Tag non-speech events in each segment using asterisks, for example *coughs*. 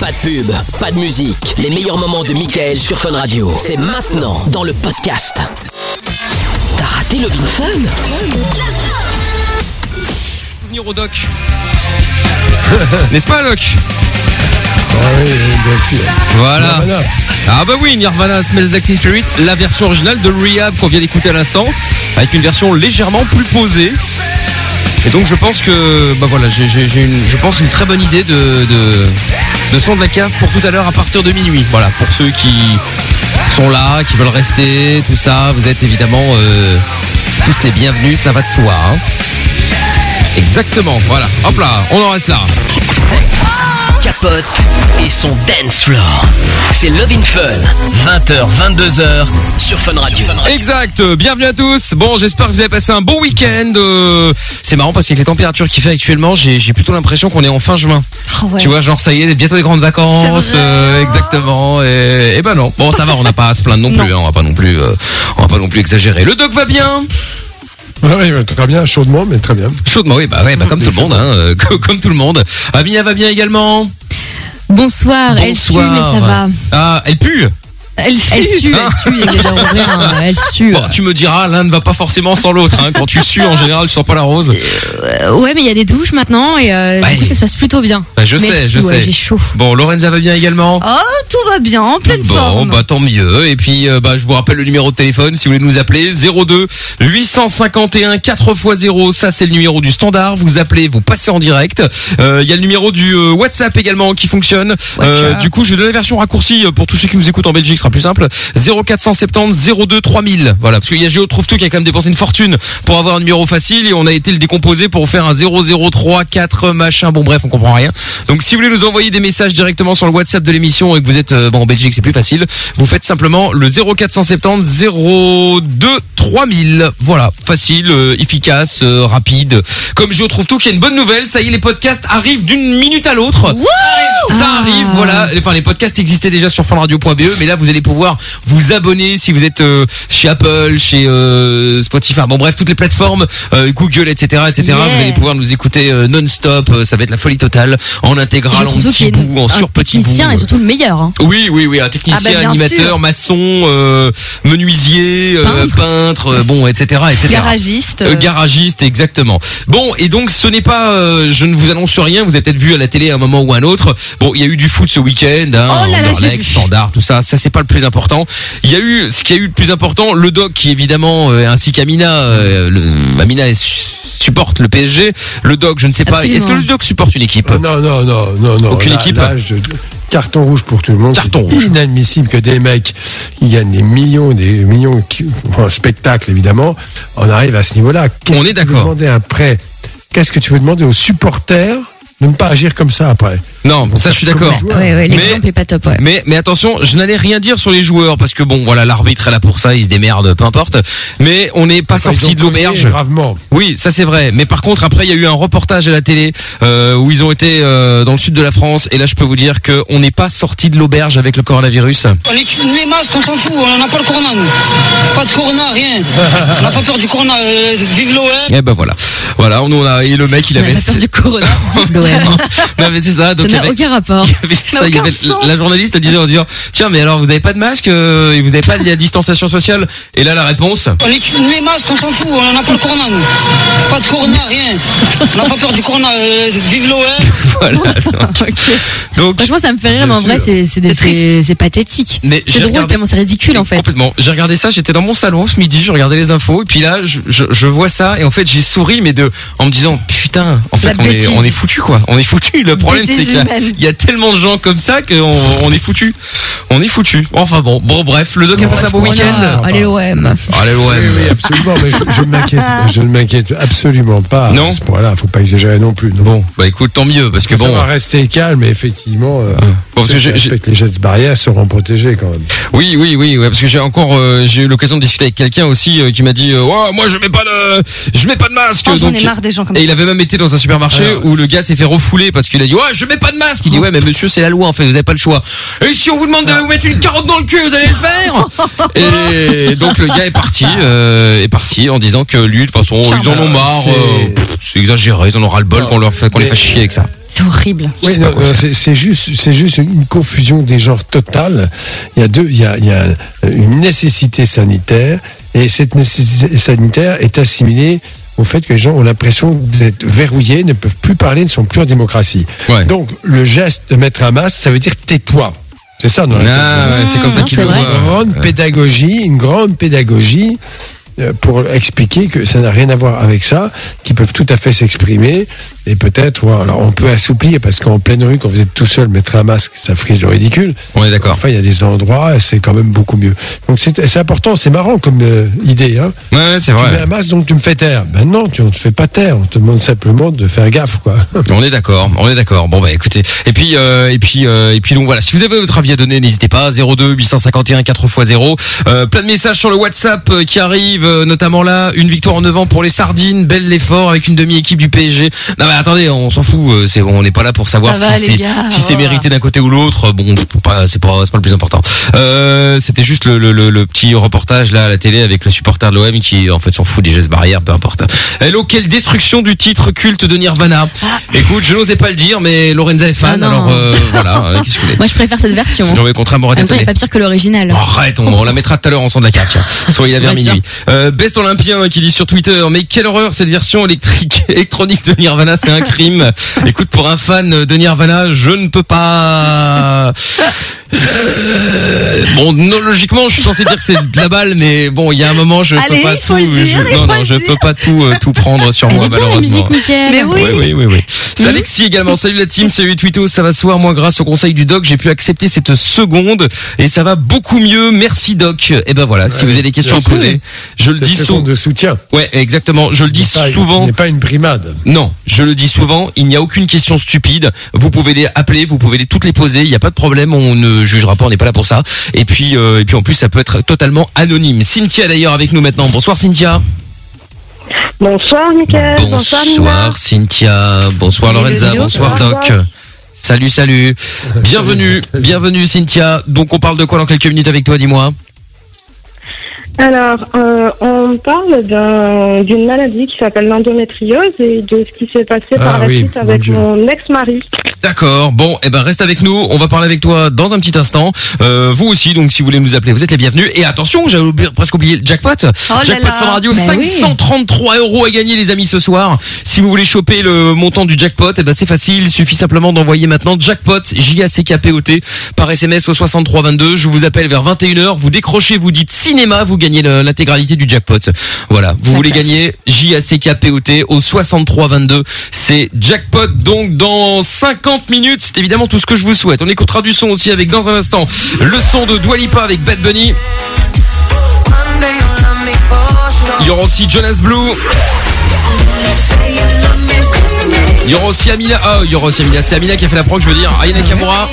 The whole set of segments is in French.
Pas de pub, pas de musique. Les meilleurs moments de Michael sur Fun Radio. C'est maintenant dans le podcast. T'as raté le Vin Fun Venir au doc. *laughs* N'est-ce pas, Doc Ah oui, bien sûr. Voilà. Nirvana. Ah bah oui, Nirvana Smells Like Teen Spirit, la version originale de Rehab qu'on vient d'écouter à l'instant, avec une version légèrement plus posée. Et donc je pense que, bah voilà, j'ai, une, je pense une très bonne idée de, de, de son de la cave pour tout à l'heure à partir de minuit. Voilà, pour ceux qui sont là, qui veulent rester, tout ça, vous êtes évidemment euh, tous les bienvenus, cela va de soi. hein. Exactement, voilà. Hop là, on en reste là. Et son dance floor. C'est Love in Fun. 20h, 22h sur Fun Radio. Exact, bienvenue à tous. Bon, j'espère que vous avez passé un bon week-end. euh, C'est marrant parce qu'avec les températures qu'il fait actuellement, j'ai j'ai plutôt l'impression qu'on est en fin juin. Oh ouais. Tu vois, genre ça y est, bientôt les grandes vacances, euh, exactement. Et, et ben non, bon ça va, on n'a pas à se plaindre non plus. hein, on va pas non plus, euh, on va pas non plus exagérer. Le doc va bien, Ah oui, oui, très bien, chaudement, mais très bien. chaudement, oui, bah ouais, bah comme tout le monde, hein, euh, co- *laughs* comme tout le monde. Amina va bien également. Bonsoir, elle sue, mais Bonsoir. ça va. Ah, elle pue. Elle sue, elle sue, hein, elle sue. Bon, tu me diras, l'un ne va pas forcément sans l'autre. Hein. Quand tu sues, en général, tu sens pas la rose. Euh, ouais, mais il y a des douches maintenant et euh, du coup ça se passe plutôt bien. Bah, je Mais sais, je ouais, sais. J'ai chaud. Bon, Lorenza va bien également. Oh, tout va bien, en pleine Bon, forme. bah tant mieux. Et puis, euh, bah, je vous rappelle le numéro de téléphone si vous voulez nous appeler 02 851 4x0. Ça, c'est le numéro du standard. Vous appelez, vous passez en direct. Euh, Il y a le numéro du WhatsApp également qui fonctionne. Euh, du coup, je vais donner la version raccourcie pour tous ceux qui nous écoutent en Belgique. Sera plus simple. 0470 02 3000. Voilà, parce qu'il y a Géo trouve tout qui a quand même dépensé une fortune pour avoir un numéro facile et on a été le décomposer pour faire un 003 machin. Bon bref, on comprend rien. Donc si vous voulez nous envoyer des messages directement sur le WhatsApp de l'émission et que vous êtes euh, bon en Belgique, c'est plus facile. Vous faites simplement le 0470 02 3000. Voilà, facile, euh, efficace, euh, rapide. Comme je trouve tout qu'il y a une bonne nouvelle, ça y est les podcasts arrivent d'une minute à l'autre. Ça Ah. arrive, voilà. Enfin, les podcasts existaient déjà sur fanradio.be, mais là, vous allez pouvoir vous abonner si vous êtes euh, chez Apple, chez euh, Spotify. Bon, bref, toutes les plateformes, euh, Google, etc., etc. Yeah. Vous allez pouvoir nous écouter euh, non-stop. Euh, Ça va être la folie totale, en intégral, en petit bout, en sur petit bout. technicien et surtout le meilleur. Hein. Oui, oui, oui, un technicien, Ah bah, animateur, sûr. maçon, euh, menuisier, euh, Peintre. peintre, bon, etc., etc. Garagiste. Garagiste, exactement. Bon, et donc ce n'est pas, euh, je ne vous annonce rien. Vous avez peut-être vu à la télé à un moment ou à un autre. Bon, il y a eu du foot ce week-end, hein, Oh là là, standard, tout ça. Ça c'est pas le plus important. Il y a eu, ce qui a eu le plus important, le doc qui évidemment, euh, ainsi qu'Amina, euh, le, Amina est su- supporte le PSG. Le doc, je ne sais pas. Est-ce que le doc supporte une équipe? Non, non, non, non, non. Aucune Là- équipe? là, je- Carton rouge pour tout le monde. Carton C'est rouge. Inadmissible que des mecs qui gagnent des millions, des millions, qui, enfin, spectacle évidemment, on arrive à ce niveau-là. Qu'est-ce On que est tu veux d'accord. demander après? Qu'est-ce que tu veux demander aux supporters de ne pas agir comme ça après Non, ça je suis d'accord. Ouais, ouais, Mais- l'exemple est pas top. Ouais. Mais mais attention, je n'allais rien dire sur les joueurs parce que bon voilà l'arbitre est là pour ça, il se démerde, peu importe. Mais on n'est pas sorti de l'auberge. Gravement. Oui, ça c'est vrai. Mais par contre, après, il y a eu un reportage à la télé euh, où ils ont été euh, dans le sud de la France. Et là, je peux vous dire que on n'est pas sorti de l'auberge avec le coronavirus. Les, les masques, on s'en fout, on n'a pas le corona, nous. Pas de corona, rien. On n'a pas peur du corona, euh, vive l'OM. Et ben voilà, voilà. On a et le mec, il a avait. du corona. *laughs* Non mais c'est ça. Ça Donc il y n'a avait- aucun rapport. *laughs* ça, il y avait- la journaliste disait en disant tiens mais alors vous avez pas de masque euh, et vous avez pas de la distanciation sociale? Et là la réponse? Les, les masques, on s'en fout, on n'a pas le corona, nous. Pas de corona, rien. On n'a pas peur du corona, euh, vive l'OM. *laughs* voilà donc Franchement, ça me fait rire, mais en vrai, c'est pathétique. Mais C'est drôle regardé- tellement c'est ridicule en fait. Complètement. J'ai regardé ça, j'étais dans mon salon ce midi, je regardais les infos, et puis là, je, je, je vois ça, et en fait, j'ai souri, mais de, en me disant, putain, en fait, on est, on est foutu, quoi. On est foutu. Le problème, c'est qu'il y, a- y tellement de gens comme ça qu'on on est foutu. On est foutu. Enfin bon, bon, bref, le doc a passé un beau Oh week-end. Allez l'OM. Allez, ouais. Oui, oui, absolument, mais je, m'inquiète, *laughs* je ne m'inquiète absolument pas. Non. À ce point-là, faut pas exagérer non plus. Non. Bon, bah écoute, tant mieux, parce que On bon. va rester calme, et effectivement, euh, Bon, parce que les gestes barrières seront protégés quand même. Oui, oui, oui, ouais, parce que j'ai encore, euh, j'ai eu l'occasion de discuter avec quelqu'un aussi euh, qui m'a dit, euh, Ouais, moi je mets pas de, je mets pas de masque. Oh, j'en donc, ai marre des gens comme et ça. il avait même été dans un supermarché Alors, où le gars s'est fait refouler parce qu'il a dit ouais je mets pas de masque. Il dit ouais mais monsieur c'est la loi en fait vous avez pas le choix. Et si on vous demande de vous mettre une carotte dans le cul vous allez le faire. *laughs* et donc le gars est parti euh, est parti en disant que lui de toute façon ils en ont marre. C'est- euh, C'est exagéré ils en ont ras le bol qu'on leur fait qu'on les fasse chier avec ça. C'est horrible. Oui, c'est juste, c'est juste une confusion des genres totale. Il y a deux, il y a, il y a une nécessité sanitaire et cette nécessité sanitaire est assimilée au fait que les gens ont l'impression d'être verrouillés, ne peuvent plus parler, ne sont plus en démocratie. Ouais. Donc le geste de mettre un masque, ça veut dire tais-toi. C'est ça, non Ah, ouais, c'est comme ça Non, qu'il voit. Une grande pédagogie, une grande pédagogie pour expliquer que ça n'a rien à voir avec ça, qu'ils peuvent tout à fait s'exprimer et peut-être, ouais, alors on peut assouplir parce qu'en pleine rue, quand vous êtes tout seul, mettre un masque, ça frise le ridicule. On est d'accord. Enfin, il y a des endroits, c'est quand même beaucoup mieux. Donc c'est important, c'est marrant comme euh, idée. Hein. Ouais, c'est Tu vrai. mets un masque, donc tu me fais taire. Ben non, tu ne te fais pas taire. On te demande simplement de faire gaffe, quoi. *laughs* On est d'accord, on est d'accord. Bon bah écoutez, et puis euh, et puis euh, et puis donc voilà, si vous avez votre avis à donner, n'hésitez pas 02 851 4x0. Euh, plein de messages sur le WhatsApp euh, qui arrivent, euh, notamment là, une victoire en 9 ans pour les sardines, bel l'effort avec une demi-équipe du PSG. Non mais attendez, on s'en fout, euh, c'est bon, on n'est pas là pour savoir Ça si c'est si c'est voilà. mérité d'un côté ou l'autre. Bon, pas- c'est pas c'est pas le plus important. Euh, c'était juste le, le, le, le petit reportage là à la télé avec le supporter de l'OM qui en fait s'en fout des gestes barrières, peu importe. Hello, quelle destruction du titre culte de Nirvana. Écoute, je n'osais pas le dire, mais Lorenza est fan, Ah alors euh, voilà. euh, Qu'est-ce que vous voulez? Moi, je préfère cette version. J'en vais contre un En Moret même temps, il pas pire que l'original. Arrête, on, on la mettra tout à l'heure en son de la carte. vers Ouais, minuit. Euh, Best Olympien qui dit sur Twitter, mais quelle horreur cette version électrique *laughs* électronique de Nirvana, c'est un crime. Écoute, pour un fan de Nirvana, je ne peux pas. Euh, *laughs* bon, non, logiquement, je suis censé dire que c'est de la balle, mais bon, il y a un moment, je Allez, peux pas tout. dire, je, non, non, je peux pas tout, euh, tout prendre sur Elle moi, est bien la malheureusement. musique. Mais oui. Oui, oui, oui, oui. C'est Alexis également. Salut la team, salut Twito, ça va soir. Moi, grâce au conseil du doc, j'ai pu accepter cette seconde et ça va beaucoup mieux. Merci doc. Et ben voilà, si Ouais, vous avez des questions à poser, je le dis C'est souvent. de soutien. Ouais, exactement. Je le dis Pas- souvent. Ce n'est pas une primade. Non, je le dis souvent, il n'y a aucune question stupide. Vous pouvez les appeler, vous pouvez les toutes les poser, il n'y a pas de problème, on ne jugera pas, on n'est pas là pour ça. Et puis euh, et puis en plus ça peut être totalement anonyme. Cynthia d'ailleurs avec nous maintenant. Bonsoir Cynthia. Bonsoir Mickaël, bonsoir. Bonsoir Cynthia, bonsoir Lorenza, Bonsoir. Doc. Salut, salut. Bienvenue, bienvenue Cynthia. Donc on parle de quoi dans quelques minutes avec toi, dis-moi? Alors, euh, on parle d'un- d'une maladie qui s'appelle l'endométriose et de ce qui s'est passé Ah par la oui, suite avec Dieu. mon ex-mari. D'accord. Bon, eh ben reste avec nous. On va parler avec toi dans un petit instant. Euh, vous aussi, donc si vous voulez nous appeler, vous êtes les bienvenus. Et attention, j'avais oublié- presque oublié le jackpot. là jackpot. Fun Radio, Bah oui. 533 euros à gagner, les amis, ce soir. Si vous voulez choper le montant du jackpot, eh ben c'est facile. Il suffit simplement d'envoyer maintenant jackpot J A C K P O T par SMS au 6322. Je vous appelle vers 21h. Vous décrochez, vous dites cinéma, vous gagnez l'intégralité du jackpot. Voilà. Vous voulez gagner J A C K P O T au 6322. C'est jackpot. Donc dans 50 minutes, c'est évidemment tout ce que je vous souhaite. On écoutera du son aussi avec dans un instant le son de Dua Lipa avec Bad Bunny. Il y aura aussi Jonas Blue. Il y aura aussi Amina. Ah, il y aura aussi Amina. C'est Amina qui a fait la proc, je veux dire. Ayana Kamura.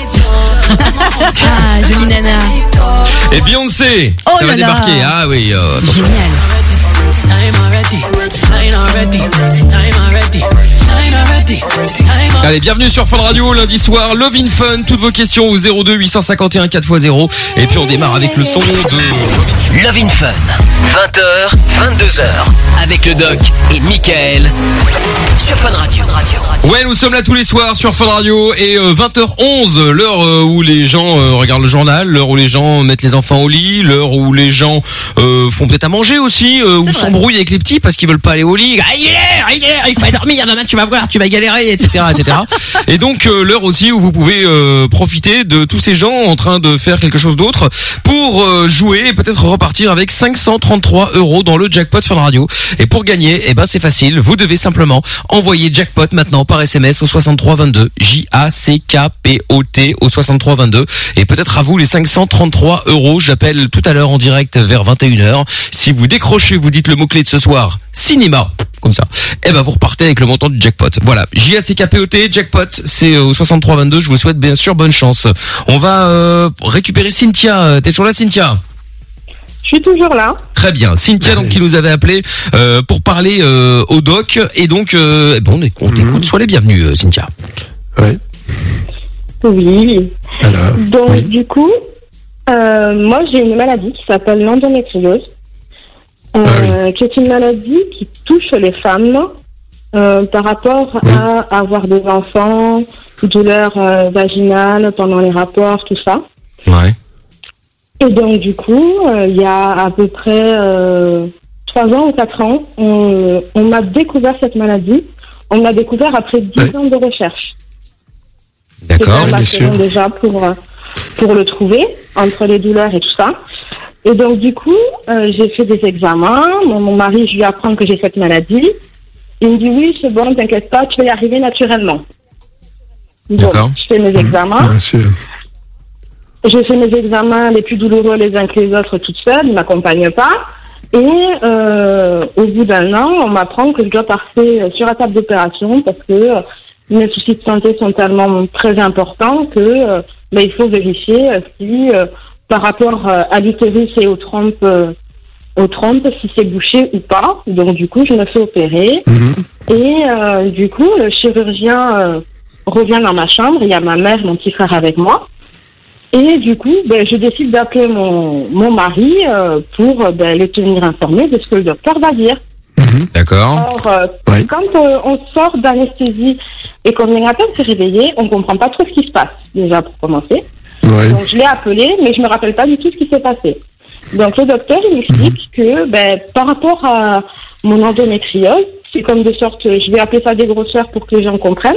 Ah, jolie nana. Et Beyoncé. Oh ça va là débarquer. Ah oui. euh, Allez, bienvenue sur Fun Radio lundi soir. Love in Fun. Toutes vos questions au 02 851 4x0. Et puis on démarre avec le son de. Love in Fun. 20h, 22h. Avec le doc et Michael. Sur Fun Radio. Ouais, nous sommes là tous les soirs sur Fun Radio et euh, 20h11, l'heure euh, où les gens euh, regardent le journal, l'heure où les gens mettent les enfants au lit, l'heure où les gens euh, font peut-être à manger aussi, euh, ou s'embrouillent avec les petits parce qu'ils veulent pas aller au lit. Ah, il est il est il faut dormir, demain tu vas voir, tu vas galérer, etc., etc. *laughs* et donc euh, l'heure aussi où vous pouvez euh, profiter de tous ces gens en train de faire quelque chose d'autre pour euh, jouer et peut-être repartir avec 533 euros dans le jackpot Fun Radio. Et pour gagner, eh ben c'est facile, vous devez simplement envoyer jackpot maintenant par SMS au 6322 J A C K P O T au 6322 et peut-être à vous les 533 euros. J'appelle tout à l'heure en direct vers 21h. Si vous décrochez, vous dites le mot clé de ce soir, cinéma. Comme ça. Et ben vous repartez avec le montant du jackpot. Voilà. J A C K P O T jackpot, c'est euh, au 6322. Je vous souhaite bien sûr bonne chance. On va euh, récupérer Cynthia. T'es toujours là, Cynthia? Je suis toujours là. Très bien. Cynthia donc qui nous avait appelé euh, pour parler euh, au doc et donc euh, eh ben, on, on t'écoute. Sois les bienvenus euh, Cynthia. Ouais. Oui. Alors. Donc, oui. du coup, euh, moi, j'ai une maladie qui s'appelle l'endométriose, euh, Ah qui est une maladie qui touche les femmes euh, par rapport à avoir des enfants, douleurs euh, vaginales pendant les rapports, tout ça. Ouais. Et donc, du coup, il y a à peu près trois ans ou quatre ans, on, on m'a découvert cette maladie. On m'a découvert après dix Ouais. ans de recherche. D'accord. Bien sûr. déjà pour, pour le trouver, entre les douleurs et tout ça. Et donc, du coup, euh, j'ai fait des examens. Mon, mon mari, je lui apprends que j'ai cette maladie. Il me dit oui, c'est bon, t'inquiète pas, tu vas y arriver naturellement. Donc, D'accord. je fais mes examens. Ouais, c'est- J'ai fait mes examens les plus douloureux les uns que les autres toute seule, il ne m'accompagne pas. Et euh, au bout d'un an, on m'apprend que je dois passer sur la table d'opération parce que euh, mes soucis de santé sont tellement très importants que euh, ben, il faut vérifier si par rapport euh, à l'utérus et aux trompes, euh, aux trompes, si c'est bouché ou pas. Donc du coup, je me fais opérer. Mhm. Et euh, du coup, le chirurgien euh, revient dans ma chambre. Il y a ma mère, mon petit frère avec moi. Et du coup, ben, je décide d'appeler mon, mon mari euh, pour euh, ben, le tenir informé de ce que le docteur va dire. D'accord. Or, euh, Oui. quand on sort d'anesthésie et qu'on vient à peine se réveiller, on comprend pas trop ce qui se passe, déjà pour commencer. Ouais. Donc je l'ai appelé, mais je me rappelle pas du tout ce qui s'est passé. Donc le docteur il m'explique que ben, par rapport à mon endométriose, c'est comme de sortes, je vais appeler ça des grosseurs pour que les gens comprennent.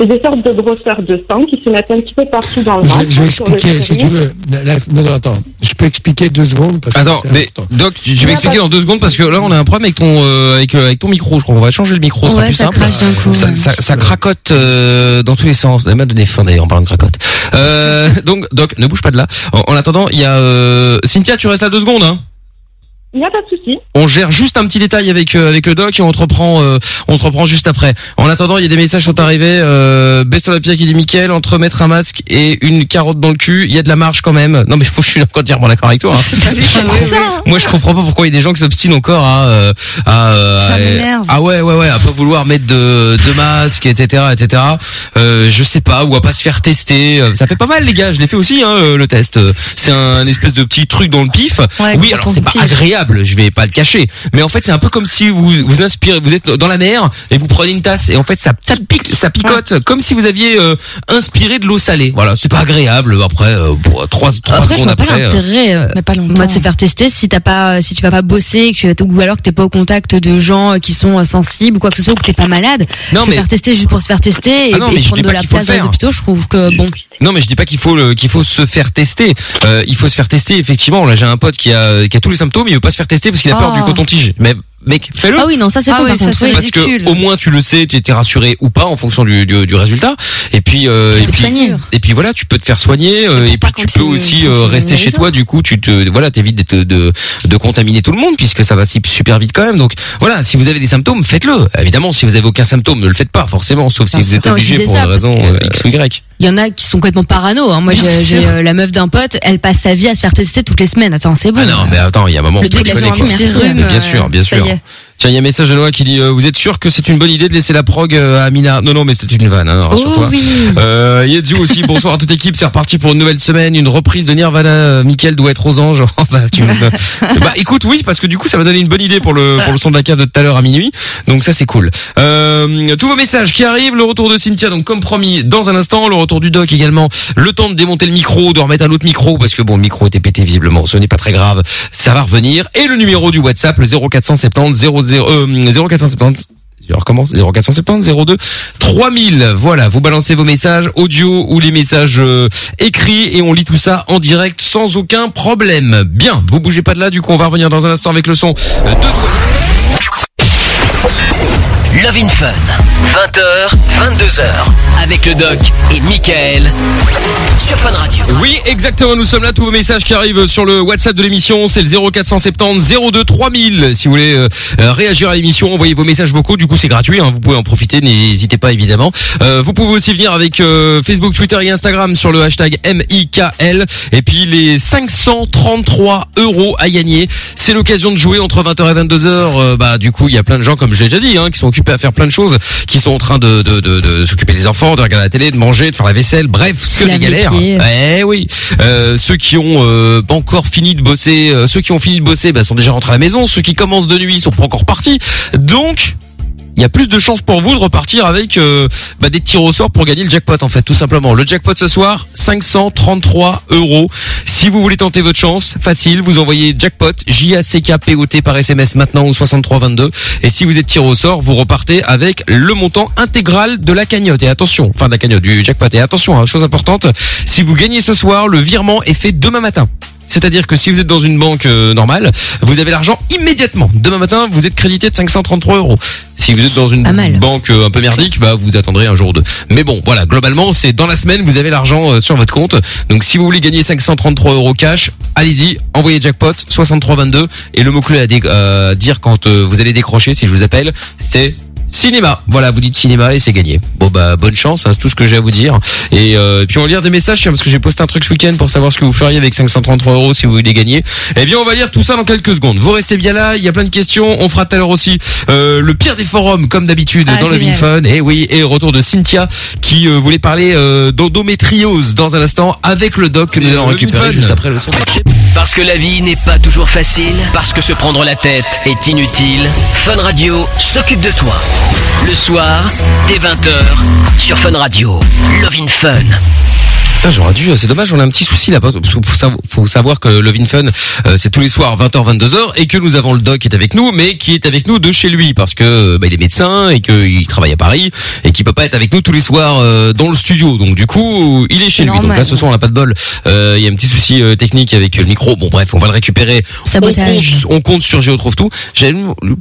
C'est des sortes de grosseurs de sang qui se mettent un petit peu partout dans le ventre. Je, vais expliquer, si tu veux. La- non, non, attends. Je peux expliquer deux secondes parce que Attends, c'est mais important. Doc, tu, tu vas expliquer dans deux secondes parce que là on a un problème avec ton euh, avec, euh, avec ton micro. Je crois qu'on va changer le micro, ce sera Ouais, plus ça simple. crache d'un coup. Ça, ouais. ça, ça cracote euh, dans tous les sens. Elle m'a donné faim d'ailleurs en parlant de cracote. Euh, *laughs* donc Doc, ne bouge pas de là. En, en attendant, il y a euh, Cynthia, tu restes là deux secondes. Hein Il n'y a pas de souci. on gère juste un petit détail avec euh, avec le doc et on te reprend euh, on te reprend juste après. En attendant, il y a des messages qui sont arrivés. Euh, Bestolapia qui dit Mickaël entre mettre un masque et une carotte dans le cul, il y a de la marge quand même. Non mais *laughs* je suis entièrement d'accord avec toi. hein. *laughs* Moi je comprends pas pourquoi il y a des gens qui s'obstinent encore à euh, à, euh, Ça à- ah ouais ouais ouais à pas vouloir mettre de de masque etc etc. Euh, je sais pas ou à pas se faire tester. Euh, Ça fait pas mal les gars. Je l'ai fait aussi hein, euh, le test. C'est un espèce de petit truc dans le pif. Ouais, oui alors c'est pas tire. Je vais pas le cacher. Mais en fait c'est un peu comme si vous vous inspirez. Vous êtes dans la mer et vous prenez une tasse et en fait ça pique ça picote comme si vous aviez euh, inspiré de l'eau salée. Voilà c'est pas agréable. Après euh, pour trois trois Après, je secondes vois pas après. euh, l'intérêt. euh, Mais pas longtemps. Moi, de se faire tester si t'as pas, si tu vas pas bosser, que tu, ou alors que t'es pas au contact de gens euh, qui sont euh, sensibles ou quoi que ce soit, ou que t'es pas malade. Non, se mais- faire tester juste pour se faire tester et, Ah non, et je prendre de la place dans les faire. hôpitaux, je trouve que bon. Non, mais je dis pas qu'il faut qu'il faut se faire tester. Euh, il faut se faire tester effectivement. Là, j'ai un pote qui a qui a tous les symptômes, il veut pas se faire tester parce qu'il a peur du coton-tige. Mais mec, fais-le. Ah oui, non, ça c'est Ah oui, par ça, contre. c'est oui. parce que au moins tu le sais, tu étais rassuré ou pas en fonction du, du, du résultat. Et puis euh, et puis soigner. et puis voilà, tu peux te faire soigner euh, et puis tu peux aussi euh, rester chez toi. Du coup, tu te voilà, t'évites de, de de contaminer tout le monde puisque ça va si- super vite quand même. Donc voilà, si vous avez des symptômes, faites-le. Évidemment, si vous avez aucun symptôme, ne le faites pas forcément, sauf si vous êtes obligé pour une raison euh, X ou Y. Il y en a qui sont complètement parano. Hein. Moi, j'ai euh, la meuf d'un pote, elle passe sa vie à se faire tester toutes les semaines. Attends, c'est bon. Ah non, mais attends, il y a un moment. Le. Mais bien sûr, bien sûr. yeah. Tiens, il y a un message de Noah qui dit euh, vous êtes sûr que c'est une bonne idée de laisser la prog euh, à Amina Non non, mais c'est une vanne, hein, Oh oui. Euh, aussi, *laughs* bonsoir à toute équipe, c'est reparti pour une nouvelle semaine, une reprise de Nirvana, euh, Mickaël doit être aux anges. *laughs* bah, tu me- bah, écoute, oui, parce que du coup ça va donner une bonne idée pour le pour le son de la cave de tout à l'heure à minuit, donc ça c'est cool. Euh, tous vos messages qui arrivent, le retour de Cynthia, donc comme promis, dans un instant, le retour du doc également, le temps de démonter le micro, de remettre un autre micro, parce que bon, le micro était pété visiblement, ce n'est pas très grave, ça va revenir, et le numéro du WhatsApp, le 0470 00, euh, 0470 je recommence 0470 02 3000. Voilà, vous balancez vos messages audio ou les messages euh, écrits et on lit tout ça en direct sans aucun problème. Bien, vous bougez pas de là, du coup on va revenir dans un instant avec le son euh, de Love in Fun. 20h, 22h. Avec le doc et Michael. Sur Fun Radio. Oui, exactement, nous sommes là, tous vos messages qui arrivent sur le WhatsApp de l'émission, c'est le 0470 02 3000. Si vous voulez euh, euh, réagir à l'émission, envoyez vos messages vocaux, du coup c'est gratuit, hein, vous pouvez en profiter, n'hésitez pas évidemment. Euh, vous pouvez aussi venir avec euh, Facebook, Twitter et Instagram sur le hashtag MIKL. Et puis les 533 euros à gagner, c'est l'occasion de jouer entre 20h et 22h. Euh, bah du coup, il y a plein de gens, comme je l'ai déjà dit, hein, qui sont occupés à faire plein de choses, qui sont en train de, de, de, de s'occuper des enfants, de regarder la télé, de manger, de faire la vaisselle, bref, que des galères. Eh oui. Euh, ceux qui ont euh, encore fini de bosser, euh, ceux qui ont fini de bosser, bah, sont déjà rentrés à la maison. Ceux qui commencent de nuit sont pas encore partis. Donc il y a plus de chances pour vous de repartir avec euh, bah, des tirs au sort pour gagner le jackpot en fait, tout simplement. Le jackpot ce soir, 533 euros. Si vous voulez tenter votre chance, facile, vous envoyez jackpot J A C K P O T par SMS maintenant au 6322 et si vous êtes tiré au sort, vous repartez avec le montant intégral de la cagnotte. Et attention, enfin de la cagnotte du jackpot. Et attention, hein, chose importante, si vous gagnez ce soir, le virement est fait demain matin. C'est-à-dire que si vous êtes dans une banque euh, normale, vous avez l'argent immédiatement. Demain matin, vous êtes crédité de 533 euros. Si vous êtes dans une banque euh, un peu merdique, bah vous attendrez un jour ou deux. Mais bon, voilà, globalement, c'est dans la semaine, vous avez l'argent euh, sur votre compte. Donc si vous voulez gagner 533 euros cash, allez-y, envoyez jackpot 6322 et le mot clé à euh, dire quand euh, vous allez décrocher, si je vous appelle, c'est Cinéma, voilà, vous dites cinéma et c'est gagné. Bon bah bonne chance, hein, c'est tout ce que j'ai à vous dire. Et euh, puis on va lire des messages tiens, parce que j'ai posté un truc ce week-end pour savoir ce que vous feriez avec 533 euros si vous voulez gagner. Eh bien on va lire tout ça dans quelques secondes. Vous restez bien là, il y a plein de questions. On fera tout à l'heure aussi euh, le pire des forums comme d'habitude Ah, dans le génial. Fun. Et oui, et le retour de Cynthia qui euh, voulait parler euh, d'endométriose dans un instant avec le doc que nous allons récupérer juste après le son. Parce que la vie n'est pas toujours facile, parce que se prendre la tête est inutile, Fun Radio s'occupe de toi. Le soir, dès 20h, sur Fun Radio. Love in Fun. Ah, j'aurais dû, c'est dommage, on a un petit souci là. Faut, savoir- que Love in Fun, euh, c'est tous les soirs 20h, 22h, et que nous avons le doc qui est avec nous, mais qui est avec nous de chez lui, parce que bah, il est médecin et qu'il travaille à Paris et qu'il peut pas être avec nous tous les soirs euh, dans le studio. Donc du coup, il est chez lui. Donc là, ce soir, on n'a pas de bol. Euh, Il y a un petit souci euh, technique avec le micro. Bon, bref, on va le récupérer. On Sabotage. compte, on compte sur Géo trouve tout.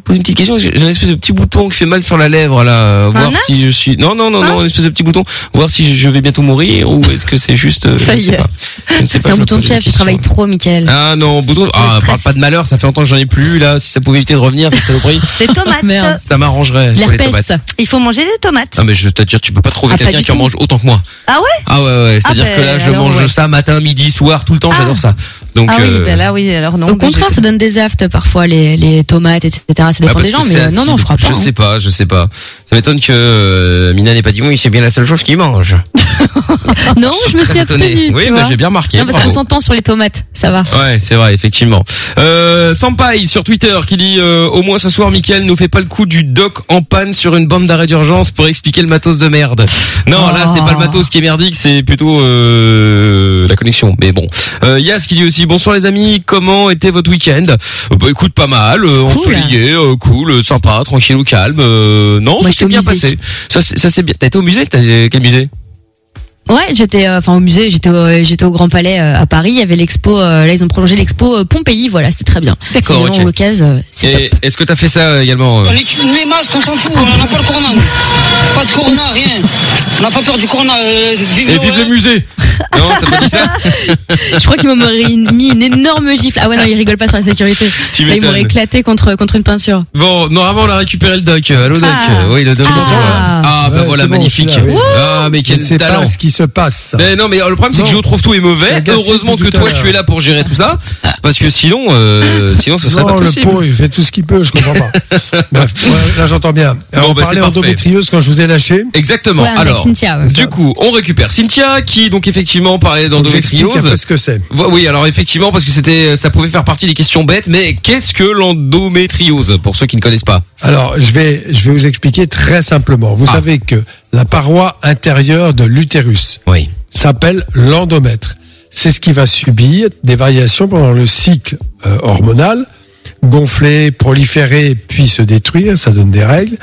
Poser une petite question. J'ai un espèce de petit bouton qui fait mal sur la lèvre là. euh, voir si je suis. Non, non, non, non, un espèce de petit bouton. Voir si je vais bientôt mourir ou est-ce que c'est juste. euh, Ça je ne y est. C'est un bouton de chef, tu travailles trop, Michael. Ah non, bouton. Ah, parle pas de malheur. Ça fait longtemps que j'en ai plus là. Si ça pouvait éviter de revenir, cette saloperie, Des tomates. *laughs* Merde. ça m'arrangerait. les L'herpès. Il faut manger des tomates. Ah mais je te dire, tu peux pas trouver Ah, quelqu'un qui en mange autant que moi. Ah ouais? Ah ouais ouais. C'est-à-dire Ah, que là, je mange ouais. ça matin, midi, soir, tout le temps. Ah. J'adore ça. Donc. Ah oui, euh, ben là oui, alors non. Au ben, contraire, ça donne des aftes parfois, les, les tomates, etc. Ça bah, dépend des gens, mais euh, non, non, je crois pas. Je hein. sais pas, je sais pas. Ça m'étonne que Mina n'ait pas dit oui, c'est bien la seule chose qu'il mange. *laughs* Non, je me Suis abstenue, Oui, bah, j'ai bien remarqué. Non, parce qu'on s'entend sur les tomates, ça va. Ouais, c'est vrai, effectivement. Euh, Sampai sur Twitter qui dit euh, au moins ce soir, Mickaël nous fait pas le coup du doc en panne sur une bande d'arrêt d'urgence pour expliquer le matos de merde. Non, là c'est pas le matos qui est merdique, c'est plutôt euh, la connexion. Mais bon, euh, Yas qui dit aussi bonsoir les amis, comment était votre week-end? Euh, Bah écoute, pas mal, euh, Cool. ensoleillé, euh, cool, sympa, tranquille ou calme. euh, non, ça s'est bien passé. Ça, ça c'est bien. T'as été au musée? T'as quel musée? Ouais, j'étais, euh, enfin au musée, j'étais, au- j'étais au Grand Palais euh, à Paris. Il y avait l'expo. euh, là, ils ont prolongé l'expo euh, Pompéi. Voilà, c'était très bien. D'accord, Si les gens ok. ont l'occasion, euh, c'est top. Et est-ce que t'as fait ça euh, également euh les masques, on s'en fout, on n'a pas le corona. Pas de corona, rien. On n'a pas peur du corona. euh, vive Et vive le musée *laughs* Non, t'as pas dit ça *laughs* Je crois qu'ils m'auraient mis une énorme gifle. Ah ouais, non, ils rigolent pas sur la sécurité. Tu Là, ils m'auraient éclaté contre contre une peinture. Bon, normalement on a récupéré le doc. Allô doc Ah. Oui, le doc. Ah. bonjour. Ah, bah Ouais, voilà, magnifique. là, oui. Ah, mais quel talent. Se passe. Mais non, mais euh, le problème c'est que Non. je trouve tout est mauvais. Heureusement que toi tu es là pour gérer tout ça, parce que sinon, euh, *laughs* sinon ce serait non, pas le possible. pot, il fait tout ce qu'il peut, je comprends pas. *laughs* Bref, ouais, là j'entends bien. Alors, Bon, on bah, parlait endométriose quand je vous ai lâché. Exactement. Ouais, Alors, Cynthia, ouais. du coup, on récupère Cynthia qui donc effectivement parlait d'endométriose. ce que c'est. Oui, alors effectivement, parce que c'était, ça pouvait faire partie des questions bêtes, mais qu'est-ce que l'endométriose pour ceux qui ne connaissent pas? Alors, je vais, je vais vous expliquer très simplement. Vous Ah. savez que la paroi intérieure de l'utérus Oui. s'appelle l'endomètre. C'est ce qui va subir des variations pendant le cycle euh, hormonal, gonfler, proliférer, puis se détruire, ça donne des règles.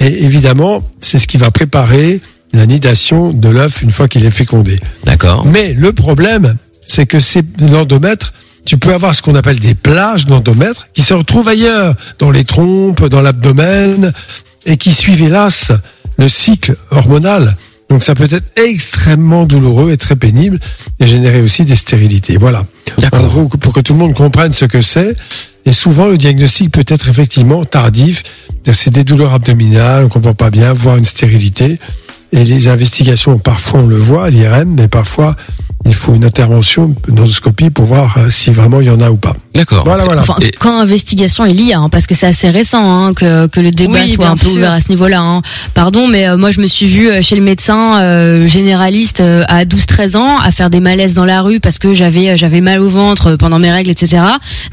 Et évidemment, c'est ce qui va préparer la nidation de l'œuf une fois qu'il est fécondé. D'accord. Mais le problème, c'est que c'est l'endomètre, tu peux avoir ce qu'on appelle des plages d'endomètre qui se retrouvent ailleurs, dans les trompes, dans l'abdomen, et qui suivent hélas le cycle hormonal. Donc ça peut être extrêmement douloureux et très pénible et générer aussi des stérilités. Voilà. En gros, pour que tout le monde comprenne ce que c'est. Et souvent, le diagnostic peut être effectivement tardif. C'est des douleurs abdominales, on comprend pas bien, voire une stérilité. Et les investigations, parfois on le voit à l'IRM, mais parfois il faut une intervention, une endoscopie pour voir euh, si vraiment il y en a ou pas. D'accord. Voilà, voilà. Enfin, Et- quand investigation il y a, hein, parce que c'est assez récent hein, que, que le débat Oui, soit un peu sûr. ouvert à ce niveau-là. hein. Pardon, mais euh, moi je me suis vue euh, chez le médecin euh, généraliste euh, à 12-13 ans à faire des malaises dans la rue parce que j'avais j'avais mal au ventre pendant mes règles, etc.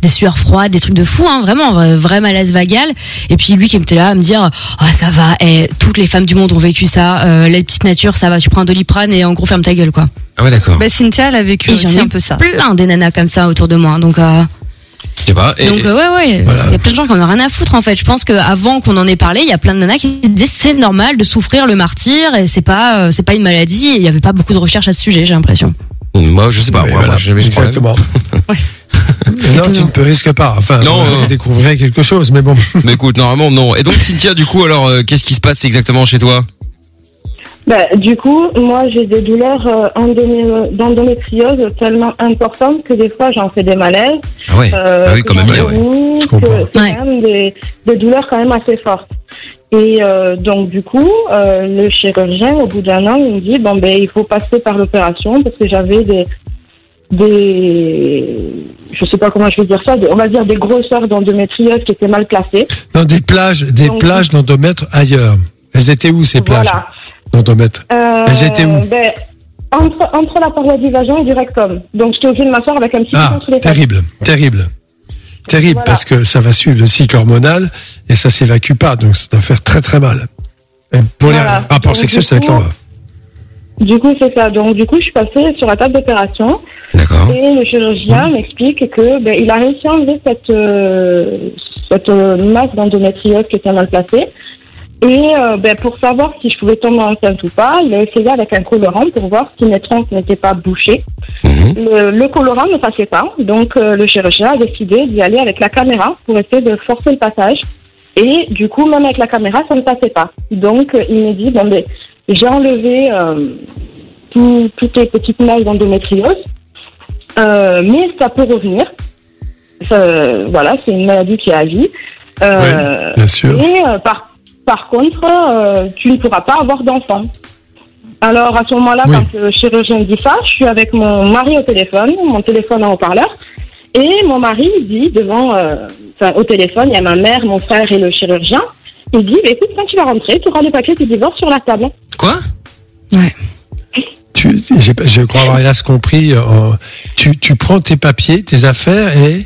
Des sueurs froides, des trucs de fou, hein, vraiment vrai, vrai malaise vagal. Et puis lui qui était là à me dire, oh ça va, eh, toutes les femmes du monde ont vécu ça, euh, les petites natures, ça va, tu prends un doliprane et en gros ferme ta gueule quoi. Ah ouais, d'accord. Bah, Cynthia, elle a vécu Et j'en aussi ai un peu ça. plein des nanas comme ça autour de moi, donc. Euh, Je sais pas. Et- donc euh, ouais ouais, il Voilà. y a plein de gens qui en ont rien à foutre en fait. Je pense qu'avant qu'on en ait parlé, il y a plein de nanas qui disaient c'est normal de souffrir le martyr et c'est pas euh, c'est pas une maladie. et Il y avait pas beaucoup de recherches à ce sujet, j'ai l'impression. moi, je sais pas. Mais moi, voilà, moi, j'ai jamais eu ce problème. exactement. *laughs* non, tu ne peux risques pas. Enfin, Non, on euh. découvrirait quelque chose, mais bon. Mais écoute, normalement, non. Et donc, Cynthia, du coup, alors, euh, qu'est-ce qui se passe exactement chez toi? Ben, du coup, moi, j'ai des douleurs euh, endomé- d'endométriose tellement importantes que des fois, j'en fais des malaises. Ah ouais. euh, Ah oui, que quand même, bien, ouais. Je comprends. que C'est Ouais. quand même des, des douleurs quand même assez fortes. Et euh, donc, du coup, euh, le chirurgien, au bout d'un an, il me dit, bon, ben, il faut passer par l'opération parce que j'avais des des je sais pas comment je vais dire ça des- on va dire des grosseurs d'endométriose qui étaient mal placées Dans des plages, des Donc- plages d'endomètre ailleurs. Elles étaient où ces plages? voilà d'endomètre Euh, Elles étaient où ben, entre, entre la paroi du vagin et du rectum. Donc, j'étais obligée de m'asseoir avec un petit Ah, sous les fesses. terrible, terrible. Terrible, Voilà. parce que ça va suivre le cycle hormonal et ça s'évacue pas, donc ça doit faire très très mal. Et pour Voilà. les rapports Donc, sexuels, ça va être l'horreur. Du coup, c'est ça. Donc, du coup, je suis passée sur la table d'opération D'accord. et le chirurgien m'explique que ben, il a réussi à enlever cette, euh, cette euh, masse d'endométriose qui était mal placée. Et euh, ben, pour savoir si je pouvais tomber enceinte ou pas, il a essayé avec un colorant pour voir si mes trompes n'étaient pas bouchées. Mhm. Le, le colorant ne passait pas, donc euh, le chirurgien a décidé d'y aller avec la caméra pour essayer de forcer le passage. Et du coup, même avec la caméra, ça ne passait pas. Donc, euh, il me dit, bon, ben, j'ai enlevé euh, tout- toutes les petites mailles d'endométriose, euh, mais ça peut revenir. Euh, voilà, c'est une maladie qui à vie. Bien sûr. et euh, par, par contre, euh, tu ne pourras pas avoir d'enfant. Alors à ce moment-là, Oui. quand le chirurgien dit ça, je suis avec mon mari au téléphone, mon téléphone en haut-parleur, et mon mari dit devant, euh, enfin, au téléphone, il y a ma mère, mon frère et le chirurgien. Il dit, bah, écoute, quand tu vas rentrer, tu auras le papier du divorce sur la table. Quoi? Tu, j'ai pas- je crois avoir hélas compris. euh, tu, tu prends tes papiers, tes affaires et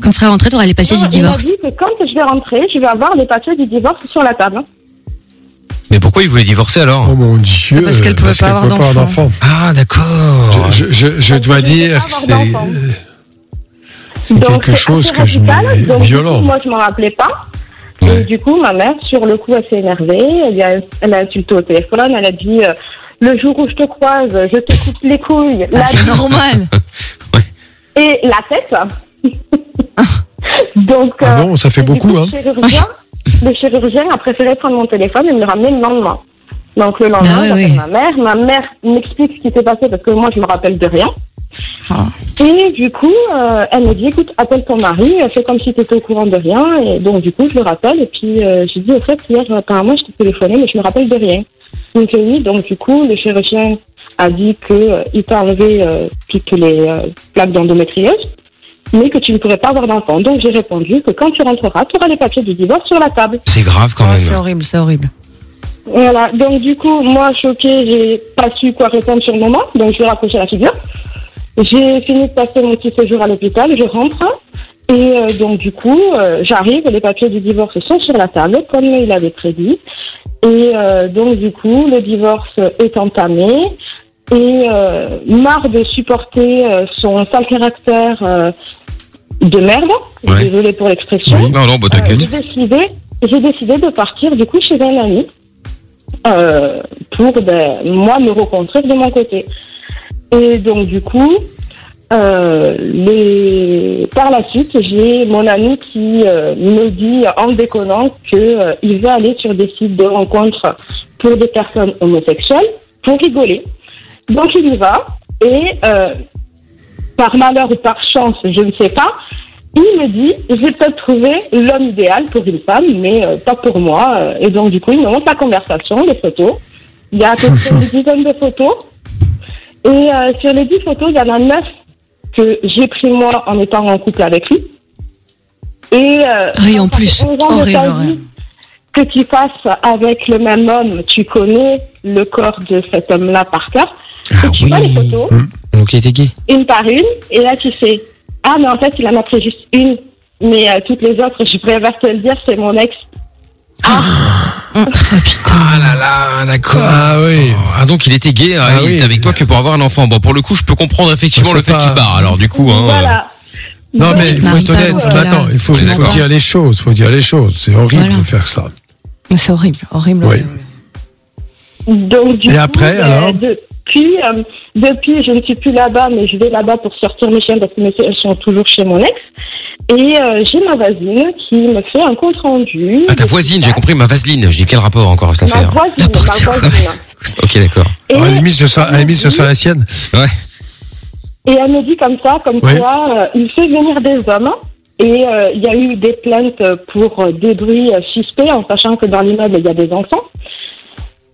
Quand tu seras rentré, tu auras les papiers Non, du il m'a divorce. dit que quand je vais rentrer, je vais avoir les papiers du divorce sur la table. Mais pourquoi il voulait divorcer alors oh mon Dieu, Parce qu'elle pouvait pas avoir d'enfant. Ah, d'accord. Je, je, je, je dois ne dire que c'est quelque chose que je Donc, violent. coup, moi, je m'en rappelais pas. Ouais. Et du coup, ma mère, sur le coup, elle s'est énervée. Elle, a, elle a insulté au téléphone. Elle a dit euh, Le jour où je te croise, je te coupe les couilles, la Ah, c'est normal. *laughs* et la tête. *laughs* Donc, Ah euh, bon, ça fait beaucoup, coup, hein. Le chirurgien, le chirurgien a préféré prendre mon téléphone et me le ramener le lendemain. Donc, le lendemain, Ah j'appelle ouais. ma mère. Ma mère m'explique ce qui s'est passé parce que moi, je me rappelle de rien. Ah. Et du coup, euh, elle me dit, écoute, appelle ton mari, fais comme si tu étais au courant de rien. Et donc, du coup, je le rappelle. Et puis, euh, j'ai dit, au fait, hier, apparemment, je t'ai téléphoné, mais je me rappelle de rien. Donc, euh, oui, donc, du coup, le chirurgien a dit que euh, t'a enlevé euh, toutes les euh, plaques d'endométriose, mais que tu ne pourrais pas avoir d'enfant. Donc, j'ai répondu que quand tu rentreras, tu auras les papiers du divorce sur la table. C'est grave quand Ah, même. c'est horrible, c'est horrible. Voilà, donc du coup, moi, choquée, j'ai pas su quoi répondre sur le moment, donc je vais raccrocher la figure. J'ai fini de passer mon petit séjour à l'hôpital, je rentre, et euh, donc du coup, euh, j'arrive, les papiers du divorce sont sur la table, comme il avait prédit, et euh, donc du coup, le divorce est entamé, et euh, marre de supporter euh, son sale caractère euh, de merde, Ouais. désolé pour l'expression, Non, non, bah euh, t'inquiète. j'ai décidé, j'ai décidé de partir du coup chez un ami euh, pour ben, moi me reconstruire de mon côté. Et donc du coup, euh, les... par la suite, j'ai mon ami qui euh, me dit en déconnant que euh, il veut aller sur des sites de rencontres pour des personnes homosexuelles pour rigoler. Donc il y va et euh, par malheur ou par chance, je ne sais pas, il me dit, j'ai peut-être trouvé l'homme idéal pour une femme, mais euh, pas pour moi. Et donc, du coup, il me montre la conversation, les photos. Il y a à peu près une *laughs* dizaine de photos. Et euh, sur les 10 photos, il y en a 9 que j'ai pris moi en étant en couple avec lui. Et euh, Oui, en plus. ça fait 11 ans de Horrible, que tu passes avec le même homme, tu connais le corps de cet homme-là par cœur. Ah et tu vois les photos, Donc il était gay. une par une, et là tu fais Ah, mais en fait, il en a pris juste une. Mais euh, toutes les autres, je préfère te le dire, c'est mon ex. Oh putain. Ah là là, d'accord. Ah oui. Ah donc il était gay, ah, Ah il oui. était avec toi que pour avoir un enfant. Bon pour le coup je peux comprendre effectivement C'est le fait pas- qu'il se barre. Alors du coup hein, Voilà. Non, mais il faut être honnête. Maintenant, il faut, dire les choses. Il faut dire les choses. C'est horrible Voilà. de faire ça. C'est horrible, horrible. Oui. horrible. Donc, du Et coup, après, ben, alors depuis, euh, depuis, je ne suis plus là-bas, mais je vais là-bas pour sortir mes chiens parce que mes chiens sont toujours chez mon ex. Et euh, j'ai ma voisine qui me fait un compte rendu. Ah ta voisine, j'ai compris ma vaseline. Je dis quel rapport encore à cette Ma affaire voisine, ma voisine. *laughs* Ok d'accord. Et, À la limite, sera, à la limite, sienne. Ouais. et elle me dit comme ça, comme Oui. quoi, euh, il fait venir des hommes. Et euh, il y a eu des plaintes pour euh, des bruits euh, suspects, en sachant que dans l'immeuble, il y a des enfants.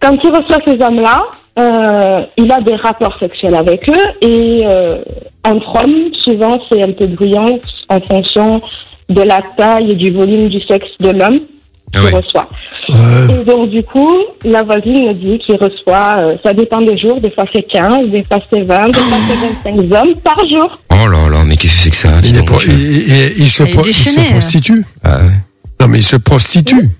Quand il reçoit ces hommes-là, euh, il a des rapports sexuels avec eux et euh, entre hommes, souvent c'est un peu bruyant en fonction de la taille et du volume du sexe de l'homme Ah qu'il reçoit. Ouais. Et donc du coup, la voisine me dit qu'il reçoit, euh, ça dépend des jours, des fois c'est 15, des fois c'est 20, des fois c'est 25 hommes par jour. Oh là là, mais qu'est-ce que c'est que ça Il, est donc. pro- il, il- il se, Il est pro- il se déchaîné, hein. prostitue. Ah ouais. Non, mais il se prostitue.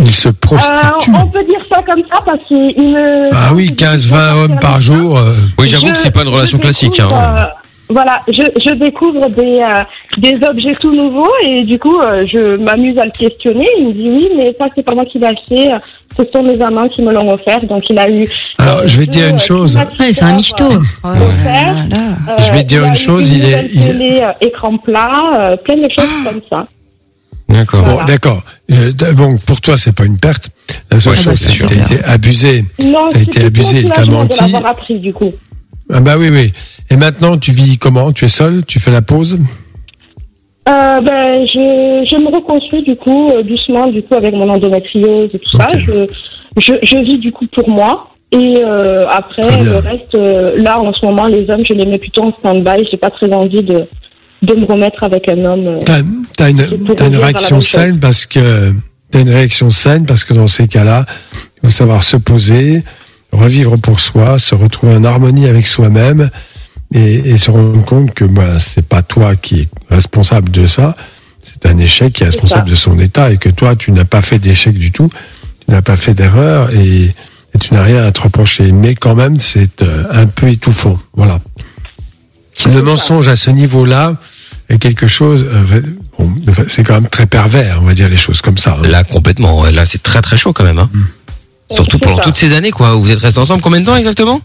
Il se Euh, prostitue. on peut dire ça comme ça parce qu'il il me... Ah oui, 15, 20 hommes par jour. euh, Oui j'avoue que c'est pas une relation classique. Hein. euh, voilà, je, je découvre des, euh, des objets tout nouveaux et du coup, euh, je m'amuse à le questionner. Il me dit oui, mais ça, c'est pas moi qui l'ai acheté. euh, Ce sont mes amants qui me l'ont offert. Donc, il a eu. Alors, euh, je vais dire une euh, chose. Ouais, c'est un michto. Oh euh, Je vais te dire une chose, il est- il euh, écran plat, euh, plein de choses comme ça. D'accord. Bon, d'accord. Euh, bon, pour toi, c'est pas une perte. La seule Ouais, chose, c'est que t'as été abusé. Non, T'as été abusé, il t'a soulagement menti. de l'avoir appris, du coup. Ah bah oui, oui. Et maintenant, tu vis comment? Tu es seul? Tu fais la pause? Euh, ben, je, je me reconstruis du coup euh, doucement du coup avec mon endométriose et tout ça. Je, je, je vis du coup pour moi et euh, après le reste euh, là en ce moment les hommes je les mets plutôt en stand-by. J'ai pas très envie de de me remettre avec un homme. euh. T'as as une, t'as une réaction saine parce que t'as une réaction saine parce que dans ces cas-là, il faut savoir se poser, revivre pour soi, se retrouver en harmonie avec soi-même et, et se rendre compte que bah, c'est pas toi qui es responsable de ça, c'est un échec qui est responsable de son état et que toi tu n'as pas fait d'échec du tout, tu n'as pas fait d'erreur et, et tu n'as rien à te reprocher. Mais quand même, c'est euh, un peu étouffant. Voilà. Le mensonge à ce niveau-là est quelque chose. euh, bon, c'est quand même très pervers, on va dire les choses comme ça. hein. Là complètement. Là c'est très très chaud quand même. Hein. Surtout C'est pendant ça. toutes ces années quoi. Vous êtes restés ensemble combien de temps exactement?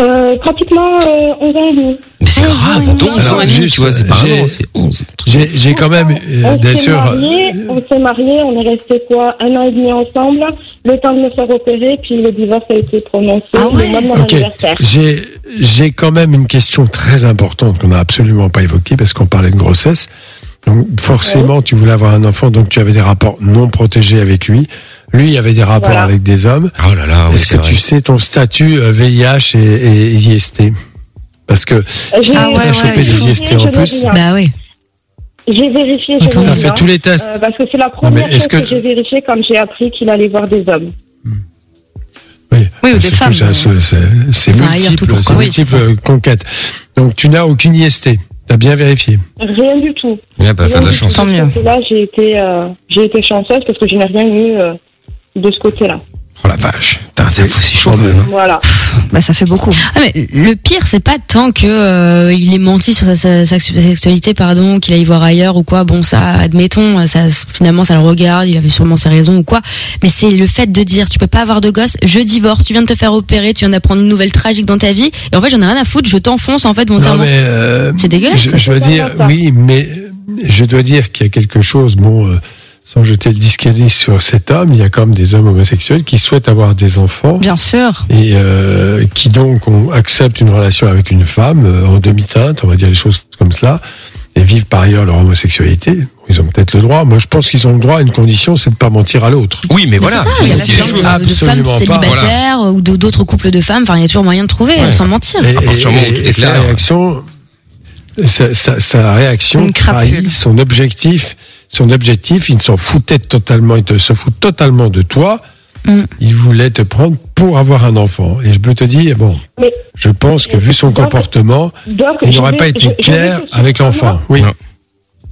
Euh, pratiquement euh, 11 ans et demi. Mais c'est grave. oui, On tombe oui. sur Alors, un an, juste, tu vois. C'est pas un j'ai- an, c'est 11. J'ai quand même, euh, on bien s'est sûr. mariés, on s'est mariés, on est resté quoi un an et demi ensemble, le temps de me faire opérer, puis le divorce a été prononcé Ah ouais le mois de mon Ok, anniversaire. j'ai j'ai quand même une question très importante qu'on n'a absolument pas évoquée parce qu'on parlait de grossesse. Donc forcément, tu voulais avoir un enfant, donc tu avais des rapports non protégés avec lui. Lui avait des rapports Voilà. avec des hommes. Oh là là. oui, Est-ce que vrai. tu sais ton statut euh, VIH et, et IST Parce que J'ai Ah ouais, ouais, chopé il des IST en plus. rien. Bah oui. J'ai vérifié, T'as rien. fait tous les tests. Euh, parce que c'est la première est-ce chose que, que- j'ai vérifié quand j'ai appris qu'il allait voir des hommes. Oui, Oui, ou des Surtout, femmes, c'est- Enfin, multiple, multiple conquête. Donc tu n'as aucune IST. T'as bien vérifié. Rien du tout. Ouais, bah, Rien de la du chance. tout. Tant mieux. Côté-là, j'ai été, euh, j'ai été chanceuse parce que je n'ai rien eu euh, de ce côté-là. Oh la vache. C'est c'est chaud même. hein. Voilà. Bah, ça fait beaucoup. Ah, mais le pire, c'est pas tant que euh, il ait menti sur sa, sa- sa sexualité, pardon, qu'il aille voir ailleurs ou quoi. Bon, ça, admettons, ça, finalement, ça le regarde, il avait sûrement ses raisons ou quoi. Mais c'est le fait de dire, tu peux pas avoir de gosse, je divorce, tu viens de te faire opérer, tu viens d'apprendre une nouvelle tragique dans ta vie, et en fait, j'en ai rien à foutre, je t'enfonce en fait volontairement. mais euh, C'est dégueulasse, Je, je dois dire oui, mais je dois dire qu'il y a quelque chose. Bon, euh, sans jeter le discrédit sur cet homme, il y a quand même des hommes homosexuels qui souhaitent avoir des enfants Bien sûr. et euh, qui donc on accepte une relation avec une femme euh, en demi-teinte, on va dire les choses comme cela. et vivent par ailleurs leur homosexualité, ils ont peut-être le droit. Moi, je pense qu'ils ont le droit à une condition, c'est de pas mentir à l'autre. Oui, mais Mais voilà. c'est ça, il y a choses- de, de femmes célibataires ou de- d'autres couples de femmes. Enfin, il y a toujours moyen de trouver Ouais. sans mentir. Et, À partir du moment où et- tout est et sa clair. réaction, sa, sa- sa réaction trahit son objectif. Son objectif, il s'en foutait totalement, il te, se fout totalement de toi. Mm. Il voulait te prendre pour avoir un enfant. Et je peux te dire, bon, Mais je pense que vu son Donc- comportement, donc, il n'aurait pas été je clair avec l'enfant. Oui.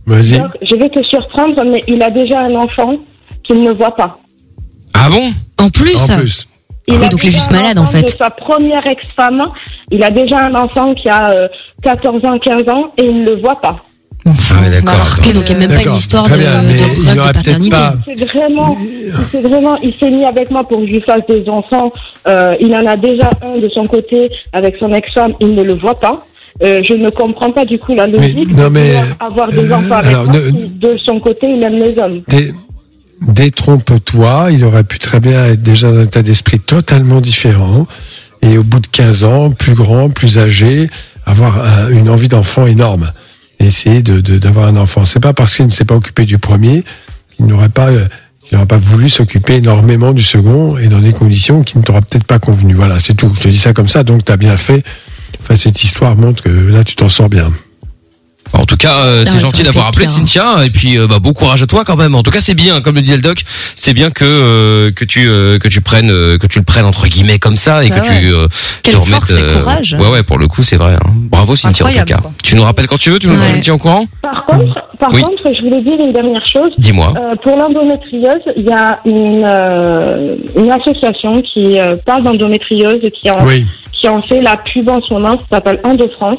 Vas-y. Donc, je vais te surprendre, mais il a déjà un enfant qu'il ne voit pas. Ah bon? En plus, En plus. Il Oui, a donc il est juste malade, en enfant fait. De sa première ex-femme, il a déjà un enfant qui a euh, 14 ans, 15 ans, et il ne le voit pas. Ah ouais, d'accord. Ok, donc il n'y a même pas une histoire très de, de de peut-être paternité. pas- C'est vraiment, c'est vraiment, il s'est mis avec moi pour que je lui fasse des enfants. Euh, il en a déjà un de son côté avec son ex-femme, il ne le voit pas. Euh, je ne comprends pas du coup la logique non, mais, avoir des euh, enfants avec alors, moi ne- si de son côté il aime les hommes. Dé- Détrompe-toi, il aurait pu très bien être déjà dans un état d'esprit totalement différent. Et au bout de 15 ans, plus grand, plus âgé, avoir un- une envie d'enfant énorme. Essayer de, d'avoir un enfant. C'est pas parce qu'il ne s'est pas occupé du premier qu'il n'aurait pas, euh, n'aurait pas voulu s'occuper énormément du second et dans des conditions qui ne t'aura peut-être pas convenu. Voilà, c'est tout. Je te dis ça comme ça, donc tu as bien fait. Enfin, cette histoire montre que là, tu t'en sors bien. En tout cas, euh, Ah, c'est ça gentil d'avoir appelé pire, hein. Cynthia et puis euh, bah, bon courage à toi quand même. En tout cas, c'est bien, comme le disait le doc, c'est bien que euh, que tu euh, que tu prennes euh, que tu le prennes entre guillemets comme ça et Bah que ouais. tu euh, Quelle te remettes. force et courage. Ouais ouais, pour le coup, c'est vrai. hein. Bravo Cynthia en tout Incroyable, cas. quoi. Tu nous rappelles quand tu veux, tu nous, tu Ouais. nous tiens au courant Par contre, par Oui. contre, je voulais dire une dernière chose. Dis-moi. Euh, pour l'endométriose, il y a une, euh, une association qui euh, parle d'endométriose et qui en, Oui. qui en fait la pub en ce moment, ça s'appelle Endo France.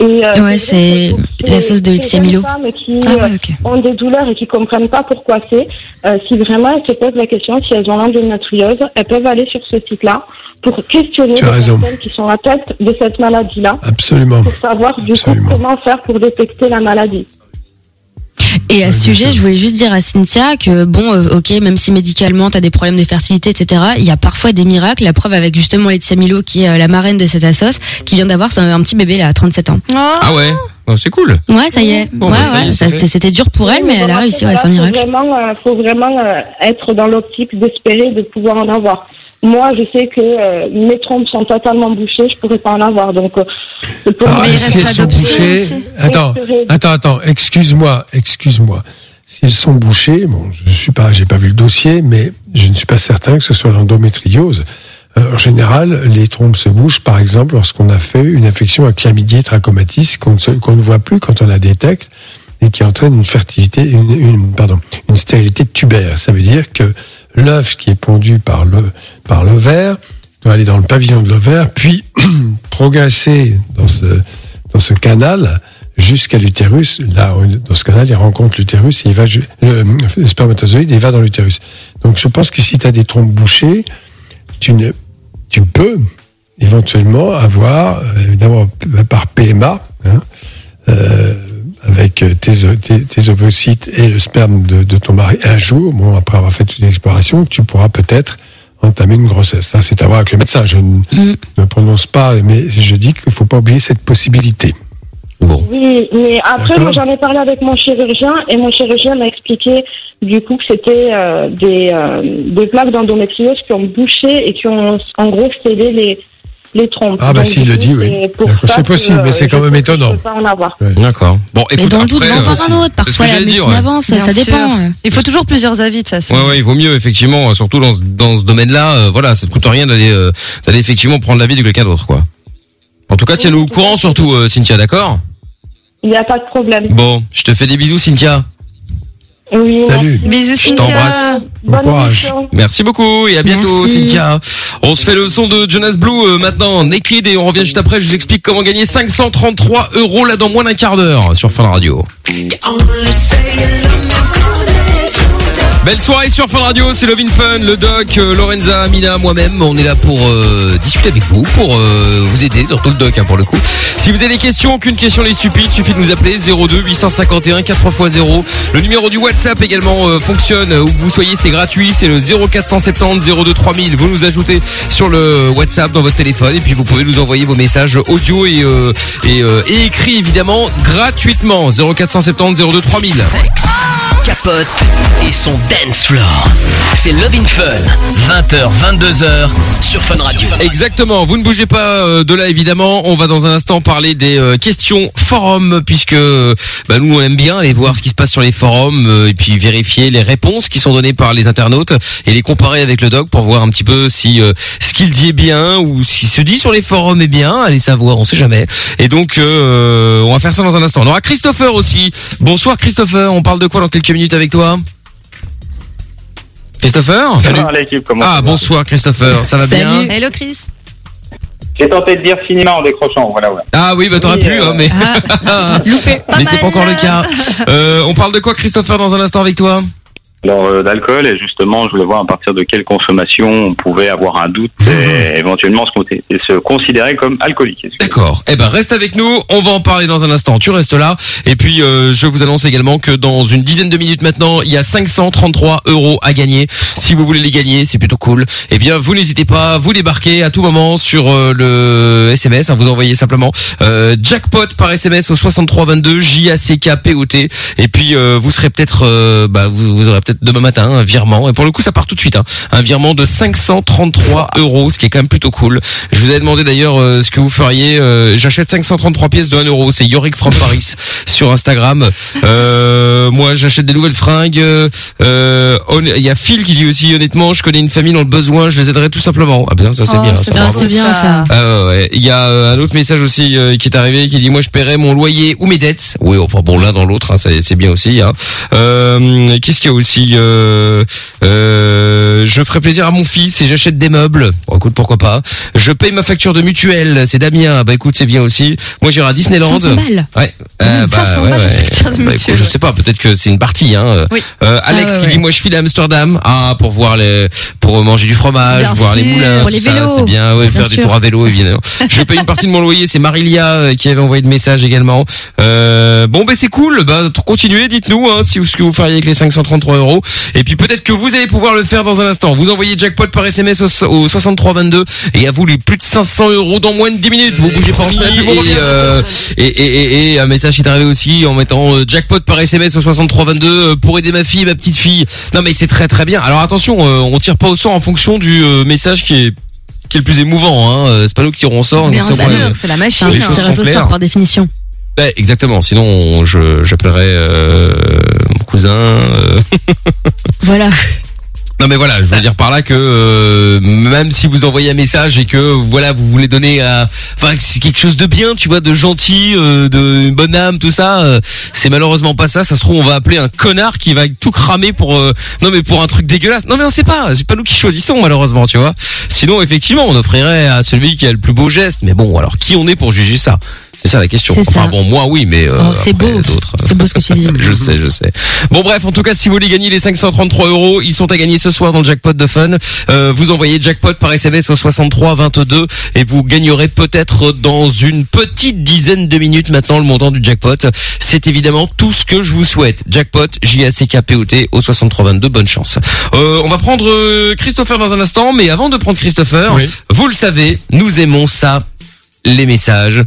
Et, euh, Ouais, c'est la sauce de Laetitia Milo. qui Ah euh, ouais, ont des douleurs et qui comprennent pas pourquoi c'est, euh, si vraiment elles se posent la question si elles ont l'endométriose, elles peuvent aller sur ce site-là pour questionner les personnes qui sont atteintes de cette maladie-là Absolument. pour savoir du Absolument. coup comment faire pour détecter la maladie. Et à ce sujet, je voulais juste dire à Cynthia que bon, euh, ok, même si médicalement t'as des problèmes de fertilité, etc., il y a parfois des miracles. La preuve avec justement Laetitia Milo, qui est euh, la marraine de cette assos, qui vient d'avoir un, un petit bébé là, à 37 ans. Ah ouais, Oh, c'est cool. Ouais, ça y est. Bon, ouais, bah, est, ouais, fait. c'était dur pour elle, mais elle a réussi. Ouais, un miracle. Faut vraiment, euh, faut vraiment euh, être dans l'optique d'espérer de pouvoir en avoir. Moi, je sais que euh, mes trompes sont totalement bouchées, je pourrais pas en avoir. Donc, euh, moi, il si elles sont bouchées, attends, attends, attends, excuse-moi, excuse-moi. Si elles sont bouchées, bon, je suis pas, j'ai pas vu le dossier, mais je ne suis pas certain que ce soit l'endométriose. Euh, en général, les trompes se bouchent, par exemple, lorsqu'on a fait une infection à chlamydia trachomatis qu'on ne, qu'on ne voit plus quand on la détecte et qui entraîne une fertilité, une, une- pardon, une stérilité tubaire. Ça veut dire que l'œuf qui est pondu par le par l'ovaire doit aller dans le pavillon de l'ovaire, puis *clears throat* progresser dans ce dans ce canal jusqu'à l'utérus. Là, dans ce canal, il rencontre l'utérus et il va le, le spermatozoïde et il va dans l'utérus. Donc, je pense que si tu as des trompes bouchées, tu ne tu peux éventuellement avoir, euh, évidemment par PMA, hein, euh, avec euh, tes, tes, tes ovocytes et le sperme de, de ton mari, un jour, bon, après avoir fait toute l'exploration, tu pourras peut-être entamer une grossesse. Ça, c'est à voir avec le médecin. Je ne Mm. me prononce pas, mais je dis qu'il ne faut pas oublier cette possibilité. Bon. Oui, mais après, moi, j'en ai parlé avec mon chirurgien et mon chirurgien m'a expliqué du coup que c'était euh, des, euh, des plaques d'endométriose qui ont bouché et qui ont en gros scellé les, les trompes. Ah, bah, s'il le dit, oui. c'est que, possible, mais euh, c'est quand même étonnant. Pas en avoir. D'accord. Bon, Mais écoute, dans le doute, euh, un autre. Parfois, la dire, médecine ouais. avance, Bien ça sûr. dépend. Il faut toujours plusieurs avis de toute façon. Ouais, ouais, il vaut mieux effectivement, surtout dans, ce- dans ce domaine-là. euh, voilà, ça ne coûte rien d'aller euh, d'aller effectivement prendre l'avis de quelqu'un d'autre, quoi. En tout cas, tiens-nous au courant, surtout euh, Cynthia, d'accord? Il n'y a pas de problème. Bon, je te fais des bisous, Cynthia. Oui, Salut. Bisous, Je t'embrasse. Bon Bonne courage. émission. Merci beaucoup et à bientôt, Merci. Cynthia. On se fait le son de Jonas Blue euh, maintenant, Naked, et on revient juste après. Je vous explique comment gagner 533 euros là dans moins d'un quart d'heure sur Fun Radio. Belle soirée sur Fun Radio, c'est Lovin Fun, le doc, euh, Lorenza, Mina, moi-même. On est là pour euh, discuter avec vous, pour euh, vous aider, surtout le doc hein, pour le coup. Si vous avez des questions, aucune question n'est stupide, suffit de nous appeler 02 851 4x0. Le numéro du WhatsApp également euh, fonctionne, où vous soyez, c'est gratuit, c'est le 0470 02 3000. Vous nous ajoutez sur le WhatsApp dans votre téléphone et puis vous pouvez nous envoyer vos messages audio et, euh, et, et écrits évidemment gratuitement. 0470 02 3000. Capote et son C'est Fun. 20h, 22h sur Fun Radio. Exactement, vous ne bougez pas euh, de là évidemment, on va dans un instant parler des euh, questions forums puisque bah, nous on aime bien aller voir ce qui se passe sur les forums euh, et puis vérifier les réponses qui sont données par les internautes et les comparer avec le doc pour voir un petit peu si ce qu'il dit est bien ou ce qui se dit sur les forums est bien, allez savoir, on sait jamais. Et donc on va faire ça dans un instant. On aura Christopher aussi. Bonsoir Christopher, on parle de quoi dans quelques minutes avec toi? Christopher Salut l'équipe, comment Ah bonsoir Christopher, ça va bien Hello Chris. J'ai tenté de dire finiment en décrochant, voilà, voilà. Ah oui, bah t'aurais Oui, pu, euh, hein, mais *laughs* Loupé. mais c'est pas encore le cas. Euh, on parle de quoi, Christopher, dans un instant avec toi? Alors, euh, d'alcool, et justement, je voulais voir à partir de quelle consommation on pouvait avoir un doute et éventuellement se, compter- et se considérer comme alcoolique. D'accord. Eh ben reste avec nous. On va en parler dans un instant. Tu restes là. Et puis euh, je vous annonce également que dans une dizaine de minutes maintenant, il y a 533 euros à gagner. Si vous voulez les gagner, c'est plutôt cool. Eh bien, vous n'hésitez pas. Vous débarquez à tout moment sur euh, le SMS. hein, vous envoyez simplement euh, jackpot par SMS au 6322 J A C K P O T. Et puis euh, vous serez peut-être, euh, bah vous, vous aurez peut-être demain matin un virement. Et pour le coup, ça part tout de suite. hein. Un virement de 533 euros, ce qui est quand même plutôt cool. Je vous ai demandé d'ailleurs euh, ce que vous feriez. euh, J'achète 533 pièces de 1 euro. C'est Yorick from *laughs* Paris sur Instagram. Euh, moi, j'achète des nouvelles fringues. euh, euh, Il y a Phil qui dit aussi honnêtement, je connais une famille dans le besoin, je les aiderai tout simplement. Ah bien, ça c'est Oh, bien. c'est ça, bien, bien ça. Ah ouais, ouais. Il y a euh, un autre message aussi euh, qui est arrivé qui dit moi je paierai mon loyer ou mes dettes. Oui, enfin bon l'un dans l'autre, hein, c'est c'est bien aussi. Hein. Euh, Qu'est-ce qu'il y a aussi euh, euh, Je ferai plaisir à mon fils et j'achète des meubles. Bon, écoute pourquoi pas. Je paye ma facture de mutuelle. C'est Damien. Bah écoute c'est bien aussi. Moi j'irai à Disneyland. 500 balles. Ouais. Euh, bah, 500 ouais, balles ouais. facture de Bah, écoute, je sais pas. Peut-être que c'est une partie. Hein. Oui. Alex Ah qui dit moi je file à Amsterdam. Ah pour voir les, pour manger du fromage, Bien voir les moulins, Pour les ça, vélos. c'est bien. Ouais, Bien faire des sûr. tours à vélo évidemment. *laughs* Je paye une partie de mon loyer. C'est Marilia qui avait envoyé de message également. Euh, bon ben c'est cool. Bah continuez, dites-nous hein, si ce que vous feriez avec les 533 euros. Et puis peut-être que vous allez pouvoir le faire dans un instant. Vous envoyez jackpot par SMS au, au 6322 et à vous les plus de 500 euros dans moins de 10 minutes. Vous bougez pas en et, euh, et, et, et, et un message qui est arrivé aussi en mettant euh, jackpot par SMS au 6322 euh, pour aider ma fille, ma petite fille. Non mais c'est très très bien. Alors attention, euh, on tire pas au sort en fonction du euh, message qui est qui est le plus émouvant. Hein. C'est pas nous qui tirons au sort. C'est la machine. choses tirage sont au sort claires. par définition. Ouais, exactement. Sinon, j'appellerais euh, mon cousin. euh. *laughs* Voilà. Non mais voilà, je veux dire par là que euh, même si vous envoyez un message et que voilà vous voulez donner à, enfin c'est quelque chose de bien, tu vois, de gentil, euh, de bonne âme, tout ça, euh, c'est malheureusement pas ça. Ça se trouve on va appeler un connard qui va tout cramer pour, euh, non mais pour un truc dégueulasse. Non mais on sait pas, c'est pas nous qui choisissons malheureusement, tu vois. Sinon effectivement on offrirait à celui qui a le plus beau geste, mais bon alors qui on est pour juger ça? C'est ça la question. Enfin ça. bon moi oui mais euh, Oh, c'est beau. d'autres. euh, C'est beau ce que tu dis. *laughs* je sais, je sais. Bon bref, en tout cas, si vous voulez gagner les 533 euros, ils sont à gagner ce soir dans le jackpot de Fun. Euh, vous envoyez jackpot par SMS au 63 22 et vous gagnerez peut-être dans une petite dizaine de minutes maintenant le montant du jackpot. C'est évidemment tout ce que je vous souhaite. Jackpot, J A C K P O T au 63 22. Bonne chance. Euh, on va prendre euh, Christopher dans un instant, mais avant de prendre Christopher, Oui. vous le savez, nous aimons ça, les messages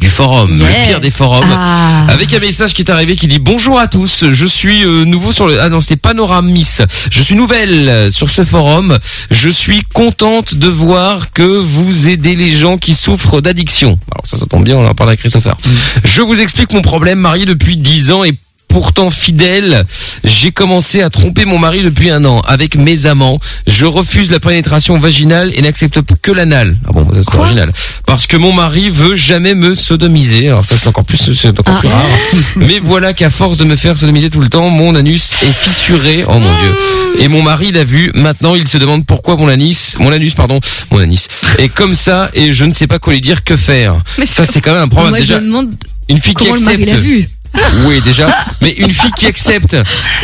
du forum, Yeah. le pire des forums. Ah. Avec un message qui est arrivé qui dit bonjour à tous, je suis euh, nouveau sur le ah non c'est Panoramis. Je suis nouvelle sur ce forum. Je suis contente de voir que vous aidez les gens qui souffrent d'addiction. Alors ça ça tombe bien, on en parle avec Christopher. Je vous explique mon problème, marié depuis 10 ans et pourtant fidèle, j'ai commencé à tromper mon mari depuis un an avec mes amants. Je refuse la pénétration vaginale et n'accepte que l'anal. Ah bon, ça c'est Quoi original. Parce que mon mari veut jamais me sodomiser. Alors ça c'est encore plus, c'est encore Ah. plus rare. Mais voilà qu'à force de me faire sodomiser tout le temps, mon anus est fissuré. Oh mon dieu. Et mon mari l'a vu. Maintenant, il se demande pourquoi mon anus, mon anus, pardon, mon anus est comme ça et je ne sais pas quoi lui dire, que faire. Mais Ça c'est quand même un problème. Moi, je Déjà, me demande une fille qui comment le mari accepte. l'a vu. *laughs* Oui, déjà. Mais une fille qui accepte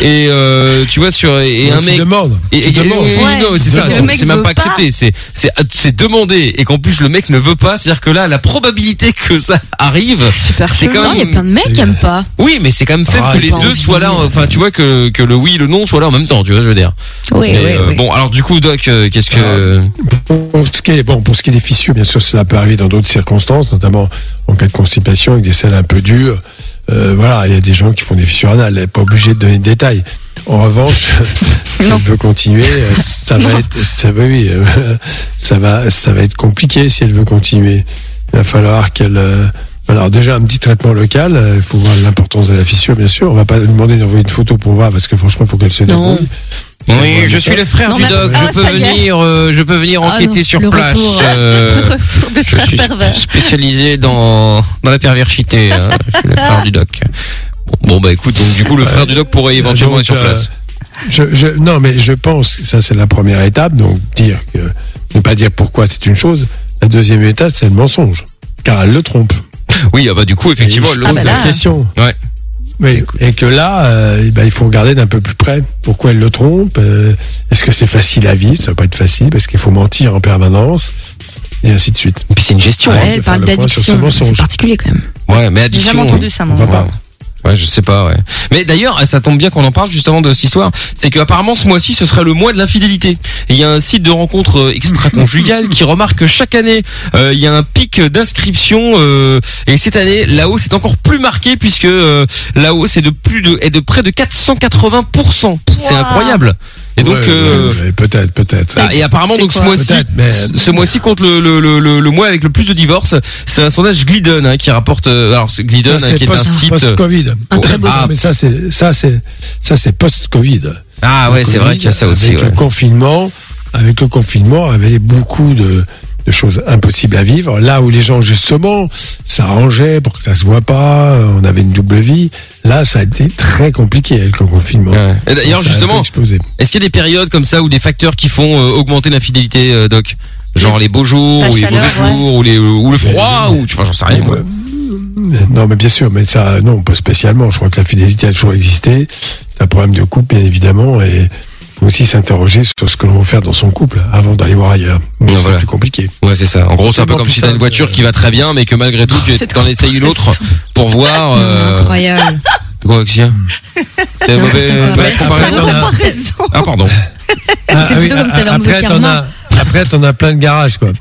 et euh, tu vois sur et un Qui mec demande. et, Qui et- demande. oui, oui, Ouais. non, c'est ça, c'est- même pas accepté, c'est c'est c'est demandé et qu'en plus le mec ne veut pas, c'est-à-dire que là la probabilité que ça arrive, Super c'est quand Non, il y a même plein de mecs qui aiment pas. oui, mais c'est quand même faible Ah, que ils les deux soient là, enfin tu vois que que le oui et le non soient là en même temps, tu vois, je veux dire. Oui, Mais, oui, euh, oui. Bon, alors du coup Doc, euh, qu'est-ce que Pour ce qui est, bon, pour ce qui est des fissures, bien sûr, cela peut arriver dans d'autres circonstances, notamment en cas de constipation avec des selles un peu dures. Euh, voilà, il y a des gens qui font des fissures anales, pas obligé de donner de détails. En revanche, *laughs* si elle veut continuer, euh, ça va être, ça va, oui, euh, ça va, ça va être compliqué si elle veut continuer. Il va falloir qu'elle, euh, alors déjà un petit traitement local. Il faut voir l'importance de la fissure, bien sûr. On va pas demander d'envoyer une photo pour voir parce que franchement, il faut qu'elle se débrouille. Oui, je suis le frère Non, du Doc, Ah, je peux venir euh, je peux venir Ah, enquêter non, sur le place. retour. euh, *laughs* Retour de Je suis pervers. spécialisé dans dans la perversité. Hein. Je suis le frère du doc. Bon bah écoute, donc du coup le frère du doc pourrait éventuellement Donc, être sur euh, place. Je, je, non, mais je pense que ça c'est la première étape. Donc dire que ne pas dire pourquoi c'est une chose. La deuxième étape c'est le mensonge, car elle le trompe. Oui, ah bah du coup effectivement pose bah la là. question. Ouais. Oui, et que là, euh, ben, il faut regarder d'un peu plus près. Pourquoi elle le trompe euh, Est-ce que c'est facile à vivre Ça va pas être facile parce qu'il faut mentir en permanence et ainsi de suite. Et puis c'est une gestion. Ouais, hein. Elle faire parle d'addiction. C'est particulier quand même. Ouais, mais J'ai addiction. jamais entendu ça, On moi. va pas. Ouais, je sais pas, ouais. Mais d'ailleurs, ça tombe bien qu'on en parle justement de cette histoire. C'est que apparemment ce mois-ci, ce serait le mois de l'infidélité. Il y a un site de rencontres euh, extra-conjugales *laughs* qui remarque que chaque année, euh, il y a un pic d'inscription. euh, et cette année, la hausse est encore plus marquée puisque euh, la hausse est de plus de est de près de 480% C'est incroyable. Et donc. Ouais, euh, ouais, peut-être, peut-être. ah, et apparemment donc ce mois-ci, mais- ce mois-ci compte le, le, le, le, le mois avec le plus de divorces. C'est un sondage Glidden hein, qui rapporte. euh, alors c'est Glidden Ça, hein, c'est qui est un site. Post-Covid. Un très beau Ah, mais ça c'est ça c'est ça c'est post-Covid. Ah ouais, c'est vrai qu'il y a ça aussi. Avec ouais. le confinement, avec le confinement, avait beaucoup de, de choses impossibles à vivre. Là où les gens justement s'arrangeaient pour que ça se voit pas, on avait une double vie. Là, ça a été très compliqué avec le confinement. Ouais. Et d'ailleurs, Ça justement, est-ce qu'il y a des périodes comme ça ou des facteurs qui font euh, augmenter l'infidélité, euh, Doc? Genre les beaux jours, La ou les mauvais ouais. jours, ou, les, ou le froid, ou tu vois, j'en sais rien. moi. Ouais. Non, mais bien sûr, mais ça, non, pas spécialement. Je crois que la fidélité a toujours existé. C'est un problème de couple, bien évidemment, et faut aussi s'interroger sur ce que l'on veut faire dans son couple avant d'aller voir ailleurs. C'est voilà. plus compliqué. Ouais, c'est ça. En gros, c'est un peu comme si t'as une voiture euh, qui va très bien, mais que malgré tout, *laughs* tu C'est t'en essayes une autre pour voir. Euh... Incroyable. *laughs* Quoi, C'est mauvais. comparaison. après, t'en as- raison. Ah pardon. *laughs* Ah, plutôt comme si t'avais un après, mauvais karma. Après, t'en as plein de garages, quoi. *laughs*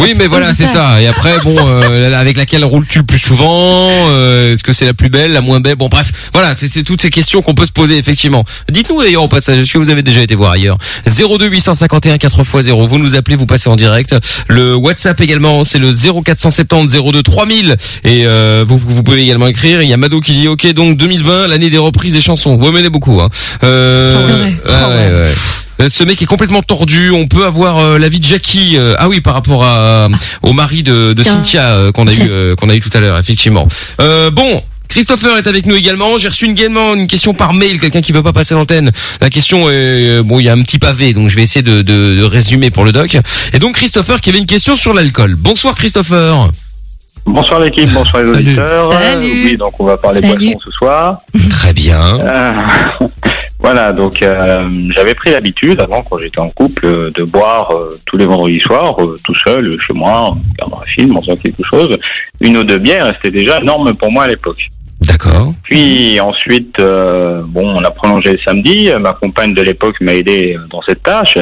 Oui, mais voilà, c'est ça. Et après, bon, euh, avec laquelle roules-tu le plus souvent Euh, Est-ce que c'est la plus belle, la moins belle? Bon, bref, voilà, c'est c'est toutes ces questions qu'on peut se poser effectivement. Dites-nous d'ailleurs au passage, est-ce que vous avez déjà été voir ailleurs? 02 851 4x0. Vous nous appelez, vous passez en direct. Le WhatsApp également, c'est le 0470 02 3000. Et euh, vous, vous pouvez également écrire. Il y a Mado qui dit, ok, donc 2020, l'année des reprises des chansons. Vous m'aimez beaucoup. Hein. Euh, C'est vrai. ah ouais, ouais. Euh, Ce mec est complètement tordu. On peut avoir euh, l'avis de Jackie. euh, ah oui, par rapport à au mari de, de. Cynthia euh, qu'on a eu *laughs* euh, qu'on a eu tout à l'heure, effectivement. Euh, bon. Christopher est avec nous également. J'ai reçu une, également une question par mail, quelqu'un qui veut pas passer l'antenne. La question est bon, il y a un petit pavé, donc je vais essayer de, de, de résumer pour le doc. Et donc Christopher qui avait une question sur l'alcool. Bonsoir Christopher. Bonsoir l'équipe, bonsoir les auditeurs. Salut. Oui, donc on va parler Salut. boissons ce soir. Très bien. Euh, *laughs* voilà, donc euh, j'avais pris l'habitude avant, quand j'étais en couple, euh, de boire euh, tous les vendredis soirs, euh, tout seul, chez moi, en regardant un film, en faisant quelque chose. Une ou deux bières, c'était déjà énorme pour moi à l'époque. D'accord. Puis ensuite, euh, bon, on a prolongé le samedi. Ma compagne de l'époque m'a aidé dans cette tâche.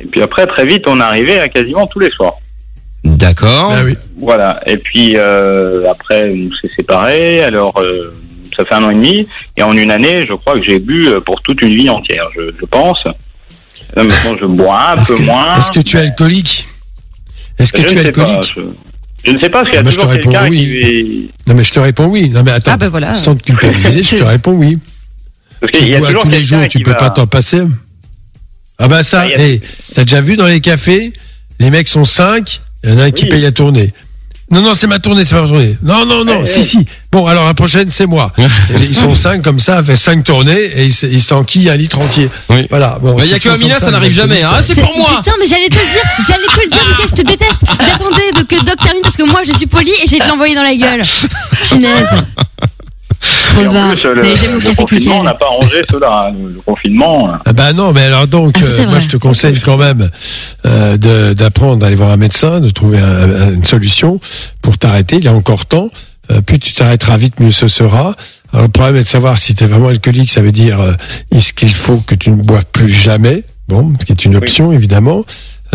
Et puis après, très vite, on arrivait à quasiment tous les soirs. D'accord. Ah oui. Voilà. Et puis euh, après, on s'est séparés. Alors, euh, ça fait un an et demi. Et en une année, je crois que j'ai bu euh, pour toute une vie entière, je, je pense. Là, maintenant, je bois un Est-ce peu que, moins. est-ce que tu es alcoolique? Est-ce que je tu es pas. alcoolique? Je, je ne sais pas, parce qu'il y a toujours quelqu'un oui. qui... Non, mais je te réponds oui. Non, mais attends. Ah, ben voilà. Sans te culpabiliser, je te réponds oui. Parce qu'il y Tu a bois toujours tous les quelqu'un jours, tu peux va- pas t'en passer? Ah bah ça, Ah, y a- hey, t'as déjà vu dans les cafés, les mecs sont cinq, il y en a un qui paye la tournée. Non, non, c'est ma tournée, c'est ma tournée. Non, non, non, Ouais, si, ouais. si. Bon, alors la prochaine, c'est moi. *laughs* Ils sont cinq comme ça, fait cinq tournées et ils s'enquillent un litre entier. Oui. Voilà. Bon, Mais il y a que Amina, ça n'arrive jamais. Hein. alcooliques. C'est pour moi. Putain, mais j'allais te le dire, j'allais te le dire, Mickaël, je te déteste. J'attendais que Doc termine parce que moi je suis poli et j'ai te l'envoyer dans la gueule. *laughs* Finesse. Crevard. plus, le, Mais j'aime au le confinement n'a pas arrangé cela. hein. Le, confinement. euh, Ah bah non, mais alors donc, Ah, euh, moi je te conseille quand même euh, de- d'apprendre d'aller voir un médecin, de trouver un- un- une solution pour t'arrêter. Il y a encore temps. Euh, plus tu t'arrêteras vite, mieux ce sera. Alors, le problème est de savoir si tu es vraiment alcoolique, ça veut dire euh, est-ce qu'il faut que tu ne boives plus jamais? Bon, ce qui est une option évidemment.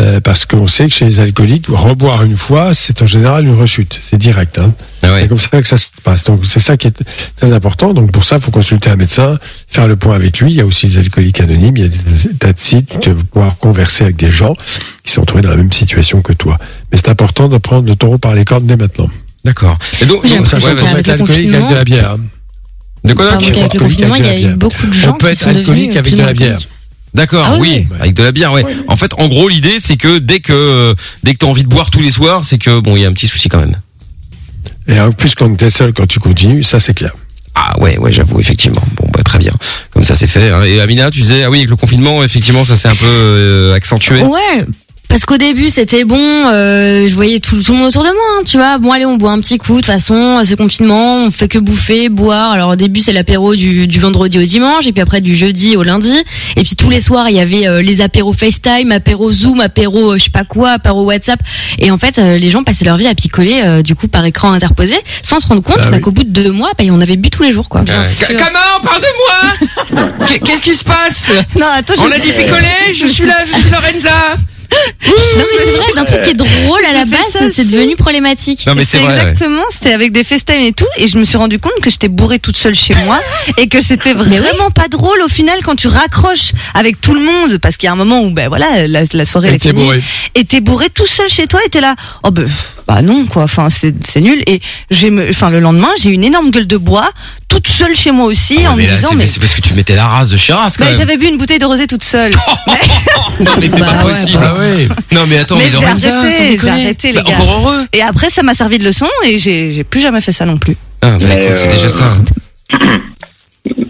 Euh, parce qu'on sait que chez les alcooliques, reboire une fois, c'est en général une rechute. C'est direct. Hein. Ah ouais. C'est comme ça que ça se passe. Donc c'est ça qui est très important. Donc pour ça, il faut consulter un médecin, faire le point avec lui. Il y a aussi les alcooliques anonymes. Il y a des tas de sites. Tu vas pouvoir converser avec des gens qui sont trouvés dans la même situation que toi. Mais c'est important de prendre le taureau par les cornes dès maintenant. D'accord. Et donc, J'ai donc, Ça, l'impression ouais, qu'on ouais. qu'avec peut être le alcoolique avec de la bière. hein. de quoi qu'avec le confinement, il y a avec eu beaucoup de On gens peut qui être sont alcoolique avec de la bière. D'accord, Ah oui, oui. avec de la bière, ouais. En fait, en gros, l'idée, c'est que dès que dès que t'as envie de boire tous les soirs, c'est que bon, il y a un petit souci quand même. Et en plus, quand tu es seul, quand tu continues, ça c'est clair. Ah ouais, ouais, j'avoue, effectivement. Bon, bah très bien. Comme ça, c'est fait. hein. Et Amina, tu disais, ah oui, avec le confinement, effectivement, ça s'est un peu euh, accentué. Ouais. Parce qu'au début c'était bon, euh, je voyais tout, tout le monde autour de moi, hein, tu vois. Bon allez, on boit un petit coup. De toute façon, c'est confinement, on fait que bouffer, boire. Alors au début c'est l'apéro du, du vendredi au dimanche, et puis après du jeudi au lundi. Et puis tous les soirs il y avait euh, les apéros FaceTime, apéro Zoom, apéro euh, je sais pas quoi, apéro WhatsApp. Et en fait euh, les gens passaient leur vie à picoler euh, du coup par écran interposé, sans se rendre compte Ah bah, oui. qu'au bout de deux mois, bah, on avait bu tous les jours quoi. Euh, Ca- Comment? Parle de moi *laughs* Qu'est- Qu'est-ce qui se passe? Non, attends, On je- a dit picoler, je suis là, je suis Lorenza Non mais c'est vrai, d'un truc qui est drôle à la base, c'est devenu problématique. Non mais c'est vrai. ouais. Exactement, c'était avec des FaceTime et tout, et je me suis rendu compte que j'étais bourrée toute seule chez moi, *laughs* et que c'était vraiment pas drôle au final quand tu raccroches avec tout le monde, parce qu'il y a un moment où ben voilà, la, la soirée Et elle est t'es finie, bourré. et t'es bourré tout seul chez toi, et t'es là, oh ben bah non quoi, enfin c'est c'est nul, et j'ai, me- enfin le lendemain j'ai eu une énorme gueule de bois, toute seule chez moi aussi, Ah, en mais me là, disant c'est- mais c'est parce que tu mettais la race de Shiraz quand même. j'avais bu une bouteille de rosé toute seule. *laughs* Non mais c'est Bah pas ouais, possible. Ah ouais. Non mais attends, Mais mais, j'ai arrêté, j'ai les Bah, gars. encore heureux. Et après ça m'a servi de leçon, et j'ai j'ai plus jamais fait ça non plus. Ah, bah, Mais, écoute, c'est euh, déjà ça. *coughs*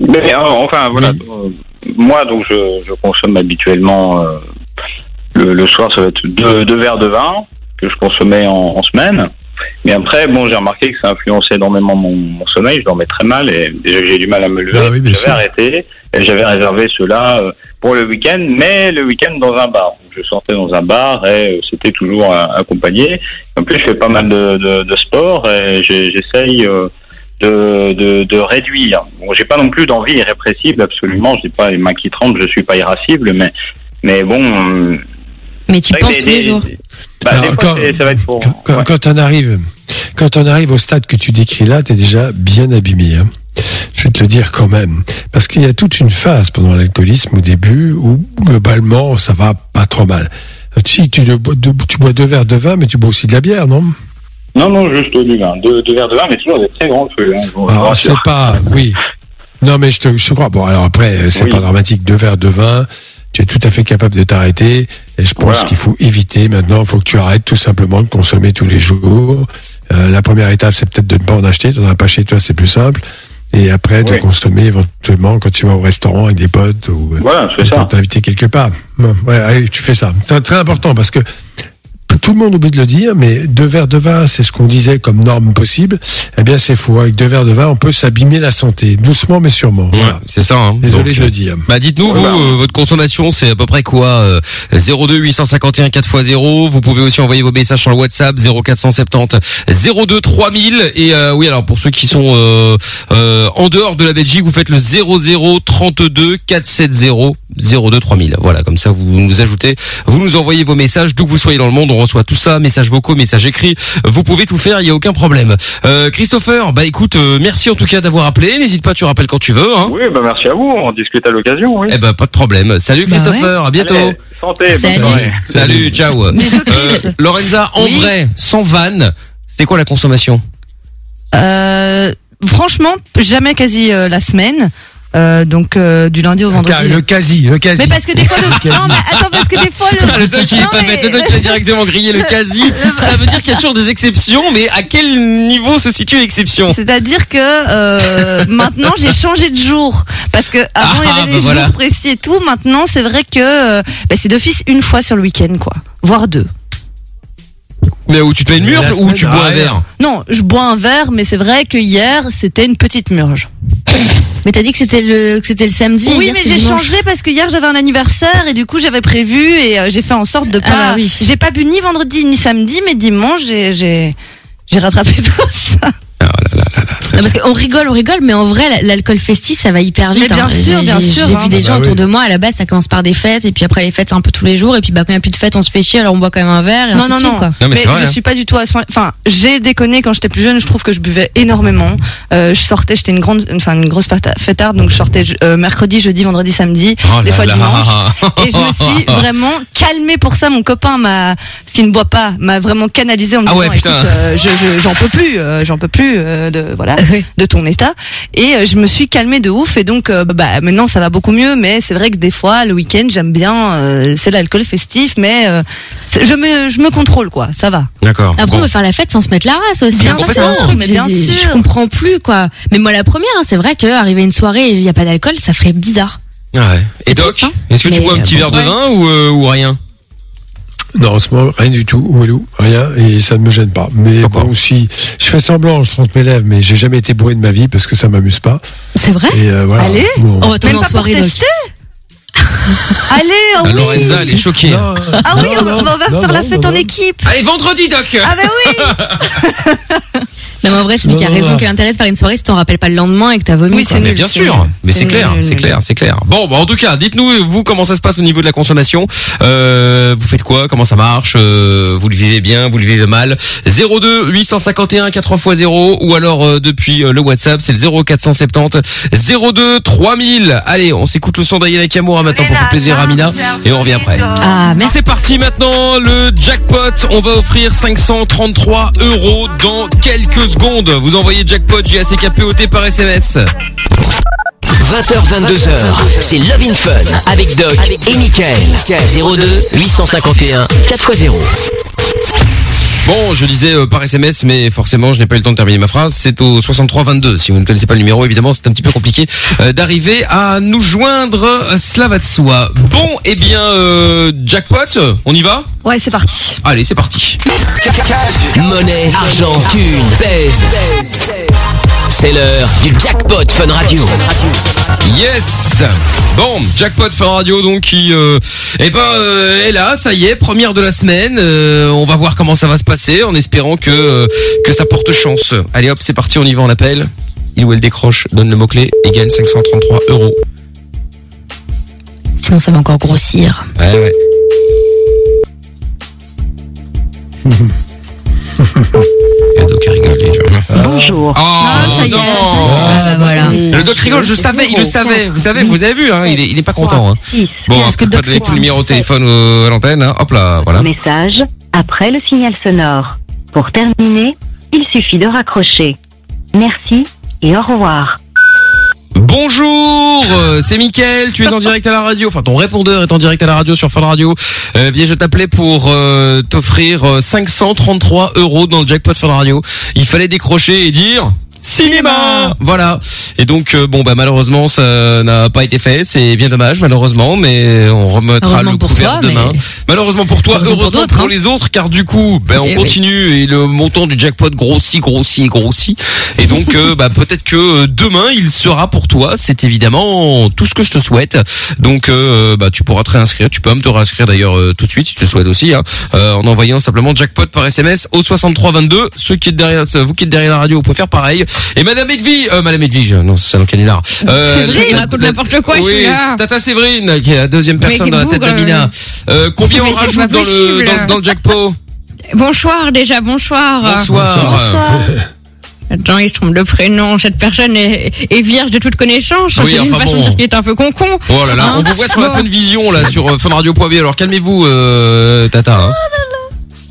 Mais euh, enfin voilà, euh, moi donc je, je consomme habituellement euh, le, le soir ça va être deux, deux verres de vin que je consommais en, en semaine. Mais après bon j'ai remarqué que ça influençait énormément mon, mon sommeil, je dormais très mal et déjà j'ai du mal à me lever. Ah oui, j'avais arrêté et j'avais réservé cela euh, pour le week-end, mais le week-end dans un bar. Je sortais dans un bar et euh, c'était toujours euh, accompagné. En plus je fais pas mal de, de, de sport et j'essaye de, de, de réduire. Bon, j'ai pas non plus d'envie irrépressible, absolument. J'ai pas les mains qui tremblent, je suis pas irascible, mais mais bon. Mais tu penses que tous des- les jours. Bah, Alors, fois, quand- c'est- ça va être pour. Quand, quand, ouais. quand on arrive, quand on arrive au stade que tu décris là, t'es déjà bien abîmé. Hein. Je vais te le dire quand même, parce qu'il y a toute une phase pendant l'alcoolisme au début où globalement ça va pas trop mal. Tu, tu, bois deux, tu bois deux verres de vin, mais tu bois aussi de la bière, non? Non, non, juste du vin. Deux, deux verres de vin, mais toujours des très grands feux. Hein, Alors rassure. c'est pas, oui. Non, mais je te, je crois. Bon, alors après, c'est Oui. pas dramatique. Deux verres de vin, tu es tout à fait capable de t'arrêter. Et je pense Voilà. qu'il faut éviter maintenant. Il faut que tu arrêtes tout simplement de consommer tous les jours. Euh, la première étape, c'est peut-être de ne pas en acheter. Tu n'en as pas chez toi, c'est plus simple. Et après, de consommer éventuellement quand tu vas au restaurant avec des potes ou Voilà, c'est quand ça. t'es invité quelque part. Ouais, allez, tu fais ça. C'est très important parce que tout le monde oublie de le dire, mais deux verres de vin, c'est ce qu'on disait comme norme possible. Eh bien, c'est faux. Avec deux verres de vin, on peut s'abîmer la santé, doucement mais sûrement. Ouais, Voilà. c'est ça. Hein. Désolé Donc, de le dire. Bah dites-nous Voilà. vous euh, votre consommation c'est à peu près quoi euh, 02 851 4x0 vous pouvez aussi envoyer vos messages sur le WhatsApp 0470 02 3000 et euh, oui alors pour ceux qui sont euh, euh, en dehors de la Belgique vous faites le 00 32 470 02 3000 voilà comme ça vous nous ajoutez vous nous envoyez vos messages d'où que vous soyez dans le monde on reçoit tout ça messages vocaux messages écrits vous pouvez tout faire il y a aucun problème euh, Christopher bah écoute euh, merci en tout cas d'avoir appelé n'hésite pas tu rappelles quand tu veux hein Oui, bah merci à vous. On discute à l'occasion. Oui. eh ben pas de problème. Salut Bah Christopher, à bientôt. Allez, santé. bonne Salut. soirée. Salut, ciao. Euh, Lorenza, en Oui. vrai, sans vanne, c'est quoi la consommation? Euh, franchement, jamais quasi euh, la semaine. Euh, donc euh, du lundi au vendredi. Le quasi, le quasi. Mais parce que des fois *laughs* le quasi. non mais attends parce que des fois le Ah, le doc il est pas mais- bête, le doc il a directement grillé le quasi. *laughs* Ça veut dire qu'il y a toujours des exceptions, mais à quel niveau se situe l'exception? C'est-à-dire que euh, maintenant j'ai changé de jour parce que avant il y Ah, avait bah des voilà. jours précis et tout. Maintenant c'est vrai que euh, bah, c'est d'office une fois sur le week-end quoi, voire deux. Mais où tu te mets une murge ou tu bois un verre Non, je bois un verre, mais c'est vrai que hier, c'était une petite murge. Mais t'as dit que c'était le que c'était le samedi. Oui, hier, mais j'ai changé parce que hier j'avais un anniversaire et du coup j'avais prévu et euh, j'ai fait en sorte de Ah pas. bah oui. J'ai pas bu ni vendredi ni samedi, mais dimanche j'ai j'ai j'ai rattrapé *laughs* tout ça. Non, parce qu'on rigole, on rigole, mais en vrai, la- l'alcool festif, ça va hyper vite. Mais bien hein. sûr, J'ai- bien sûr, J'ai hein. vu des Ah gens bah autour oui. de moi. À la base, ça commence par des fêtes, et puis après les fêtes, c'est un peu tous les jours, et puis bah quand il y a plus de fêtes, on se fait chier, alors on boit quand même un verre. Et Non ainsi non de non. suite, quoi. Non, mais vrai, je hein. suis pas du tout à ce point. Enfin, j'ai déconné quand j'étais plus jeune. Je trouve que je buvais énormément. Euh, je sortais, j'étais une grande, enfin une grosse fêta- fêtarde, donc je sortais euh, mercredi, jeudi, vendredi, samedi, Oh des fois là. dimanche. *laughs* Et je me suis vraiment calmée pour ça. Mon copain m'a, qui ne boit pas, m'a vraiment canalisé en me Ah disant, écoute, euh, je, je- j'en peux plus, euh, j'en peux plus euh, de voilà *laughs* Oui. de ton état. Et euh, je me suis calmée de ouf. Et donc euh, bah maintenant ça va beaucoup mieux. Mais c'est vrai que des fois le week-end j'aime bien, euh, c'est l'alcool festif, mais euh, je me je me contrôle quoi. Ça va. D'accord. Après, Bon. on peut faire la fête sans se mettre la race aussi. Bien hein. Ça, un truc, mais bien sûr. Je comprends plus, quoi. Mais moi, la première, hein, c'est vrai que arriver une soirée et il n'y a pas d'alcool, ça ferait bizarre. Ah ouais. Et Doc, hein. est-ce que tu bois un petit verre de ouais. vin ou, euh, ou rien? Non, en ce moment, rien du tout, Walou, rien, et ça ne me gêne pas. Mais Pourquoi bon, si je fais semblant, je trompe mes lèvres, mais j'ai jamais été bourré de ma vie parce que ça m'amuse pas. C'est vrai Et euh, voilà. Allez. Bon. On va Même en soirée, tester *laughs* Allez, oh oui. Lorenza, elle est choquée. Non, Ah oui, non, on va, non, on va non, faire la fête non, en non. équipe. Allez, vendredi, Doc Ah ben oui. *laughs* Non, mais en vrai, celui qui a raison l'intérêt de faire une soirée, si t'en rappelles pas le lendemain et que t'as vomi. Oui, c'est nul, bien sûr, mais c'est clair, c'est clair, c'est clair. Bon, bah, en tout cas, dites-nous vous comment ça se passe au niveau de la consommation. Euh, vous faites quoi? Comment ça marche? Euh, Vous le vivez bien? Vous le vivez mal? 02 851 4x0 ou alors euh, depuis euh, le WhatsApp, c'est le 0470 02 3000. Allez, on s'écoute le son d'Ayana Kamura maintenant pour faire plaisir à Mina et on revient après. Ah, merci. C'est parti maintenant, le jackpot. On va offrir 533 euros dans quelques secondes. Vous envoyez jackpot J-A-C-K-P-O-T par SMS. 20h, 22h, c'est Love in Fun avec Doc et Michael. 02 851 4x0. Bon, je disais euh, par SMS, mais forcément, je n'ai pas eu le temps de terminer ma phrase. C'est au 6322. Si vous ne connaissez pas le numéro, évidemment, c'est un petit peu compliqué euh, d'arriver à nous joindre. Euh, Cela va de soi. Bon, eh bien, euh, jackpot, on y va? Ouais, c'est parti. Allez, c'est parti. Monnaie, argent, thune, pèse. C'est l'heure du jackpot Fun Radio. Yes Bon, jackpot Fun Radio donc qui euh, eh ben euh, est là, ça y est, première de la semaine. Euh, on va voir comment ça va se passer en espérant que euh, que ça porte chance. Allez hop, c'est parti, on y va, on appelle. Il ou elle décroche, donne le mot-clé et gagne 533 euros. Sinon, ça va encore grossir. Ouais ouais. *laughs* Doc dit, Bonjour. Oh Ah, ça y est. non Ah, bah voilà. Le doc rigole, je savais, il le savait. Vous savez, vous avez vu, hein, il est, il est pas content. Hein. Bon, Parce que donner tout le numéro au téléphone euh, à l'antenne. Hein. Hop là, voilà. Message après le signal sonore. Pour terminer, il suffit de raccrocher. Merci et au revoir. Bonjour, euh, c'est Mickaël, tu es en direct à la radio, enfin ton répondeur est en direct à la radio sur Fun Radio. Euh, je t'appelais pour euh, t'offrir euh, 533 euros dans le jackpot Fun Radio. Il fallait décrocher et dire... Cinéma Voilà. Et donc euh, bon bah malheureusement ça n'a pas été fait, c'est bien dommage malheureusement, mais on remettra le couvert toi, demain. mais- Malheureusement pour toi, Heureusement pour heureusement pour, d'autres, hein. les autres, car du coup, ben on Eh oui. continue et le montant du jackpot grossit, grossit et grossit. Et donc, *laughs* euh, bah peut-être que euh, demain il sera pour toi. C'est évidemment tout ce que je te souhaite. Donc, euh, bah tu pourras te réinscrire. Tu peux même te réinscrire d'ailleurs tout de suite si tu le souhaites aussi, hein, euh, en envoyant simplement jackpot par SMS au 6322. Ceux qui êtes derrière, vous qui êtes derrière la radio, vous pouvez faire pareil. Et Madame Edwige, euh, Madame Edwige, non c'est un canular. Euh, Séverine, raconte n'importe quoi, Oui. Tata Séverine, qui est la deuxième personne dans la tête bougre, d'Amina. Euh, combien Mais on rajoute dans le, dans, le- dans le jackpot Bonsoir déjà, bonsoir. Bonsoir. Attends, il se trompe de prénom. Cette personne est, est vierge de toute connaissance. Oui, C'est une enfin façon bon. de dire qu'il est un peu concon. Oh là là, Hein on vous voit sur la. Fun Vision là sur euh, funradio.be. Alors calmez-vous, euh, Tata. hein.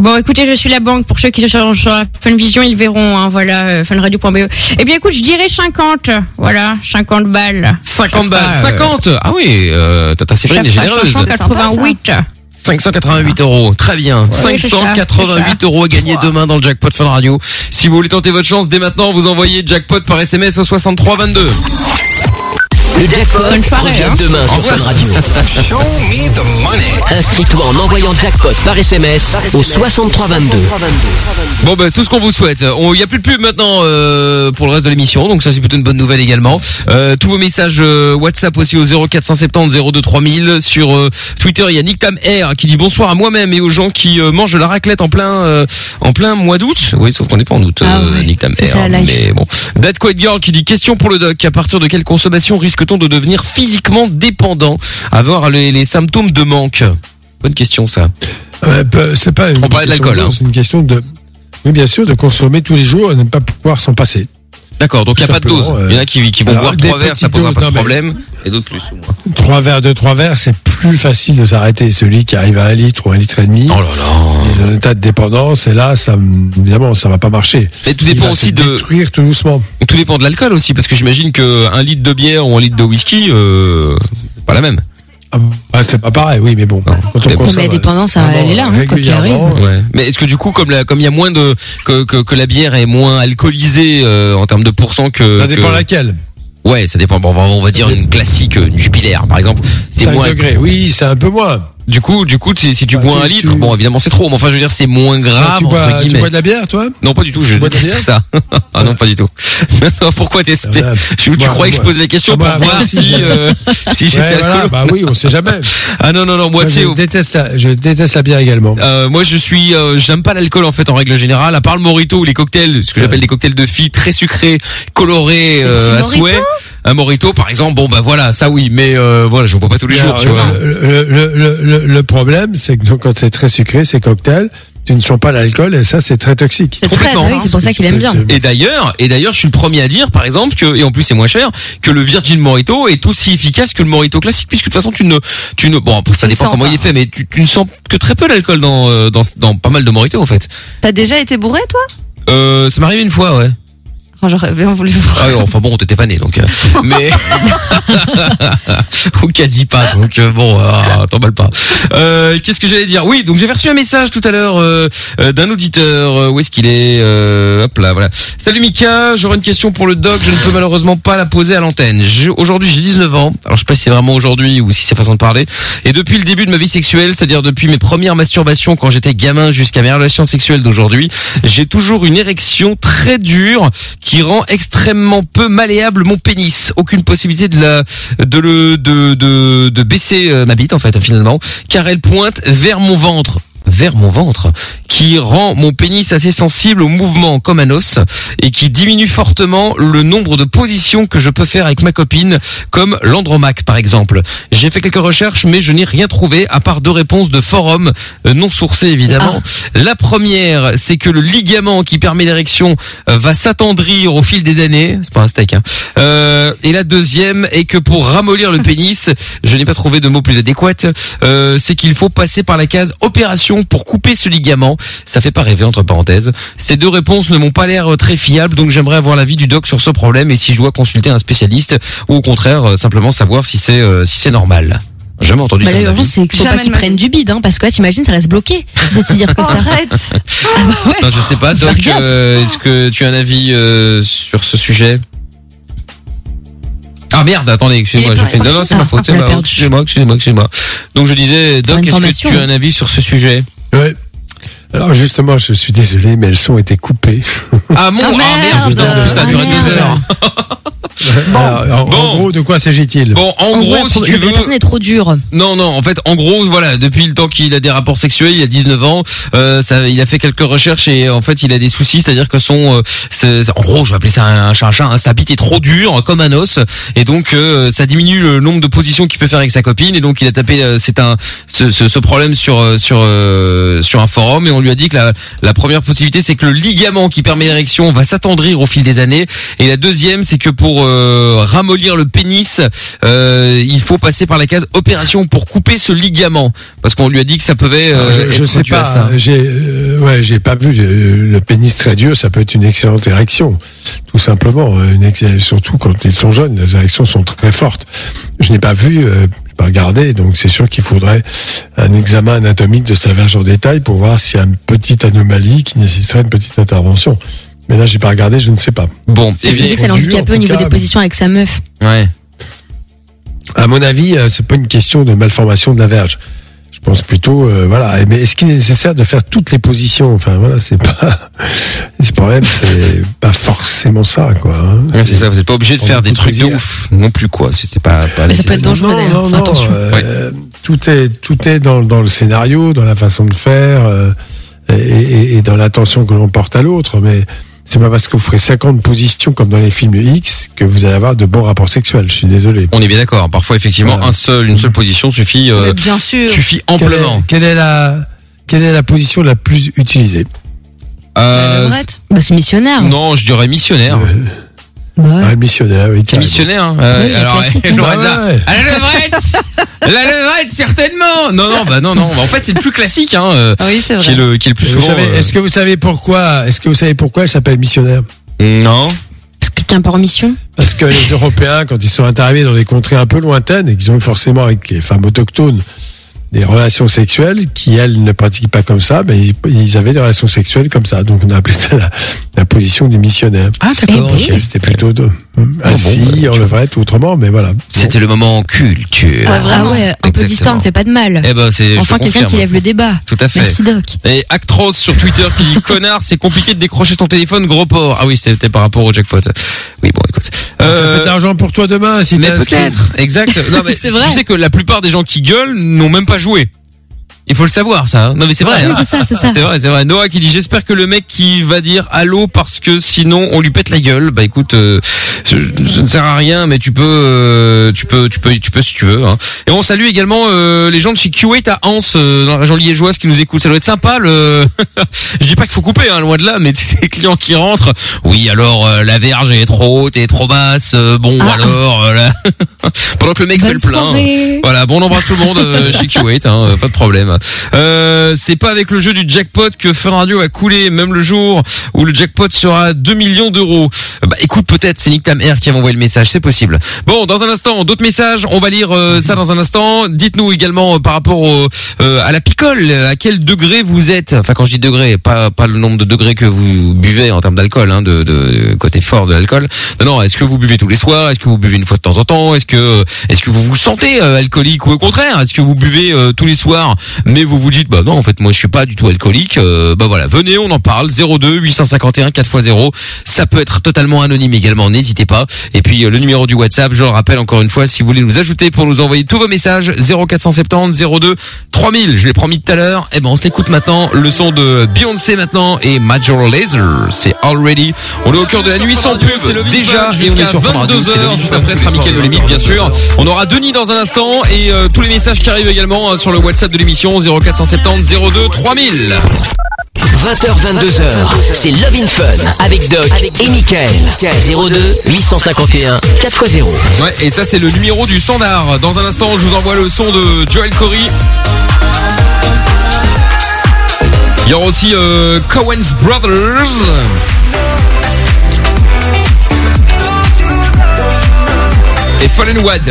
Bon, écoutez, je suis la banque. Pour ceux qui sont sur la Funvision, ils verront. Hein, voilà, euh, funradio.be. Eh bien, écoute, je dirais 50. Voilà, 50 balles. 50 balles, Ça fera, euh, 50. Ah oui, euh, Tata Séverine est généreuse. 588. 588 euros, très bien. c'est ça, 588 c'est ça. euros à gagner demain dans le jackpot Fun Radio. Si vous voulez tenter votre chance dès maintenant, vous envoyez jackpot par SMS au 6322. Le jackpot revient hein. demain sur Fun Radio. Inscris-toi en envoyant jackpot par SMS au 6322. Bon bah tout ce qu'on vous souhaite. Il y a plus de pub maintenant euh, pour le reste de l'émission, donc ça c'est plutôt une bonne nouvelle également. Euh, tous vos messages euh, WhatsApp aussi au 0470 02 3000 sur euh, Twitter. Il y a Nick Tam R qui dit bonsoir à moi-même et aux gens qui euh, mangent de la raclette en plein euh, en plein mois d'août. Oui, sauf qu'on n'est pas en août. Ah euh, ouais, Nick Tam R. la life. Mais bon, Dad Quaid Girl qui dit question pour le doc. À partir de quelle consommation risque-t-on de devenir physiquement dépendant, avoir les, les symptômes de manque? Bonne question ça. Ouais, peu- c'est pas une On parlait de l'alcool, hein. C'est une question de, oui, bien sûr, de consommer tous les jours et ne pas pouvoir s'en passer. D'accord, donc il n'y a pas de dose. euh, Il y en a qui, qui vont alors, boire trois verres, ça doses, pas de problème. Et d'autres plus ou moins. Trois verres, deux, trois verres, c'est plus facile de s'arrêter. Celui qui arrive à un litre ou un litre et demi, Oh là là. en état de dépendance, et là, ça, évidemment, ça va pas marcher. Et tout Il dépend va aussi se de, détruire tout doucement. tout dépend de l'alcool aussi, parce que j'imagine que un litre de bière ou un litre de whisky, euh, c'est pas la même. Ah, bah, c'est pas pareil, oui, mais bon. Non. Quand Mais on consomme, Mais la dépendance, elle est là, hein, quand il arrive. Ouais. Mais est-ce que du coup, comme la, comme il y a moins de, que, que, que la bière est moins alcoolisée euh, en termes de pourcent que, Ça dépend que- laquelle. Ouais, ça dépend. Bon, on va- on va dire une classique, euh, une Jupiler, par exemple. C'est 5 moins. degrés, oui, c'est un peu moins. Du coup, du coup, si, si tu Bah, bois tu- un litre, tu- bon, évidemment, c'est trop. Mais enfin, je veux dire, c'est moins grave tu, entre bois, tu guillemets. bois de la bière, toi? Non, pas du tout. Je bois de bière? ça. *laughs* ah non, pas du tout. *laughs* Pourquoi t'es Ah, bah, *laughs* Tu, tu moi, croyais que je moi- posais la question Ah, pour bah, voir moi, si si, euh, si j'étais Ouais, voilà, bah oui, on sait jamais. Ah non non non, Moi, moitié. je déteste la, je déteste la bière également. Euh, moi je suis euh, j'aime pas l'alcool en fait en règle générale à part le morito ou les cocktails ce que j'appelle des cocktails de filles très sucrés colorés euh, à souhait un morito par exemple bon bah voilà ça oui mais euh, voilà je bois pas tous les jours Alors, tu vois le, le, le, le, le problème, c'est que donc, quand c'est très sucré, ces cocktails, tu ne sens pas l'alcool et ça, c'est très toxique. C'est très Complètement. Oui, c'est pour ça qu'il aime bien. et d'ailleurs, et d'ailleurs, je suis le premier à dire, par exemple, que et en plus c'est moins cher, que le Virgin Morito est aussi efficace que le Morito classique, puisque de toute façon tu ne, tu ne, bon, ça dépend sens comment pas. il est fait, mais tu, tu ne sens que très peu l'alcool dans, euh, dans, dans pas mal de Morito en fait. T'as déjà été bourré, toi? Euh, ça m'est arrivé une fois, ouais. Oh, J'aurais bien voulu voir. Ah enfin bon, t'étais pas né, donc. euh, mais *laughs* *laughs* ou quasi pas, donc euh, bon, euh, t'emballes pas. Euh, Qu'est-ce que j'allais dire? Oui, donc j'ai reçu un message tout à l'heure d'un auditeur. Où est-ce qu'il est, Euh, Hop là, voilà. Salut Mika, j'aurais une question pour le doc. Je ne peux malheureusement pas la poser à l'antenne. Aujourd'hui, j'ai 19 ans. Alors je sais pas si c'est vraiment aujourd'hui ou si c'est façon de parler. Et depuis le début de ma vie sexuelle, c'est-à-dire depuis mes premières masturbations quand j'étais gamin jusqu'à mes relations sexuelles d'aujourd'hui, j'ai toujours une érection très dure qui rend extrêmement peu malléable mon pénis. Aucune possibilité de la, de le, de, de, de baisser euh, ma bite en fait finalement, car elle pointe vers mon ventre vers mon ventre, qui rend mon pénis assez sensible au mouvement comme un os et qui diminue fortement le nombre de positions que je peux faire avec ma copine, comme l'andromaque par exemple. J'ai fait quelques recherches, mais je n'ai rien trouvé à part deux réponses de forums euh, non sourcés évidemment. La première, c'est que le ligament qui permet l'érection euh, va s'attendrir au fil des années. C'est pas un steak. Hein. Euh, et la deuxième est que pour ramollir le *laughs* pénis, je n'ai pas trouvé de mot plus adéquat. euh, c'est qu'il faut passer par la case opération pour couper ce ligament. Ça fait pas rêver entre parenthèses. Ces deux réponses ne m'ont pas l'air euh, très fiables, donc j'aimerais avoir l'avis du doc sur ce problème et si je dois consulter un spécialiste ou au contraire euh, simplement savoir si c'est euh, si c'est normal. J'ai Jamais entendu Bah, ça. vie. c'est qu'il faut Jamais pas qu'ils prennent du bide, hein, parce que t'imagines, ça reste bloqué. C'est si dire que ça. arrête Ah bah ouais. Non, je sais pas. Doc, euh, est-ce que tu as un avis euh, sur ce sujet? Ah merde, attendez, excusez-moi, j'ai fait Non, non, c'est Ah, ma faute, c'est on l'a ma faute. Excusez-moi, excusez-moi, excusez-moi. Donc je disais, Doc, est-ce que tu as un avis sur ce sujet? Ouais. Alors justement, je suis désolé, mais le son était coupé. *laughs* Ah mon, ah Ah, merde, en plus ça a duré deux merde. heures. *laughs* Alors, en, Bon. en gros, de quoi s'agit-il Bon, en, gros, si tu veux... personne est trop dure. Non, non, en fait, en gros, voilà, depuis le temps qu'il a des rapports sexuels, il a 19 ans, euh, ça, il a fait quelques recherches et en fait, il a des soucis, c'est-à-dire que son, euh, en gros, je vais appeler ça un chat, un chat, hein, sa bite est trop dure, comme un os, et donc euh, ça diminue le nombre de positions qu'il peut faire avec sa copine, et donc il a tapé, euh, c'est un, ce, ce, ce problème sur euh, sur euh, sur un forum, et on lui a dit que la, la première possibilité, c'est que le ligament qui permet l'érection va s'attendrir au fil des années, et la deuxième, c'est que pour euh, ramollir le pénis, euh, il faut passer par la case opération pour couper ce ligament, parce qu'on lui a dit que ça pouvait euh, je, je sais pas. ça. J'ai, euh, ouais, j'ai pas vu euh, le pénis très dur. Ça peut être une excellente érection, tout simplement. euh, Une surtout quand ils sont jeunes, les érections sont très fortes. Je n'ai pas vu, euh, pas regardé, donc c'est sûr qu'il faudrait un examen anatomique de sa verge en détail pour voir s'il y a une petite anomalie qui nécessiterait une petite intervention. Mais là, j'ai pas regardé, je ne sais pas. Bon, C'est ce dit que ça en au niveau cas. des positions avec sa meuf? ouais. À mon avis, euh, c'est pas une question de malformation de la verge. Je pense plutôt, euh, voilà. Mais est-ce qu'il est nécessaire de faire toutes les positions? Enfin, voilà, c'est pas. *laughs* Ce problème, c'est pas forcément ça, quoi. hein. Ouais, c'est ça, vous n'êtes pas obligé de faire a des trucs de ouf non plus quoi. C'est c'est pas, pas Mais ça peut être dangereux Non, d'ailleurs. non, attention. euh, tout est tout est dans, dans le scénario, dans la façon de faire euh, et, et- et dans l'attention que l'on porte à l'autre. Mais c'est pas parce que vous ferez 50 positions comme dans les films X que vous allez avoir de bons rapports sexuels. Je suis désolé. On est bien d'accord. Parfois effectivement Voilà. un seul, une seule position suffit euh, Mais bien sûr. suffit Quelle amplement. est, quelle est la quelle est la position la plus utilisée? Euh, Bah, c'est missionnaire. non, je dirais missionnaire. Bah ouais. Ah, missionnaire, oui. C'est missionnaire. Hein. Euh, Oui, alors, classique, hein. *laughs* Lorenza, Ouais, ouais. à la levrette, *laughs* la levrette certainement. Non, non, bah non, non. Bah, en fait, c'est le plus classique, hein, euh, Ah Oui, c'est qui est vrai. le qui est le plus Et souvent. savez- euh, Est-ce que vous savez pourquoi Est-ce que vous savez pourquoi elle s'appelle missionnaire? Non. Parce que quelqu'un part en mission. Parce que les Européens, quand ils sont arrivés dans des contrées un peu lointaines et qu'ils ont eu forcément avec les femmes autochtones des relations sexuelles qui, elles, ne pratiquent pas comme ça, mais ils, ils avaient des relations sexuelles comme ça. Donc on a appelé ça la, la position du missionnaire. Ah d'accord. Eh ben. ok. C'était plutôt de, assis, bah, en levrette ou autrement, mais voilà. C'était le moment culture. Ah, Ah vraiment ouais, un peu d'histoire ne fait pas de mal. Eh ben c'est. je Enfin, quelqu'un qui lève le débat. Tout à fait. Merci Doc. Et Actros sur Twitter qui dit *laughs* connard, c'est compliqué de décrocher ton téléphone, gros porc. Ah oui, c'était par rapport au jackpot. Oui, bon, écoute. Tu as Euh, fait de l'argent pour toi demain, si mais peut-être, exact. Non, *laughs* mais C'est vrai. Tu sais que la plupart des gens qui gueulent n'ont même pas joué. Il faut le savoir, ça. hein. Non, mais c'est vrai. Hein. c'est ça, c'est ça. C'est vrai, c'est vrai. Noah qui dit j'espère que le mec qui va dire allô parce que sinon on lui pète la gueule. Bah écoute, euh, je, je ne sert à rien, mais tu peux, euh, tu peux, tu peux, tu peux si tu veux. hein. Et on salue également euh, les gens de chez Q8 à Anse euh, dans la région liégeoise qui nous écoutent. Ça doit être sympa. Le, *laughs* je dis pas qu'il faut couper, hein, loin de là, mais *laughs* c'est des clients qui rentrent. Oui, alors euh, la verge est trop haute et trop basse. euh, bon, Ah. alors là- *laughs* pendant que le mec fait Bonne le plein. Voilà, bon on embrasse tout le monde euh, chez Q8, hein, pas de problème. Euh, c'est pas avec le jeu du jackpot que Fun Radio va couler, même le jour où le jackpot sera à 2 millions d'euros. Bah écoute, peut-être c'est Nick Tam Air qui va envoyer le message, c'est possible. Bon, dans un instant, d'autres messages, on va lire euh, ça dans un instant. Dites-nous également euh, par rapport à la picole, à quel degré vous êtes? Enfin quand je dis degré, pas pas le nombre de degrés que vous buvez en termes d'alcool, hein, de, de côté fort de l'alcool. Non, non, est-ce que vous buvez tous les soirs? Est-ce que vous buvez une fois de temps en temps? Est-ce que est-ce que vous vous sentez alcoolique ou au contraire? Est-ce que vous buvez tous les soirs mais vous vous dites bah non en fait moi je suis pas du tout alcoolique. Euh, bah voilà venez on en parle. 02 851 4x0 ça peut être totalement anonyme également n'hésitez pas. Et puis euh, le numéro du WhatsApp je le rappelle encore une fois si vous voulez nous ajouter pour nous envoyer tous vos messages 0470 02 3000 je l'ai promis tout à l'heure. Et ben on se l'écoute maintenant. Le son de Beyoncé maintenant et Major Lazer c'est Already. On est au cœur de la nuit sans pub déjà et on est sur Fun Radio c'est Lovi juste après sera Mickaël de Limite bien sûr. On aura Denis dans un instant et euh, tous les messages qui arrivent également euh, sur le WhatsApp de l'émission 0470 02 3000 20h, 22h, c'est Love in Fun avec Doc et Michael. 02 851 4x0. Ouais, et ça c'est le numéro du standard. Dans un instant, je vous envoie le son de Joel Corey. Il y aura aussi euh, Cohen's Brothers. Et Fallen Wad.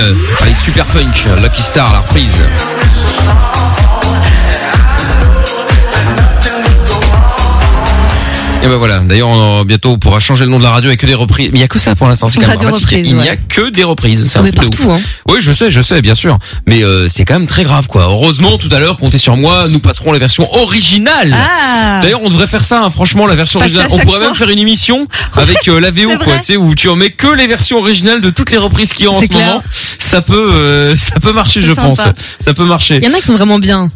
Allez, super funk, Lucky Star, la reprise. Et ben voilà. D'ailleurs, on, bientôt, on pourra changer le nom de la radio avec que des reprises. Mais il y a que ça pour l'instant. C'est quand même Radio dramatique. reprises, Il n'y ouais. a que des reprises. C'est un truc de partout, ouf. hein. Oui, je sais, je sais, bien sûr. Mais euh, c'est quand même très grave, quoi. Heureusement, tout à l'heure, comptez sur moi, nous passerons la version originale. Ah D'ailleurs, on devrait faire ça, hein, franchement, la version Passer originale. On pourrait fois. même faire une émission avec euh, la *laughs* VO, quoi, tu sais, où tu en mets que les versions originales de toutes les reprises qu'il y a en ce clair. moment. Ça peut, euh, *laughs* ça peut marcher, je sympa. pense. Ça peut marcher. Il y en a qui sont vraiment bien.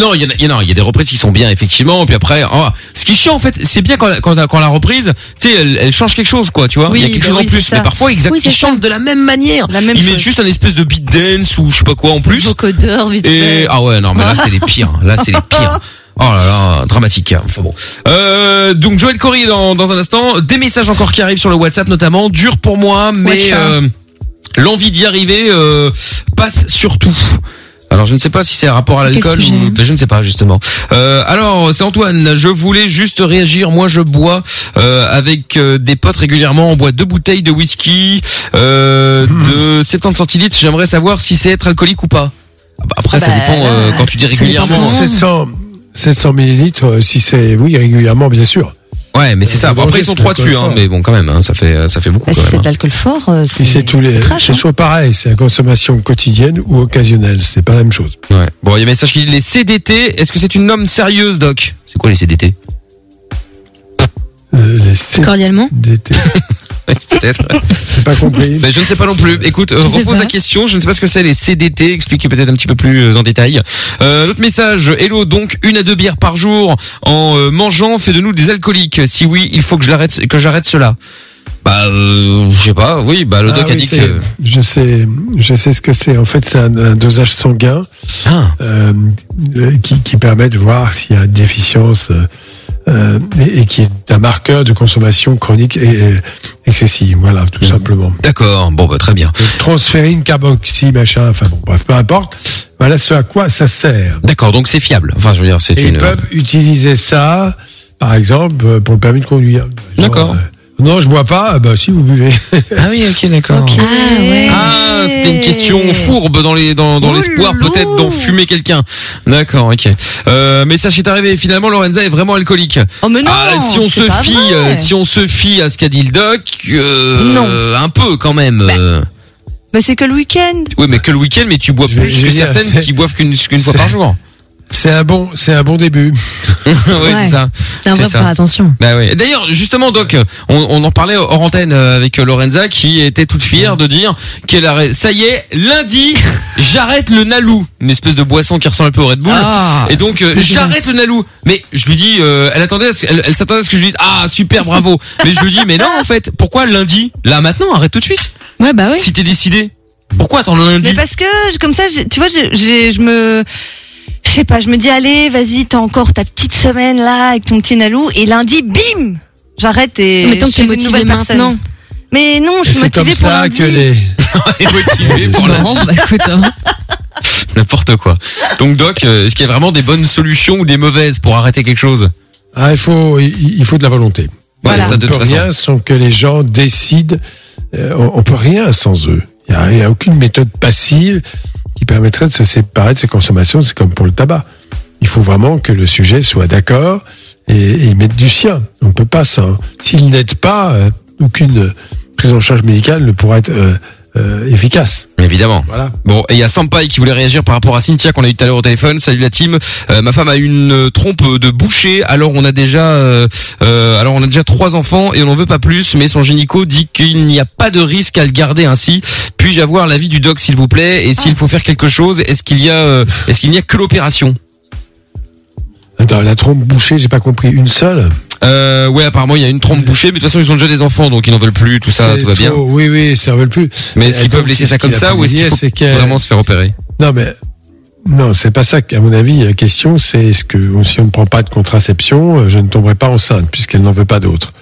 Non, il y en a, il y a, il y a des reprises qui sont bien effectivement. Puis après, oh, ce qui est chiant en fait, c'est bien quand, quand, quand la reprise, tu sais, elle, elle change quelque chose quoi, tu vois. Oui, il y a quelque bah chose oui, en plus. Mais parfois, exact, Oui, ils chantent de la même manière. La même ils chose. mettent juste un espèce de beat dance ou je sais pas quoi en plus. Vocodeur, vite Et fait. ah ouais, non, mais là c'est les pires. Là c'est les pires. *laughs* Oh là là, dramatique. Enfin bon. Euh, donc Joël Corey dans, dans un instant. Des messages encore qui arrivent sur le WhatsApp notamment. Dur pour moi, mais euh, l'envie d'y arriver euh, passe surtout. Alors je ne sais pas si c'est un rapport à l'alcool ou je ne sais pas justement. Euh, alors c'est Antoine, je voulais juste réagir. Moi je bois euh, avec euh, des potes régulièrement. On boit deux bouteilles de whisky euh, de 70 centilitres. J'aimerais savoir si c'est être alcoolique ou pas. Ah bah, Après ça Bah, dépend euh, là, quand tu dis régulièrement. comment. 700, 700 millilitres, euh, si c'est, oui, régulièrement, bien sûr. Ouais, mais c'est ça. Bon, après ils sont trois dessus, hein, mais bon quand même, hein, ça fait ça fait beaucoup quand même. C'est hein. de l'alcool fort. euh, Si c'est tous les, trash, c'est hein. toujours pareil. C'est la consommation quotidienne ou occasionnelle. C'est pas la même chose. Ouais. Bon, il y a un message qui dit les CDT. Est-ce que c'est une norme sérieuse, Doc? C'est quoi les CDT Euh, les C- Cordialement. *laughs* Peut-être. J'ai pas compris. Mais je ne sais pas non plus. Écoute, euh, repose la question. Je ne sais pas ce que c'est les CDT. Expliquez peut-être un petit peu plus euh, en détail. Euh, L'autre message. Hello. Donc une à deux bières par jour en euh, mangeant fait de nous des alcooliques. Si oui, il faut que je l'arrête, que j'arrête cela. Bah, euh, je sais pas. Oui, bah le Ah doc a oui, dit que. Je sais, je sais ce que c'est. En fait, c'est un, un dosage sanguin Ah. euh, euh, qui, qui permet de voir s'il y a une déficience euh, et, et qui est un marqueur de consommation chronique et, et excessive. Voilà, tout simplement. D'accord. Bon, bah très bien. Donc, transférine, carboxy, machin. Enfin bon, bref, peu importe. Voilà ce à quoi ça sert. D'accord. Donc c'est fiable. Enfin, je veux dire, c'est une. ils peuvent utiliser ça, par exemple, euh, pour le permis de conduire. D'accord. euh, non, je bois pas. Bah si, vous buvez. Ah oui, ok, d'accord. Ah ouais. Ah, c'était une question fourbe dans les dans, dans Oh, l'espoir peut-être d'en fumer quelqu'un. D'accord, ok. Euh, mais ça est arrivé. Finalement, Lorenza est vraiment alcoolique. Oh mais non. ah, si on c'est se fie, vrai. euh, si on se fie à ce qu'a dit le doc, euh, Non. un peu quand même. euh. Bah, c'est que le week-end. Oui, mais que le week-end, mais tu bois Je plus que certaines c'est- qui boivent qu'une qu'une fois c'est- par jour. C'est un bon, c'est un bon début. *laughs* ouais, c'est ça. C'est un vrai ça. faire attention. Bah oui. D'ailleurs, justement, Doc, on, on en parlait hors antenne euh, avec Lorenza qui était toute fière de dire qu'elle arrête. Ça y est, lundi, *laughs* j'arrête le Nalou, une espèce de boisson qui ressemble un peu au Red Bull. Ah, Et donc, euh, j'arrête le Nalou. Mais je lui dis, euh, elle attendait, à ce- elle, elle s'attendait à ce que je lui dise, ah super, bravo. mais je lui dis, mais non, en fait, pourquoi lundi? Là, maintenant, arrête tout de suite. Ouais, bah oui. Si t'es décidé, pourquoi attendre lundi? Mais parce que comme ça, j'ai- tu vois, j'ai- j'ai- je me, je sais pas, je me dis allez, vas-y, t'as encore ta petite semaine là avec ton petit Nalou et lundi, bim, j'arrête et. Mais tant que je suis une motivé nouvelle personne. maintenant. Mais non, je suis c'est comme motivée pour ça lundi. que les. *laughs* Motivée pour lundi. Bah écoute, hein. *laughs* N'importe quoi. Donc, Doc, euh, est-ce qu'il y a vraiment des bonnes solutions ou des mauvaises pour arrêter quelque chose? Ah, il faut, il, faut de la volonté. Voilà. ça, on de peut toute façon. rien sans que les gens décident. Euh, on, on peut rien sans eux. Il y a, aucune méthode passive permettrait de se séparer de ces consommations. C'est comme pour le tabac. Il faut vraiment que le sujet soit d'accord et, et mettre du sien. On ne peut pas ça. S'il n'aide pas, euh, aucune prise en charge médicale ne pourra être euh, euh, efficace. Évidemment. Voilà. Bon, et il y a Sampai qui voulait réagir par rapport à Cynthia qu'on a eu tout à l'heure au téléphone. Salut la team. Euh, ma femme a une euh, trompe de boucher. Alors on a déjà, euh, euh, alors on a déjà trois enfants et on n'en veut pas plus. Mais son gynéco dit qu'il n'y a pas de risque à le garder ainsi. Puis-je avoir l'avis du doc s'il vous plaît? Et s'il faut faire quelque chose, est-ce qu'il y a, euh, est-ce qu'il n'y a que l'opération? Attends, la trompe bouchée, j'ai pas compris. Une seule? Euh, Ouais, apparemment il y a une trompe bouchée. Mais de toute façon ils ont déjà des enfants donc ils n'en veulent plus. Tout ça, tout va bien. Oui, oui, ça ne veut plus. Mais est-ce qu'ils peuvent laisser ça comme ça ou est-ce qu'il faut vraiment se faire opérer Non, mais non, c'est pas ça. qu'à mon avis, la question, c'est est-ce que si on ne prend pas de contraception, euh, je ne tomberai pas enceinte puisqu'elle n'en veut pas d'autre.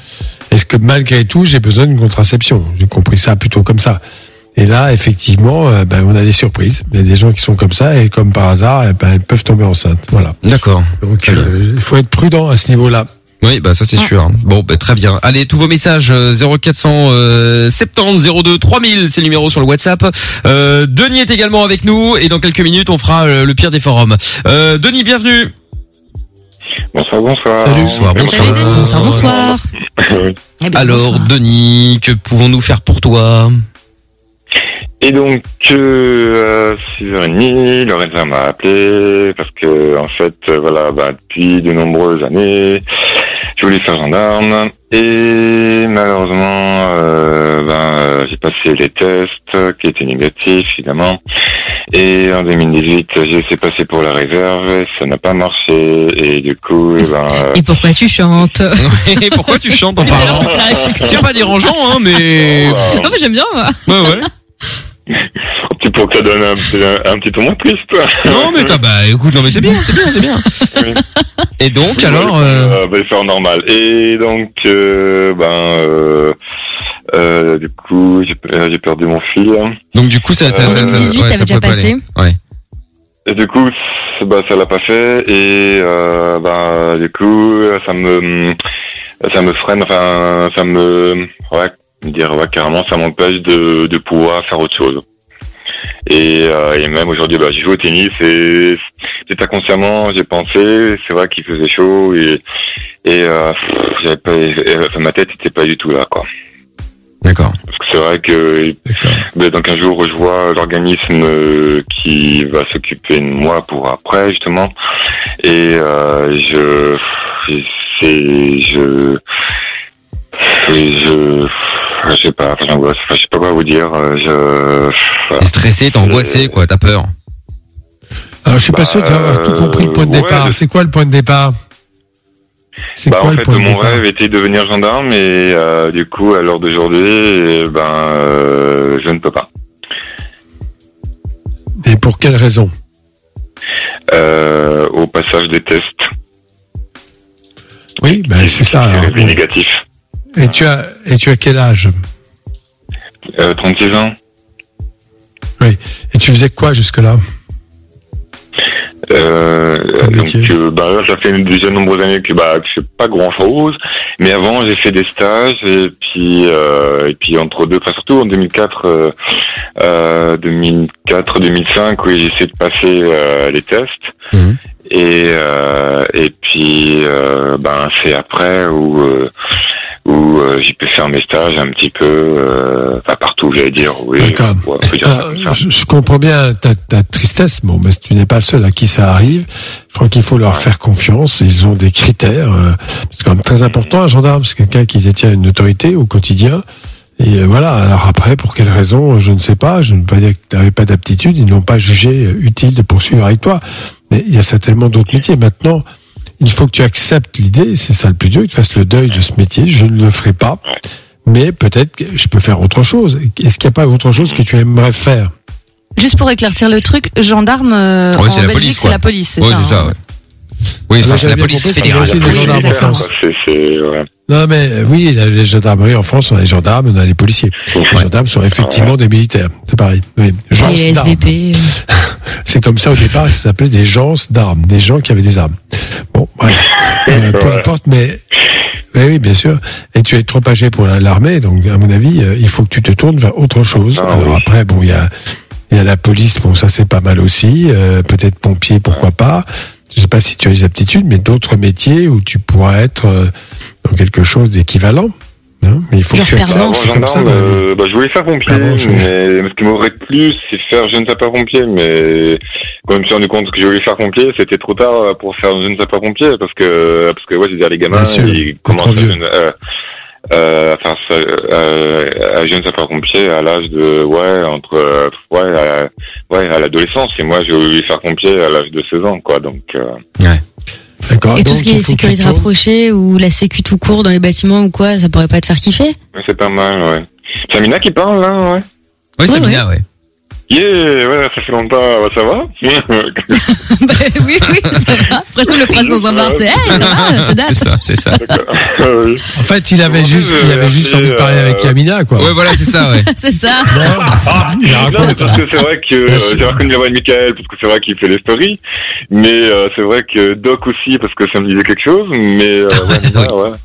Est-ce que malgré tout, j'ai besoin d'une contraception? J'ai compris ça plutôt comme ça. Et là, effectivement, euh, ben, on a des surprises. Il y a des gens qui sont comme ça et comme par hasard, eh ben, elles peuvent tomber enceintes. Voilà. D'accord. Donc, euh, il faut être prudent à ce niveau-là. Oui, bah ça c'est sûr. Bon, bah, très bien. Allez, tous vos messages euh, 0470 02 3000, c'est le numéro sur le WhatsApp. Euh, Denis est également avec nous et dans quelques minutes on fera euh, le pire des forums. Euh, Denis, bienvenue. Bonsoir, bonsoir. Salut. Bonsoir, bonsoir. Salut Denis. Bonsoir, bonsoir. Eh bien, Alors bonsoir. Denis, que pouvons-nous faire pour toi? Et donc, euh, 6h30, Lorenza m'a appelé parce que, en fait, euh, voilà, bah, depuis de nombreuses années, je voulais faire gendarme et malheureusement, euh, ben, euh, j'ai passé les tests qui étaient négatifs, évidemment. Et en 2018, j'ai essayé de passer pour la réserve, et ça n'a pas marché et du coup, eh ben, euh, Et pourquoi tu chantes *laughs* Et Pourquoi tu chantes en parlant *laughs* C'est pas dérangeant, hein, mais wow. Non, mais j'aime bien, moi. ouais, ouais. *laughs* tu pour que ça donne un, petit- un, un petit peu moins triste. toi. Non, mais t'as bah écoute, non mais c'est bien, c'est bien, c'est bien. Oui. Et donc Oui, alors, ouais, euh, euh, bah, faire normal. Et donc, euh, ben, euh, euh, du coup, j'ai euh, perdu mon fils. donc du coup ça, ça, ça- 2018, ouais, t'avais ça déjà pas passé. aller. Ouais. Et du coup, bah, ça l'a pas fait. Et euh, ben, du coup, ça me, ça me freine. Enfin, ça me, ouais, dire, ouais, carrément, ça m'empêche de, de pouvoir faire autre chose. Et, euh, et même aujourd'hui, bah, j'ai joué au tennis et c'est inconsciemment, j'ai pensé, c'est vrai qu'il faisait chaud et, et euh, pff, j'avais pas, enfin, ma tête était pas du tout là, quoi. D'accord. Parce que c'est vrai que ben, dans 15 jours, je vois l'organisme qui va s'occuper de moi pour après, justement. Et euh, je... C'est... Je... et je... Je sais pas, enfin, j'angoisse. Enfin, je sais pas quoi vous dire. euh, Je... T'es stressé, t'es angoissé, quoi, t'as peur. Alors, je suis pas sûr d'avoir tout compris le point de ouais, départ. je- C'est quoi le point de départ C'est Bah, quoi en fait, mon rêve était de devenir gendarme et euh, du coup, à l'heure d'aujourd'hui, eh ben, euh, je ne peux pas. Et pour quelle raison Euh, au passage des tests, Oui, ben c'est ça. alors. résultats Et tu as et tu as quel âge Euh, 36 ans. Oui. Et tu faisais quoi jusque là Euh, donc, euh, bah, là, ça fait déjà de nombreuses années que bah, que je fais pas grand chose. Mais avant, j'ai fait des stages et puis euh, et puis entre deux, enfin surtout en 2004, euh, euh, 2004, 2005, oui, j'ai essayé de passer euh, les tests. Et euh, et puis euh, ben c'est après où euh, où euh, j'ai pu faire mes stages un petit peu, euh, enfin partout, j'allais dire. Oui. Ouais, dire ça. je, je comprends bien ta, ta tristesse, bon, mais tu n'es pas le seul à qui ça arrive. Je crois qu'il faut leur faire confiance. Ils ont des critères. euh, c'est quand même très important. Un gendarme, c'est quelqu'un qui détient une autorité au quotidien. Et euh, voilà. Alors après, pour quelle raison, je ne sais pas. Je ne veux pas dire que tu n'avais pas d'aptitude. Ils n'ont pas jugé euh, utile de poursuivre avec toi. Mais il y a certainement d'autres métiers. Maintenant, il faut que tu acceptes l'idée. C'est ça le plus dur. Que tu fasses le deuil de ce métier. Je ne le ferai pas. Mais peut-être que je peux faire autre chose. Est-ce qu'il n'y a pas autre chose que tu aimerais faire? Juste pour éclaircir le truc, gendarme euh, Ouais, en c'est la Belgique, police, c'est la police, c'est Ouais, ça. c'est ça, hein. ouais. Oui, Ah, enfin, bah, c'est la police compris, fédérale. aussi des gendarmes en France. Ouais. Non, mais euh, oui, la- les gendarmeries en France, on a les gendarmes, on a les policiers. Les gendarmes sont effectivement des militaires. C'est pareil. Oui. Gens Les d'armes. *laughs* C'est comme ça au départ, ça s'appelait des gens d'armes, des gens qui avaient des armes. Bon, bref. Euh, peu importe, mais oui, oui, bien sûr. Et tu es trop âgé pour la- l'armée, donc à mon avis, euh, il faut que tu te tournes vers autre chose. Alors après, bon, il y a, il y a la police, bon, ça c'est pas mal aussi. euh, Peut-être pompier, pourquoi pas. Je sais pas si tu as les aptitudes, mais d'autres métiers où tu pourras être euh, dans quelque chose d'équivalent. hein, mais il faut que tu C'est comme ça euh, bah, je voulais faire pompier, je- mais ce qui m'aurait plu, c'est faire jeune sapeur-pompier, mais quand je me suis rendu compte que je voulais faire pompier, c'était trop tard pour faire jeune sapeur-pompier, parce que, parce que, ouais, je veux dire, les gamins, Bien sûr, ils commencent euh, euh, à faire ça, euh, à jeune sapeur-pompier à l'âge de, ouais, entre, euh, ouais, à, ouais, à l'adolescence, et moi, j'ai voulu faire pompier à l'âge de 16 ans, quoi, donc, euh, D'accord. Et tout ce qui est sécurité rapprochée ou la sécu tout court dans les bâtiments ou quoi, ça pourrait pas te faire kiffer? Ouais, c'est pas mal, ouais. C'est Amina qui parle, là, ouais? Oui, c'est Ouais, Mina, ouais. Yeah, ouais, ça fait longtemps, ça va? *laughs* *laughs* Oui, oui, ça va. Après, on le croise dans un bar, sais, hey, ça va, ça date. C'est ça, c'est ça. *laughs* En fait, il avait juste, il avait juste envie de parler avec Yamina, quoi. Ouais, voilà, c'est ça, ouais. C'est ça. Il non, raconte, mais parce que c'est vrai que euh, j'ai reconnu la voix de Michael parce que c'est vrai qu'il fait les stories, mais euh, c'est vrai que Doc aussi parce que ça me disait quelque chose, mais euh, ouais.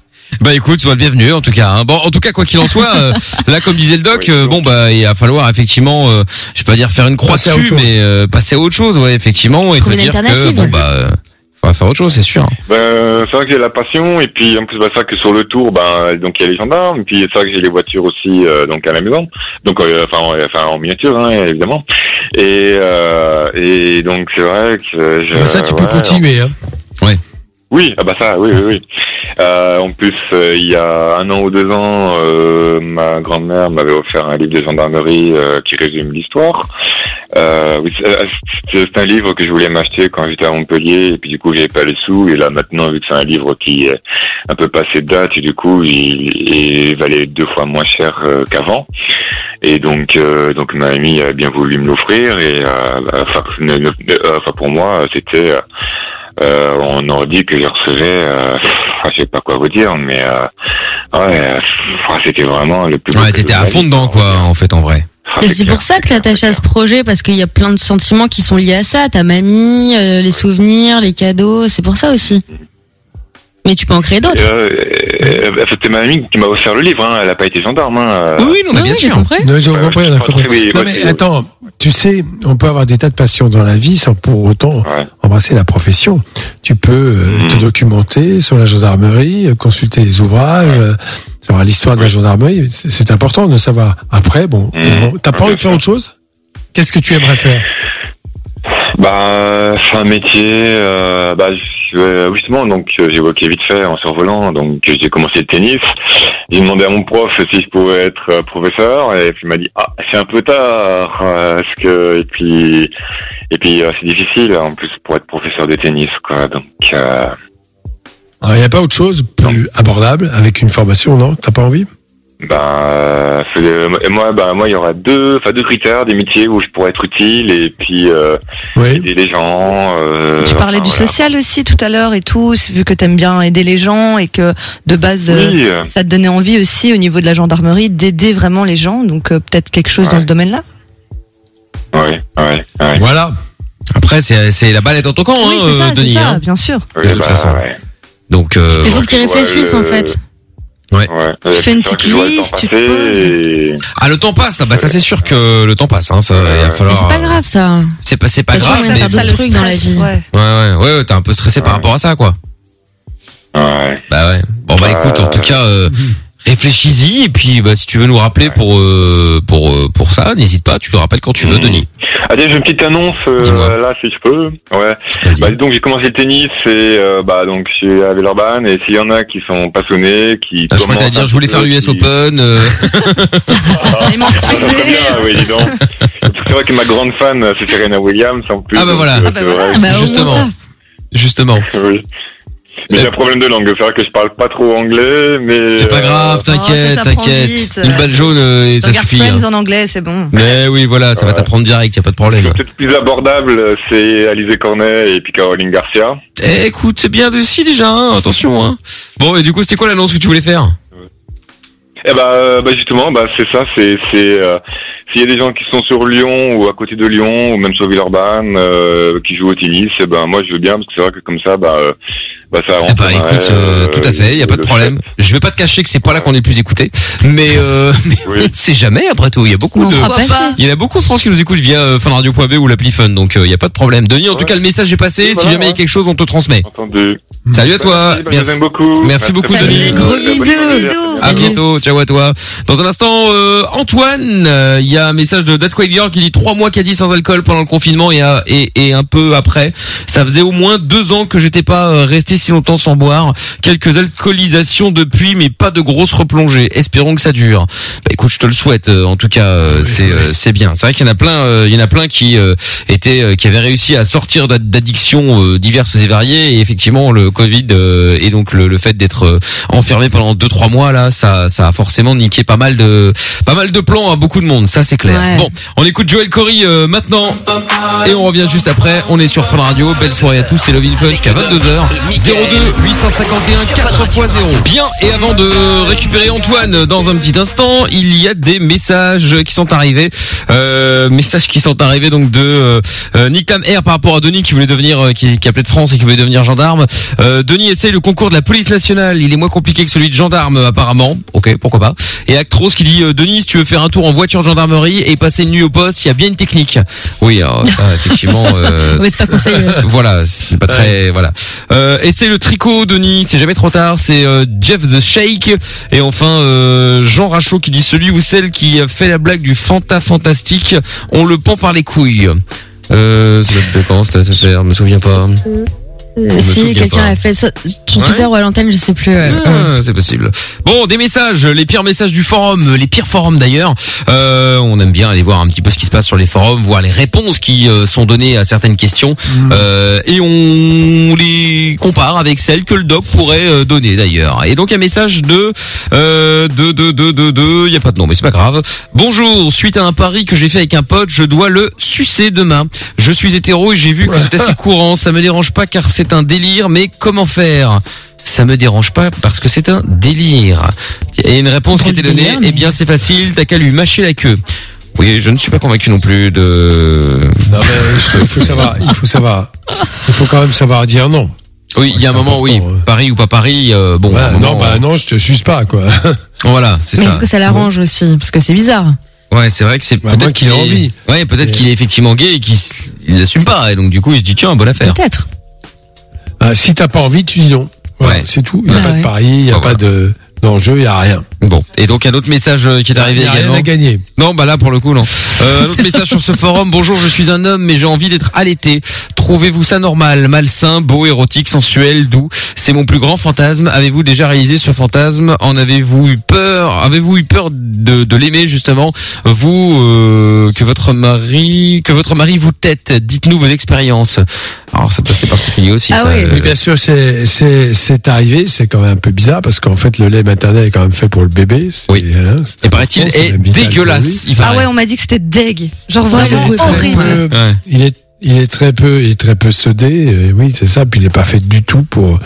Bah écoute, sois le bienvenu en tout cas. hein. Bon, en tout cas quoi qu'il en soit, euh, *laughs* là comme disait le doc, euh, bon bah il va falloir effectivement, euh, je vais pas dire faire une croix Passer dessus, mais euh, passer à autre chose, ouais effectivement, et te Trouver une dire que alternative. bon bah euh, faire autre chose, c'est sûr. Ben, c'est vrai que j'ai la passion et puis en plus bah, c'est vrai que sur le tour, ben donc il y a les gendarmes, et puis c'est vrai que j'ai les voitures aussi euh, donc à la maison, donc euh, enfin, en- enfin en miniature hein, évidemment, et euh, et donc c'est vrai que je, ça, tu peux ouais, continuer. Hein. Oui, ah bah ça, oui, oui, oui. Euh, en plus, euh, il y a un an ou deux ans, euh, ma grand-mère m'avait offert un livre de gendarmerie euh, qui résume l'histoire. Euh, oui, c'est c'est- un livre que je voulais m'acheter quand j'étais à Montpellier, et puis du coup, j'avais pas les sous. Et là, maintenant, vu que c'est un livre qui est un peu passé de date, et du coup, il, il valait deux fois moins cher euh, qu'avant. Et donc, euh, donc ma amie a bien voulu me l'offrir. Et euh, enfin, euh, enfin, pour moi, c'était euh, euh, on aurait dit que je recevais, euh, enfin, je sais pas quoi vous dire, mais euh, ouais, enfin, c'était vraiment le plus. Ouais, t'étais à fond dedans quoi, en fait en vrai. Ah, Et c'est c'est pour ça que t'attaches c'est à ce projet parce qu'il y a plein de sentiments qui sont liés à ça. Ta mamie, euh, les souvenirs, les cadeaux, c'est pour ça aussi. Mais tu peux en créer d'autres. Euh, euh, euh, C'était ma amie qui m'a offert le livre, hein. elle a pas été gendarme. Hein. Oui, oui, non mais Oui, bien oui, j'ai sûr. compris. Non, j'ai Ouais, compris, compris. Non, mais attends, tu sais, on peut avoir des tas de passions dans la vie sans pour autant embrasser la profession. Tu peux euh, Mhm. te documenter sur la gendarmerie, euh, consulter les ouvrages, euh, savoir l'histoire de la gendarmerie. C'est important de savoir. Après, bon, bon, t'as pas envie de faire autre chose? Qu'est-ce que tu aimerais faire? Bah, un métier, euh, bah, euh, justement, donc euh, j'ai évoqué vite fait en survolant, donc j'ai commencé le tennis. J'ai demandé à mon prof si je pouvais être euh, professeur, et puis il m'a dit ah c'est un peu tard, parce que et puis et puis c'est difficile en plus pour être professeur de tennis, quoi. Donc euh, Il n'y a pas autre chose plus abordable avec une formation, non? T'as pas envie? Ben, euh, et moi, ben, moi, il y aura deux, enfin deux critères, des métiers où je pourrais être utile et puis euh, aider les gens. euh, Tu parlais enfin, du voilà. social aussi tout à l'heure et tout, vu que t'aimes bien aider les gens et que de base euh, Oui, euh. ça te donnait envie aussi au niveau de la gendarmerie d'aider vraiment les gens, donc euh, peut-être quelque chose dans ce domaine-là. Ouais, ouais. Voilà. Après, c'est c'est la balle est en ton camp, Oui, hein, ça, euh, Denis. ça, hein. bien sûr. Oui, De toute bah, façon. ouais. Donc, euh, Il faut que tu réfléchisses en fait. Ouais. Tu fais une petite liste, tu te Et... Ah, le temps passe, là. Bah, ça, c'est sûr que le temps passe, hein. Ça, il va Mais falloir. c'est pas grave ça. C'est pas, c'est pas grave, mais. faire d'autres trucs dans la vie. Ouais. Ouais, ouais, ouais, ouais, t'es un peu stressé par rapport à ça, quoi. Ouais. Bah ouais. Bon, bah, écoute, en tout cas, euh, réfléchis-y, et puis, bah, si tu veux nous rappeler pour, euh, pour, euh, pour ça, n'hésite pas, tu le rappelles quand tu veux, Denis. Ah, tiens, j'ai une petite annonce euh, là, si je peux. Ouais. Bah, dis donc j'ai commencé le tennis et euh, bah donc je suis à Villeurbanne et s'il y en a qui sont passionnés, qui Ah, je crois que t'allais dire, je voulais faire l'US Open, euh, *laughs* Ah, oui, dis donc. C'est vrai que ma grande fan, c'est Serena Williams en plus. Ah, bah voilà. euh, Ah, bah c'est voilà. vrai Ah, bah, Justement. Justement. oui. Mais j'ai un problème de langue. C'est vrai que je parle pas trop anglais, mais. C'est pas grave, euh, t'inquiète, prend t'inquiète. vite. Une balle jaune, euh, et ça suffit. Friends hein. en anglais, c'est bon. Mais oui, voilà, ça va t'apprendre direct, y a pas de problème. Peut-être plus abordable, c'est Alizé Cornet et puis Caroline Garcia. Eh, écoute, c'est bien de si déjà, hein, attention. Hein. Bon, et du coup, c'était quoi l'annonce que tu voulais faire? Eh ben, euh, bah justement, bah c'est ça, c'est c'est euh, s'il y a des gens qui sont sur Lyon ou à côté de Lyon ou même sur Villeurbanne euh, qui jouent au tennis, eh ben moi je veux bien parce que c'est vrai que comme ça, bah euh, bah ça Eh bah écoute, euh, tout à fait, y a pas de problème. Je vais pas te cacher que c'est pas là qu'on est le plus écouté, mais, euh, *laughs* mais on sait *laughs* jamais après tout. Il y a beaucoup On de, il y en a beaucoup de France qui nous écoutent via euh, funradio.b ou l'appli Fun, donc il y a pas de problème. Denis, en tout cas le message est passé. si voilà, jamais il y a quelque chose, on te transmet. Entendu. Salut à toi. Merci, bah, aime beaucoup. Merci beaucoup Merci. Denis. Gros bisous. À bientôt, ciao à toi. Dans un instant, euh, Antoine, euh, il y a un message de That Quake Girl qui dit trois mois quasi sans alcool pendant le confinement et, à- et, et un peu après. Ça faisait au moins deux ans que j'étais pas euh, resté si longtemps sans boire. Quelques alcoolisations depuis, mais pas de grosses replongées. Espérons que ça dure. Bah écoute, je te le souhaite. euh, en tout cas, euh, c'est euh, c'est bien. C'est vrai qu'il y en a plein, euh, il y en a plein qui euh, étaient, euh, qui avaient réussi à sortir d'ad- d'addictions euh, diverses et variées. Et effectivement, le Covid euh, et donc le, le fait d'être euh, enfermé pendant deux trois mois là, ça, ça a forcément niqué pas mal de, pas mal de plans à beaucoup de monde. Ça c'est clair. Ouais. Bon, on écoute Joel Corey euh, maintenant et on revient juste après. On est sur Fun Radio. Belle soirée à tous. C'est Love in Fun jusqu'à 22h. 02 851 4x0. Bien. Et avant de récupérer Antoine dans un petit instant, il y a des messages qui sont arrivés. Euh, messages qui sont arrivés donc de euh, euh, Nick Tam Air par rapport à Denis qui voulait devenir, euh, qui, qui appelait de France et qui voulait devenir gendarme. Euh, Denis essaye le concours de la police nationale. Il est moins compliqué que celui de gendarme apparemment. Ok, pourquoi pas. Et Actros qui dit euh, Denis, si tu veux faire un tour en voiture de gendarmerie et passer une nuit au poste, il y a bien une technique. Oui, alors ça effectivement. *laughs* euh, Ouais, c'est pas conseillé. voilà, c'est pas très voilà. Euh, et c'est le tricot, Denis. C'est jamais trop tard. C'est euh, Jeff the Shake. Et enfin euh, Jean Rachaud qui dit celui ou celle qui fait la blague du Fanta fantastique. On le pend par les couilles. Euh, ça date de quand ça Je me souviens pas. Euh, si quelqu'un l'a fait sur Ouais. Twitter ou à l'antenne, je sais plus. ouais. Ah, c'est possible. Bon, des messages, les pires messages du forum, les pires forums d'ailleurs. Euh, on aime bien aller voir un petit peu ce qui se passe sur les forums, voir les réponses qui euh, sont données à certaines questions, Euh, et on les compare avec celles que le doc pourrait euh, donner d'ailleurs. Et donc un message de euh, de de de de de, il y a pas de nom, mais c'est pas grave. Bonjour, suite à un pari que j'ai fait avec un pote, je dois le sucer demain. Je suis hétéro et j'ai vu que c'est assez *laughs* courant. Ça me dérange pas car c'est un délire, mais comment faire? Ça me dérange pas parce que c'est un délire. Et une réponse qui était donnée, délire, mais- eh bien c'est facile, t'as qu'à lui mâcher la queue. Oui, je ne suis pas convaincu non plus de... Non, mais il faut savoir, il faut savoir, il faut quand même savoir dire non. Oui, il y a un moment, oui, Paris ou pas Paris, euh, bon, un non, bah non, je te suce pas, quoi. *laughs* Voilà, c'est Mais ça. est-ce que ça l'arrange aussi? Parce que c'est bizarre. Ouais, c'est vrai que c'est moins peut-être qu'il ait est envie. Ouais, peut-être qu'il est effectivement gay et qu'il l'assume pas et donc du coup il se dit tiens bonne affaire. Peut-être. Ah, si t'as pas envie, tu dis non. Voilà, c'est tout. Il n'y a Bah pas ouais. de pari, il n'y a pas de d'enjeu, il n'y a rien. Bon, et donc un autre message euh, qui est arrivé Il y a rien également. à gagner. Non, bah là pour le coup non. Euh, un autre message sur ce forum. Bonjour, je suis un homme mais j'ai envie d'être allaité. Trouvez-vous ça normal, malsain, beau, érotique, sensuel, doux C'est mon plus grand fantasme. Avez-vous déjà réalisé ce fantasme? En avez-vous eu peur? Avez-vous eu peur de, de l'aimer justement? Vous euh, que votre mari que votre mari vous tête. Dites-nous vos expériences. Alors ça c'est particulier aussi. Ah ça, oui. euh, Oui, bien sûr, c'est c'est c'est arrivé. C'est quand même un peu bizarre parce qu'en fait, le lait maternel est quand même fait pour le bébé. Oui. Et paraît-il est dégueulasse. Il Ah ouais, on m'a dit que c'était deg. Genre Ouais, vraiment est horrible. Ouais. Il est il est très peu il est très peu sodé. oui, c'est ça. Puis il n'est pas fait du tout pour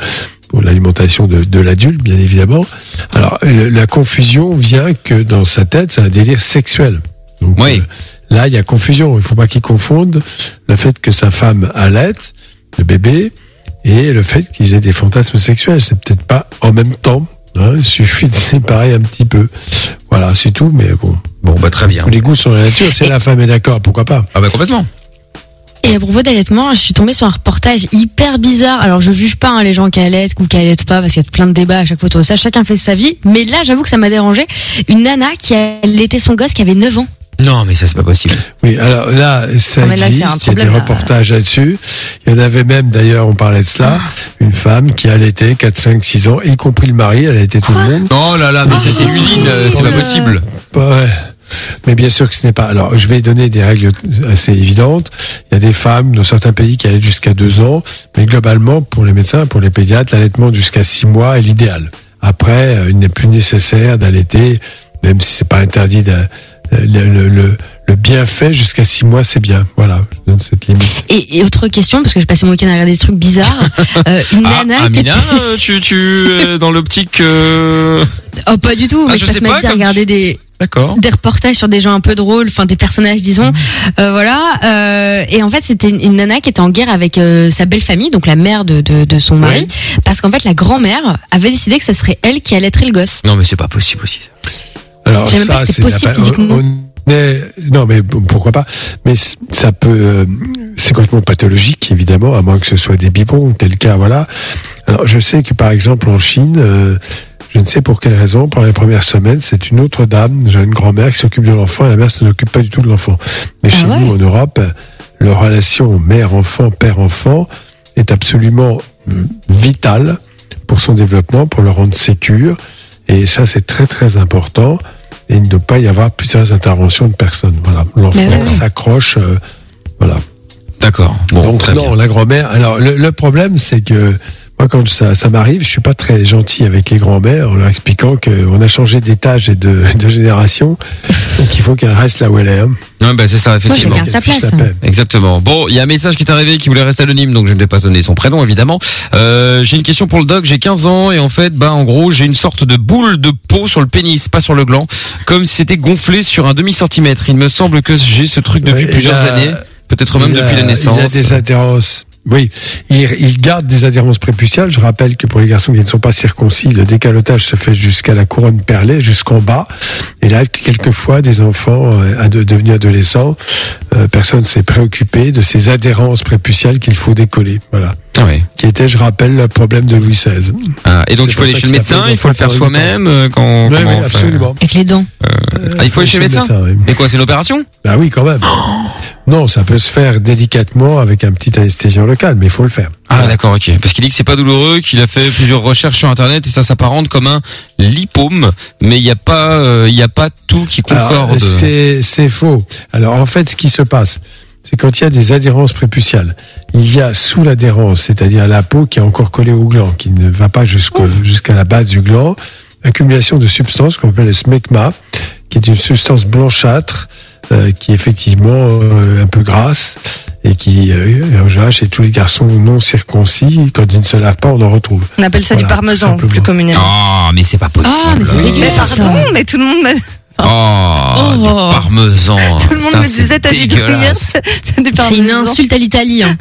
pour l'alimentation de, de l'adulte, bien évidemment. Alors le- la confusion vient que dans sa tête, c'est un délire sexuel. Donc Oui. euh, là, il y a confusion. Il faut pas qu'il confonde le fait que sa femme allaite le bébé et le fait qu'ils aient des fantasmes sexuels. C'est peut-être pas en même temps. hein. il suffit de séparer un petit peu. Voilà, c'est tout. Mais bon, Bon bah très bien. tous les goûts sont la nature. Si la femme est d'accord, pourquoi pas? Ah bah complètement. Et à propos d'allaitement, je suis tombée sur un reportage hyper bizarre. Alors je juge pas hein, les gens qui allaitent ou qui allaitent pas parce qu'il y a plein de débats à chaque fois autour de ça. Chacun fait sa vie. Mais là, j'avoue que ça m'a dérangé. Une nana qui allaitait son gosse qui avait 9 ans. Non mais ça c'est pas possible. Oui, alors là, ça Ah, là, existe. il y a des là. reportages là-dessus. Il y en avait même, d'ailleurs, on parlait de cela, une femme qui allaitait 4, 5, 6 ans, y compris le mari, elle allaitait tout le monde. Oh là là mais ça c'est l'usine, euh, c'est pas possible. Ouais. Mais bien sûr que ce n'est pas. Alors, je vais donner des règles assez évidentes. Il y a des femmes dans certains pays qui allaitent jusqu'à 2 ans, mais globalement, pour les médecins, pour les pédiatres, l'allaitement jusqu'à 6 mois est l'idéal. Après, euh, il n'est plus nécessaire d'allaiter, même si c'est pas interdit. de- le, le, le, le bienfait jusqu'à 6 mois, c'est bien. Voilà, je donne cette limite. Et, et autre question, parce que j'ai passé mon week-end à regarder des trucs bizarres. *laughs* Euh, une Ah, nana qui était... euh, tu tu euh, dans l'optique euh, Oh, pas du tout. Ah, mais je je passe sais ma pas, vie à regarder des D'accord. des reportages sur des gens un peu drôles, enfin des personnages disons. Euh, voilà. Euh, et en fait, c'était une, une nana qui était en guerre avec euh, sa belle famille, donc la mère de, de, de son mari, parce qu'en fait la grand-mère avait décidé que ça serait elle qui allaiterait le gosse. Non mais c'est pas possible aussi. Alors pas que c'était c'est possible physiquement. on- est- non, mais pourquoi pas? Mais ça peut, euh, c'est complètement pathologique, évidemment, à moins que ce soit des biberons. Quel cas, voilà. Alors, je sais que par exemple en Chine, euh, je ne sais pour quelle raison, pendant les premières semaines, c'est une autre dame, j'ai une grand-mère qui s'occupe de l'enfant et la mère ne s'occupe pas du tout de l'enfant. Mais Ah chez ouais? nous, en Europe, leur relation mère-enfant, père-enfant est absolument euh, vitale pour son développement, pour le rendre sécure. Et ça, c'est très très important. Et il ne doit pas y avoir plusieurs interventions de personnes. Voilà, l'enfant s'accroche. euh, voilà. D'accord. Bon, Donc très non, bien. la grand-mère. Alors le, le problème, c'est que moi, quand ça, ça m'arrive, je suis pas très gentil avec les grands-mères en leur expliquant qu'on a changé d'étage et de, de génération, donc il faut qu'elle reste là où elle est. hein. Ouais, bah c'est ça effectivement. chacun sa Fiche place. la paix. Exactement. Bon, il y a un message qui est arrivé qui voulait rester anonyme, donc je ne vais pas donner son prénom évidemment. Euh, j'ai une question pour le doc. J'ai 15 ans et en fait, bah en gros, j'ai une sorte de boule de peau sur le pénis, pas sur le gland, comme si c'était gonflé sur un demi centimètre. Il me semble que j'ai ce truc depuis Ouais, plusieurs a- années, peut-être même depuis la naissance. Il a des adhérences. Oui, il, garde des adhérences prépuciales. Je rappelle que pour les garçons qui ne sont pas circoncis, le décalotage se fait jusqu'à la couronne perlée, jusqu'en bas. Et là, quelquefois, des enfants euh, devenus adolescents, euh, personne s'est préoccupé de ces adhérences prépuciales qu'il faut décoller. Voilà. Ah ouais. Qui était, je rappelle, le problème de Louis XVI. Ah, et donc il faut aller ça chez le médecin, il faut le faire soi-même euh, quand. Oui, comment oui, absolument. Avec les dents. Ah, il faut aller chez le médecin. oui. Et quoi, c'est une opération? Bah oui, quand même. Non, ça peut se faire délicatement avec un petit anesthésiant local, mais il faut le faire. Ah d'accord, ok. Parce qu'il dit que c'est pas douloureux, qu'il a fait plusieurs recherches sur internet et ça s'apparente comme un lipome, mais il n'y a pas, euh, il y a pas tout qui concorde. C'est c'est faux. Alors en fait, ce qui se passe, c'est quand il y a des adhérences prépuciales, il y a sous l'adhérence, c'est-à-dire la peau qui est encore collée au gland, qui ne va pas jusqu'au- jusqu'à la base du gland, accumulation de substances qu'on appelle le smegma, qui est une substance blanchâtre, euh, qui est effectivement euh, un peu grasse et qui, euh, en général, chez tous les garçons non circoncis, quand ils ne se lavent pas, on en retrouve. On appelle ça du parmesan, simplement. plus communément. Oh, mais c'est pas possible. Ah, mais c'est Mais dégueulasse. pardon, mais tout le monde Oh, du Oh. parmesan. *laughs* tout le monde Putain, me disait t'as du *laughs* du C'est une insulte à l'Italie. hein.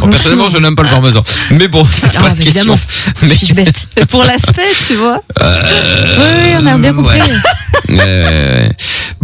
Bon, *laughs* personnellement, je n'aime pas le parmesan. Mais bon, c'est Ah, pas bah, question. évidemment. Mais, Je suis bête. C'est pour l'aspect, tu vois. euh, Oui, oui, on a bien compris. ouais. Euh,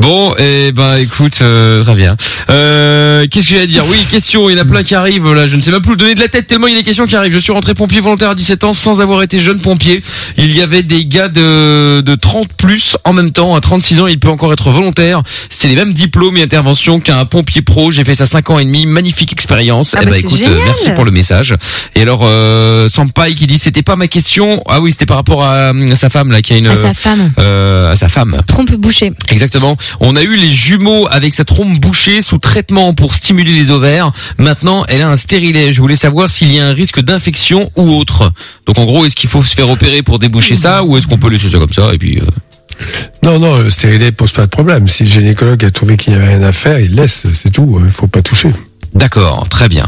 Bon, eh ben écoute, euh, très bien. Euh, Qu'est-ce que j'allais dire? Oui, question, il y en a plein qui arrivent. Là, je ne sais même plus le donner de la tête tellement il y a des questions qui arrivent. Je suis rentré pompier volontaire à 17 ans sans avoir été jeune pompier. Il y avait des gars de, de 30 plus en même temps. À 36 ans, il peut encore être volontaire. C'est les mêmes diplômes et interventions qu'un pompier pro. J'ai fait ça 5 ans et demi. Magnifique expérience. Ah eh bah, ben écoute, euh, merci pour le message. Et alors, euh, Sampai qui dit c'était pas ma question. Ah oui, c'était par rapport à, euh, sa femme là qui a une À sa femme. euh, à sa femme. Trompe bouchée. Exactement. On a eu les jumeaux avec sa trompe bouchée sous traitement pour stimuler les ovaires. Maintenant, elle a un stérilet. Je voulais savoir s'il y a un risque d'infection ou autre. Donc en gros, est-ce qu'il faut se faire opérer pour déboucher ça ou est-ce qu'on peut laisser ça comme ça et puis euh, Non, non, le stérilet pose pas de problème. Si le gynécologue a trouvé qu'il n'y avait rien à faire, il laisse, c'est tout. Il faut pas toucher. D'accord, très bien.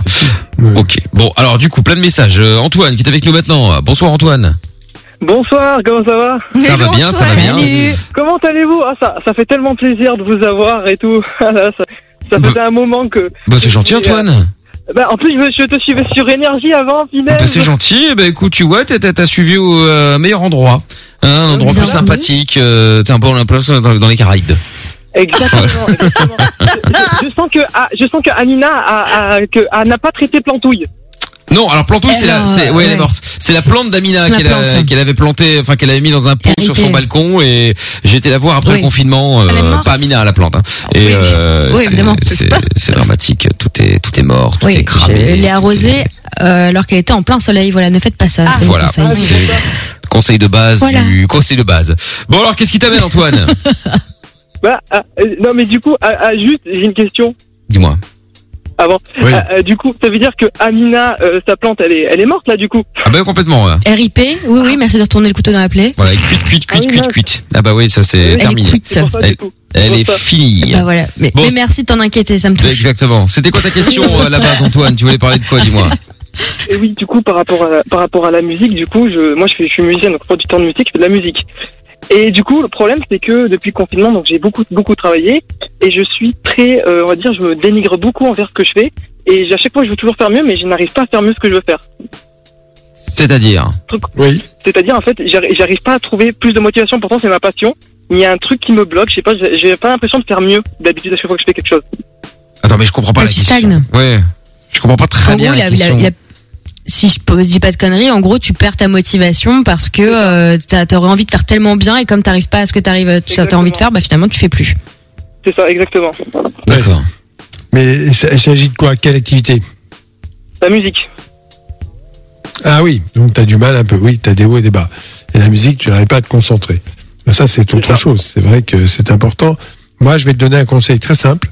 Ok. Bon, alors du coup, plein de messages. Euh, Antoine qui est avec nous maintenant. Bonsoir Antoine. Bonsoir, comment ça va Ça va bien, ça va bien. Comment allez-vous ah, ça, ça fait tellement plaisir de vous avoir et tout. *laughs* Ah là, ça, ça faisait un moment que... Bah c'est gentil Antoine. Bah, en plus, je, je te suivais sur Énergie avant, Pinel. Bah, c'est gentil. Ben écoute, tu vois, t'as- t'as t'as suivi au euh, meilleur endroit, hein, un endroit plus sympathique. Euh, t'es un peu en place dans, dans les Caraïbes. Exactement, exactement. je, je sens que ah, je sens que Anina a, a- que, a- n'a pas traité plantouille. Non, alors plantouille, c'est la, c'est, ouais, elle est morte. C'est la plante d'Amina qu'elle, a- plante. qu'elle avait planté, enfin qu'elle avait mis dans un pot sur son balcon et j'ai été la voir après Oui. le confinement. Elle est Euh, morte pas Amina, la plante. Hein. Et euh, Oui, c'est- évidemment. c'est, c'est dramatique. Tout est, tout est mort, tout est Oui, je cramé. l'ai arrosée euh, alors qu'elle était en plein soleil. Voilà, ne faites pas ça. mon Voilà. conseil. C'est conseil de base Voilà. du conseil de base. Bon alors, qu'est-ce qui t'amène, Antoine? *laughs* Bah, ah, euh, non, mais du coup, ah, ah, juste, j'ai une question Dis-moi. Avant. Oui. Ah, euh, du coup, ça veut dire que Amina, euh, sa plante, elle est, elle est morte là, du coup. Ah bah complètement. Ouais. RIP, oui, oui, merci de retourner le couteau dans la plaie. Voilà, cuite, cuite, cuite, cuite, cuite. Ah bah oui, ça c'est Elle est terminé. cuite. C'est pour ça, du Elle, coup. elle C'est est pour finie. Bah voilà. Mais, Bon, mais merci de t'en inquiéter, ça me touche. Exactement. C'était quoi ta question *laughs* euh, à la base, Antoine? Tu voulais parler de quoi, dis-moi? Et oui, du coup, par rapport à, par rapport à la musique, du coup, je, moi, je, fais, je suis musicien, donc producteur de musique, je fais de la musique. Et du coup, le problème, c'est que depuis le confinement, donc j'ai beaucoup, beaucoup travaillé, et je suis très, euh, on va dire, je me dénigre beaucoup envers ce que je fais, et à chaque fois, je veux toujours faire mieux, mais je n'arrive pas à faire mieux ce que je veux faire. C'est-à-dire Oui. C'est-à-dire, en fait, j'arri- j'arrive pas à trouver plus de motivation, pourtant, c'est ma passion. Il y a un truc qui me bloque, je sais pas, j'ai pas l'impression de faire mieux d'habitude à chaque fois que je fais quelque chose. Attends, mais je comprends pas la tu question. stagnes. Ouais. Je comprends pas très en bien gros, la la- la- question. la- si je ne dis pas de conneries, en gros, tu perds ta motivation parce que euh, t'as- t'aurais envie de faire tellement bien et comme t'arrives pas à ce que t'arrives, tu as envie de faire, bah finalement tu fais plus. C'est ça, exactement. D'accord. Mais il s'agit de quoi? Quelle activité? La musique. Ah oui, donc tu as du mal un peu. Oui, tu as des hauts et des bas. Et la musique, tu n'arrives pas à te concentrer. Mais ça, c'est autre chose. C'est vrai que c'est important. Moi, je vais te donner un conseil très simple.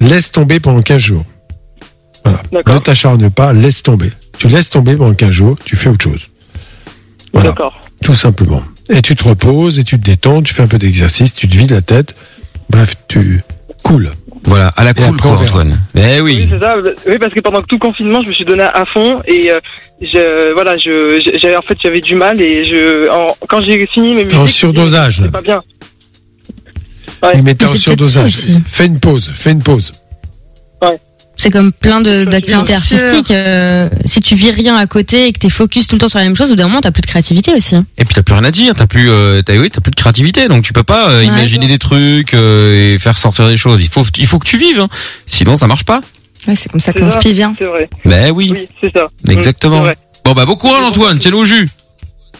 Laisse tomber pendant 15 jours. Voilà. Ne t'acharne pas, laisse tomber. Tu laisses tomber pendant 15 jours, tu fais autre chose. Voilà. D'accord. Tout simplement. Et tu te reposes, et tu te détends, tu fais un peu d'exercice, tu te vides la tête. Bref, tu coules. Voilà, à la cool, quoi. Antoine. Eh oui. c'est ça. Oui, parce que pendant tout le confinement, je me suis donné à fond et euh, je, voilà, je, j'avais en fait j'avais du mal et je, en- quand j'ai fini mes T'es en musiques, surdosage, c'est pas bien. Oui, mais t'es en surdosage. Fais une pause, fais une pause. C'est comme plein d'activités artistiques. euh, si tu vis rien à côté et que t'es focus tout le temps sur la même chose, au bout d'un moment, t'as plus de créativité aussi. hein. Et puis t'as plus rien à dire, t'as plus, euh, t'as, oui, t'as plus de créativité, donc tu peux pas euh, Ouais. imaginer des trucs euh, et faire sortir des choses. Il faut, il faut que tu vives, hein. sinon ça marche pas. Ouais, c'est comme ça qu'on se bien. C'est vrai. Ben oui, Oui, c'est ça. exactement. Mm, vrai. Bon bah bon courage Antoine, tiens au jus.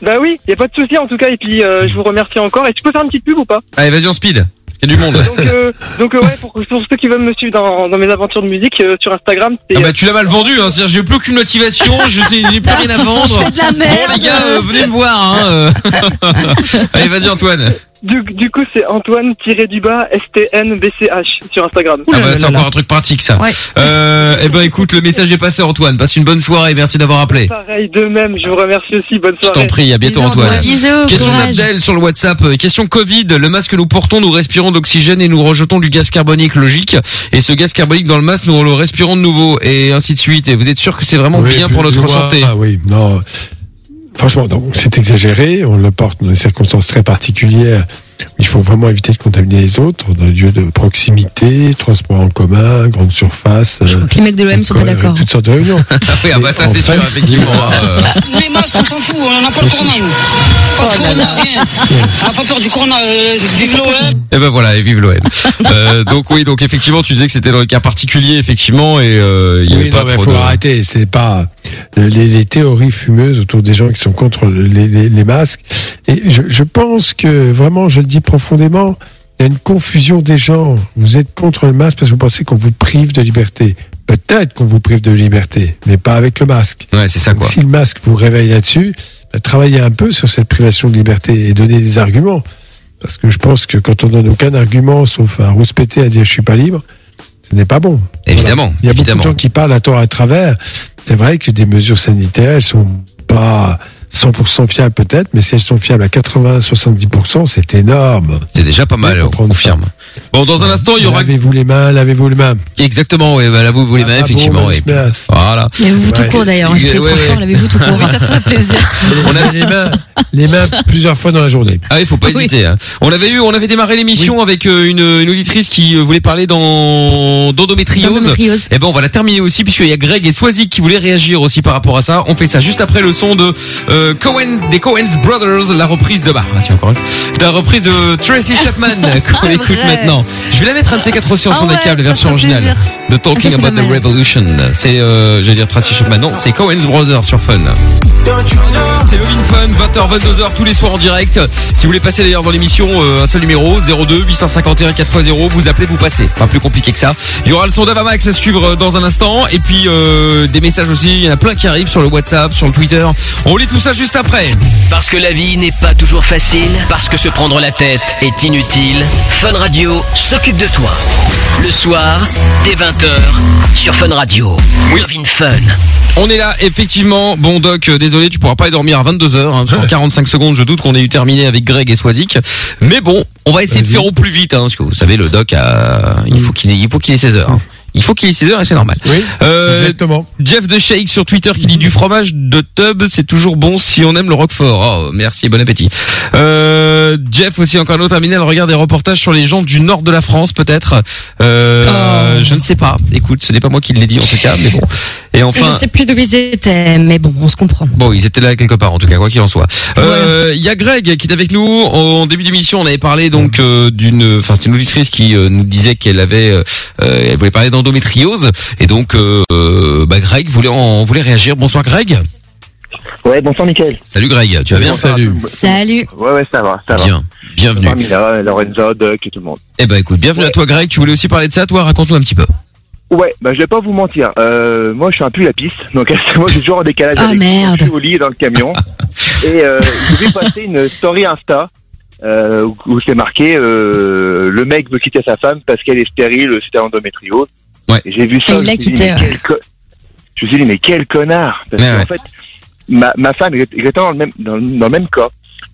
Bah oui, y a pas de souci en tout cas et puis euh, je vous remercie encore. Et tu peux faire une petite pub ou pas? Allez vas-y en speed, qu'il y a du monde. Donc, euh, donc euh, ouais, pour, pour ceux qui veulent me suivre dans, dans mes aventures de musique euh, sur Instagram, c'est Ah bah tu l'as mal vendu, hein. c'est-à-dire j'ai plus aucune motivation, je sais, j'ai plus rien à vendre. Je fais de la merde. Bon les gars, euh, venez me voir. Hein. euh. *laughs* Allez vas-y Antoine. Du, du coup c'est Antoine du bas STNBCH sur Instagram. Ah bah, c'est encore un truc pratique ça. Euh, eh ben écoute, le message est passé Antoine. Passe une bonne soirée, merci d'avoir appelé. Pareil de même, je vous remercie aussi. Bonne Je soirée. t'en prie, à bientôt Antoine. Bisous, Question d'Abdel sur le WhatsApp. Euh, Question Covid. Le masque que nous portons, nous respirons d'oxygène et nous rejetons du gaz carbonique logique. Et ce gaz carbonique dans le masque, nous le respirons de nouveau et ainsi de suite. Et vous êtes sûr que c'est vraiment Oui, bien pour notre santé? Ah oui, non. Franchement, donc c'est exagéré. On le porte dans des circonstances très particulières Il faut vraiment éviter de contaminer les autres dans les lieux de proximité, transport en commun, grande surface. euh, Les mecs de l'OM sont pas d'accord. Toutes sortes de réunions. *laughs* Oui, ah bah ça c'est sûr, effectivement. *laughs* euh, Les masques, on s'en fout, on n'a pas le corona, nous. Pas de corona, rien. On n'a pas peur du corona, euh, vive l'OM. Et ben voilà, et vive l'OM. *laughs* euh, donc oui, donc effectivement, tu disais que c'était dans le cas particulier, effectivement, et euh, il y avait Oui, pas non, mais trop faut de... arrêter. C'est pas les, les théories fumeuses autour des gens qui sont contre les, les- les masques. Et je, je pense que vraiment, je le dis profondément, il y a une confusion des gens. Vous êtes contre le masque parce que vous pensez qu'on vous prive de liberté. Peut-être qu'on vous prive de liberté, mais pas avec le masque. Ouais, c'est ça quoi. Si le masque vous réveille là-dessus, bah, travaillez un peu sur cette privation de liberté et donnez des arguments. Parce que je pense que quand on donne aucun argument, sauf à rouspéter, à dire je suis pas libre, ce n'est pas bon. Évidemment, Il y a évidemment. beaucoup de gens qui parlent à tort à travers. C'est vrai que des mesures sanitaires, elles sont pas 100% fiables peut-être, mais si elles sont fiables à 80-70%, c'est énorme. C'est déjà pas mal, on confirme. Bon, dans un instant, il y aura... Lavez-vous les mains, lavez-vous les mains. Exactement, ouais, bah, lavez-vous les mains, Ah, effectivement. bah, et puis, Jasper. voilà. Lavez-vous tout court d'ailleurs. Je trop fort, lavez-vous tout court. *laughs* On a les mains, les mains plusieurs fois dans la journée. Ah il faut pas hésiter. hein. On avait eu, on avait démarré l'émission avec euh, une, une auditrice qui euh, voulait parler dans d'endométriose. D'endométriose. Et ben on va la terminer aussi puisqu'il y a Greg et Swazik qui voulaient réagir aussi par rapport à ça. On fait ça juste après le son de euh, Cohen des Cohen's Brothers, la reprise de bah ah, tiens encore la reprise de Tracy Chapman *laughs* qu'on écoute maintenant. Je vais la mettre un de ces quatre aussi en Ah son ouais, câble, la version originale plaisir. de Ah, Talking About the. Revolution. C'est euh, j'allais dire Tracy Chapman, non, c'est Cohen's Brothers sur Fun. C'est Lovin Fun, 20h, 22h tous les soirs en direct. Si vous voulez passer d'ailleurs dans l'émission, euh, un seul numéro, 02 851 4x0, vous appelez, vous passez. Pas plus compliqué que ça. Il y aura le son d'Avamax à suivre euh, dans un instant. Et puis euh, des messages aussi, il y en a plein qui arrivent sur le WhatsApp, sur le Twitter. On lit tout ça juste après. Parce que la vie n'est pas toujours facile, parce que se prendre la tête est inutile, Fun Radio s'occupe de toi. Le soir, dès 20h, sur Fun Radio. Love in Fun. On est là, effectivement. Bon, Doc, euh, désolé, tu pourras pas aller dormir à 22h. Hein, parce qu'en 45 secondes, je doute qu'on ait eu terminé avec Greg et Swazik. Mais bon, on va essayer de faire au plus vite. Hein, parce que vous savez, le Doc, a... il faut qu'il ait, il faut qu'il ait 16 heures. hein. Il faut qu'il ait 16 heures et c'est normal. Oui, Euh, exactement. Jeff de Shake sur Twitter qui dit du fromage de tub, c'est toujours bon si on aime le roquefort. Oh, merci et bon appétit. Euh, Jeff aussi encore un autre terminal regarde des reportages sur les gens du nord de la France peut-être. Euh, Je ne sais pas. Écoute, ce n'est pas moi qui l'ai dit en tout cas, mais bon. Et enfin. Je sais plus d'où ils étaient, mais bon, on se comprend. Bon, ils étaient là quelque part, en tout cas, quoi qu'il en soit. Euh, Il y a Greg qui est avec nous. En début d'émission, on avait parlé donc euh, d'une, enfin, c'est une auditrice qui euh, nous disait qu'elle avait, elle voulait parler d'endométriose, et donc, euh, euh, bah, Greg voulait en, voulait réagir. Bonsoir, Greg. Ouais, bonsoir Mickaël. Salut, Greg. Tu vas bien? Bonsoir monde. Salut. Ouais, ouais, ça va, ça va. Bien. Bienvenue. Bonsoir Mila, Lorenzo, Doc et tout le monde. Eh ben, écoute, bienvenue à toi, Greg. Tu voulais aussi parler de ça, toi? Raconte-nous un petit peu. Ouais, bah je vais pas vous mentir. Euh, moi, je suis un pull *laughs* à pisse, donc moi, j'ai toujours en décalage Ah, avec merde. Je suis au lit dans le camion. *laughs* et euh, j'ai vu passer une story Insta euh, où, où c'est marqué euh, le mec veut quitter sa femme parce qu'elle est stérile, c'était endométriose. Ouais. J'ai vu ça. Et il je l'a me suis dit, mais ouais. quel co- Je me suis dit mais quel connard. Parce qu'en ouais. fait, ma, ma femme est exactement dans le même dans, le- dans le même cas.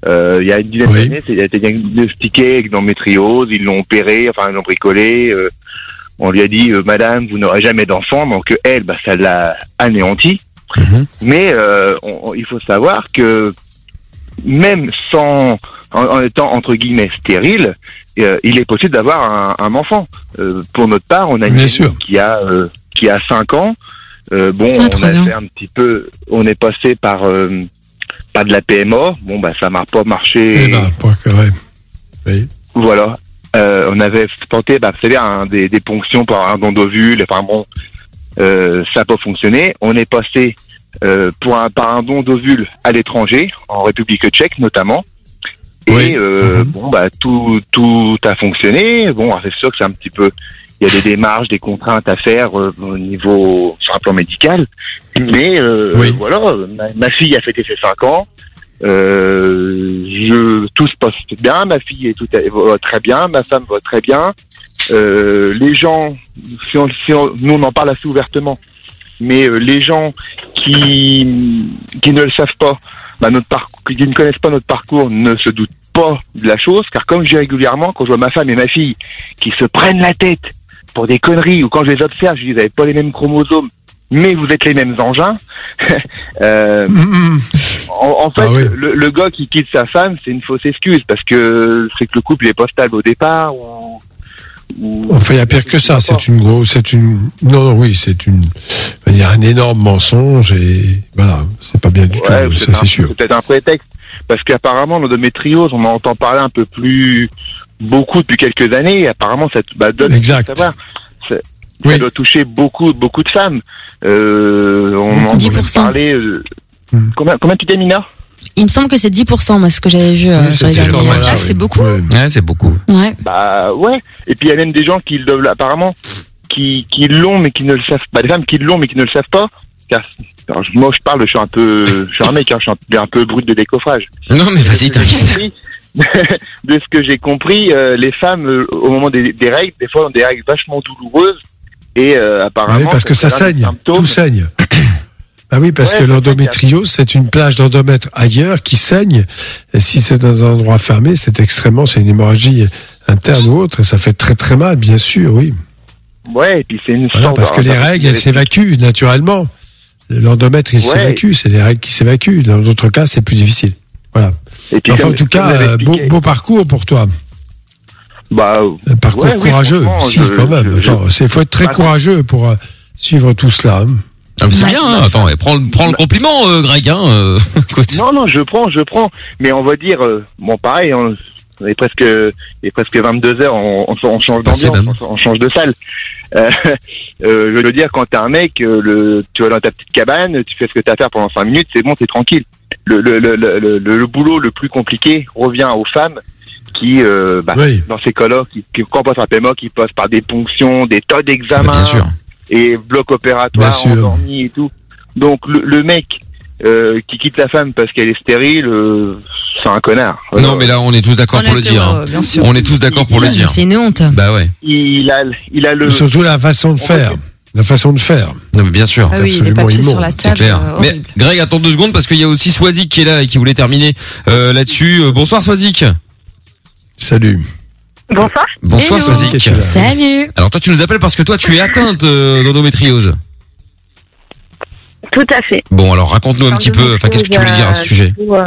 Euh, il y a une dizaine Oui. d'années, elle a été diagnostiquée avec endométriose, ils l'ont opérée, enfin ils l'ont bricolée. euh, on lui a dit, euh, Madame, vous n'aurez jamais d'enfant, donc elle, bah, ça l'a anéanti. Mhm. Mais euh, on- on- il faut savoir que même sans, en, en étant entre guillemets stérile, euh, il est possible d'avoir un, un enfant. Euh, pour notre part, on a une qui a euh, qui a cinq ans. Euh, bon, Ah, on a bien. fait un petit peu, on est passé par euh, pas de la PMA. Bon, bah ça m'a pas marché. Eh ben, pas que, ouais. Oui. Voilà. Euh, on avait tenté, bah, vous savez, un- des, des ponctions par un don d'ovule. Enfin bon, euh, ça n'a pas fonctionné. On est passé euh, pour un, par un don d'ovule à l'étranger, en République tchèque notamment. Et Oui. euh, Mhm. bon, bah tout tout a fonctionné. Bon, c'est sûr que c'est un petit peu, il y a des démarches, des contraintes à faire euh, au niveau sur un plan médical. Mais euh, Oui. voilà, ma, ma fille a fêté ses cinq ans. Euh, je, tout se passe bien, ma fille est tout va très bien, ma femme va très bien. Euh, les gens, si on, si on- nous on en parle assez ouvertement, mais euh, les gens qui qui ne le savent pas, bah, notre parcours, qui ne connaissent pas notre parcours, ne se doutent pas de la chose, car comme je dis régulièrement, quand je vois ma femme et ma fille qui se prennent la tête pour des conneries, ou quand je les observe, je dis vous n'avez pas les mêmes chromosomes, mais vous êtes les mêmes engins. *laughs* euh, Mm, mm. en, en fait, Ah oui. le, le gars qui quitte sa femme, c'est une fausse excuse parce que c'est que le couple il est pas stable au départ. Ou, ou- Enfin, il y a pire que ça. C'est une grosse, c'est une, non, non, oui, c'est une, dire un énorme mensonge et voilà, c'est pas bien du Ouais, tout, ça c'est sûr. c'est peut-être un prétexte. Parce qu'apparemment, l'endométriose, on en entend parler un peu plus, beaucoup depuis quelques années. Et apparemment, ça bah, donne Exact. savoir. Ça, ça doit toucher beaucoup, beaucoup de femmes. Euh, on en entend 10%. parler. euh, Hmm. combien, combien tu dis, Mina? Il me semble que c'est 10%, moi, ce que j'avais vu euh, sur les derniers. Ah, c'est beaucoup. Ouais, c'est beaucoup. Ouais. Bah ouais. Et puis il y a même des gens qui le- apparemment qui, qui l'ont mais qui ne le savent pas. Des femmes qui l'ont mais qui ne le savent pas. Alors, moi je parle, je suis un peu, je suis un mec, hein, je suis un, un peu brut de décoffrage. Non, mais vas-y, t'inquiète. *laughs* de ce que j'ai compris, euh, les femmes euh, au moment des, des règles, des fois ont des règles vachement douloureuses et euh, apparemment. Oui, parce que ça saigne, tout saigne. *coughs* Ah oui, parce Ouais, que l'endométriose, c'est une plage d'endomètre ailleurs qui saigne. Et si c'est dans un endroit fermé, c'est extrêmement, c'est une hémorragie interne ou autre, et ça fait très très mal, bien sûr, oui. Ouais, et puis c'est une Voilà, sorte parce que les règles, elles s'évacuent naturellement. L'endomètre, il Ouais. s'évacue, c'est les règles qui s'évacuent. Dans d'autres cas, c'est plus difficile. Voilà. Et puis Enfin, comme- en tout cas, euh, beau, parcours pour toi. Bah, Un parcours ouais, courageux, si, je- quand même. c'est faut être très Bah, courageux pour euh, suivre tout cela. hein. Ah, c'est bien, hein. attends, et prends, le- prends le compliment, euh, Greg, hein. euh. *laughs* Non, non, je prends, je prends. Mais on va dire, euh, bon, pareil, on, on est presque, il est presque 22 heures, on, on, on change d'ambiance, on, on change de salle. Euh, *laughs* euh, je veux dire, quand t'es un mec, euh, le, tu vas dans ta petite cabane, tu fais ce que t'as à faire pendant 5 minutes, c'est bon, t'es tranquille. Le, le, le, le, le, le boulot le plus compliqué revient aux femmes qui, euh, bah, Oui. dans ces cas-là, qui, qui, quand on passe par PMA, qui passent par des ponctions, des tas d'examens sûr. et bloc opératoire Bien sûr. endormi et tout. Donc le, le mec euh, qui quitte la femme parce qu'elle est stérile, euh, c'est un connard. Non, mais là, on est tous d'accord pour le dire. hein. bien sûr. On est tous d'accord pour le Mais dire. C'est une honte. Bah ouais. Il a, il a le. Surtout la façon de faire. La façon de faire. Non, mais bien sûr. Ah oui, les absolument papiers sur immonde, la C'est table. clair. euh, Mais horrible. Greg, attends deux secondes parce qu'il y a aussi Swazik qui est là et qui voulait terminer euh, là-dessus. Euh, bonsoir Swazik. Salut. Bonsoir. Bonsoir Hello. Swazik. Salut. Alors toi tu nous appelles parce que toi tu es atteinte euh, d'endométriose. Tout à fait. Bon alors raconte-nous un petit peu, enfin qu'est-ce que tu voulais dire à ce sujet euh,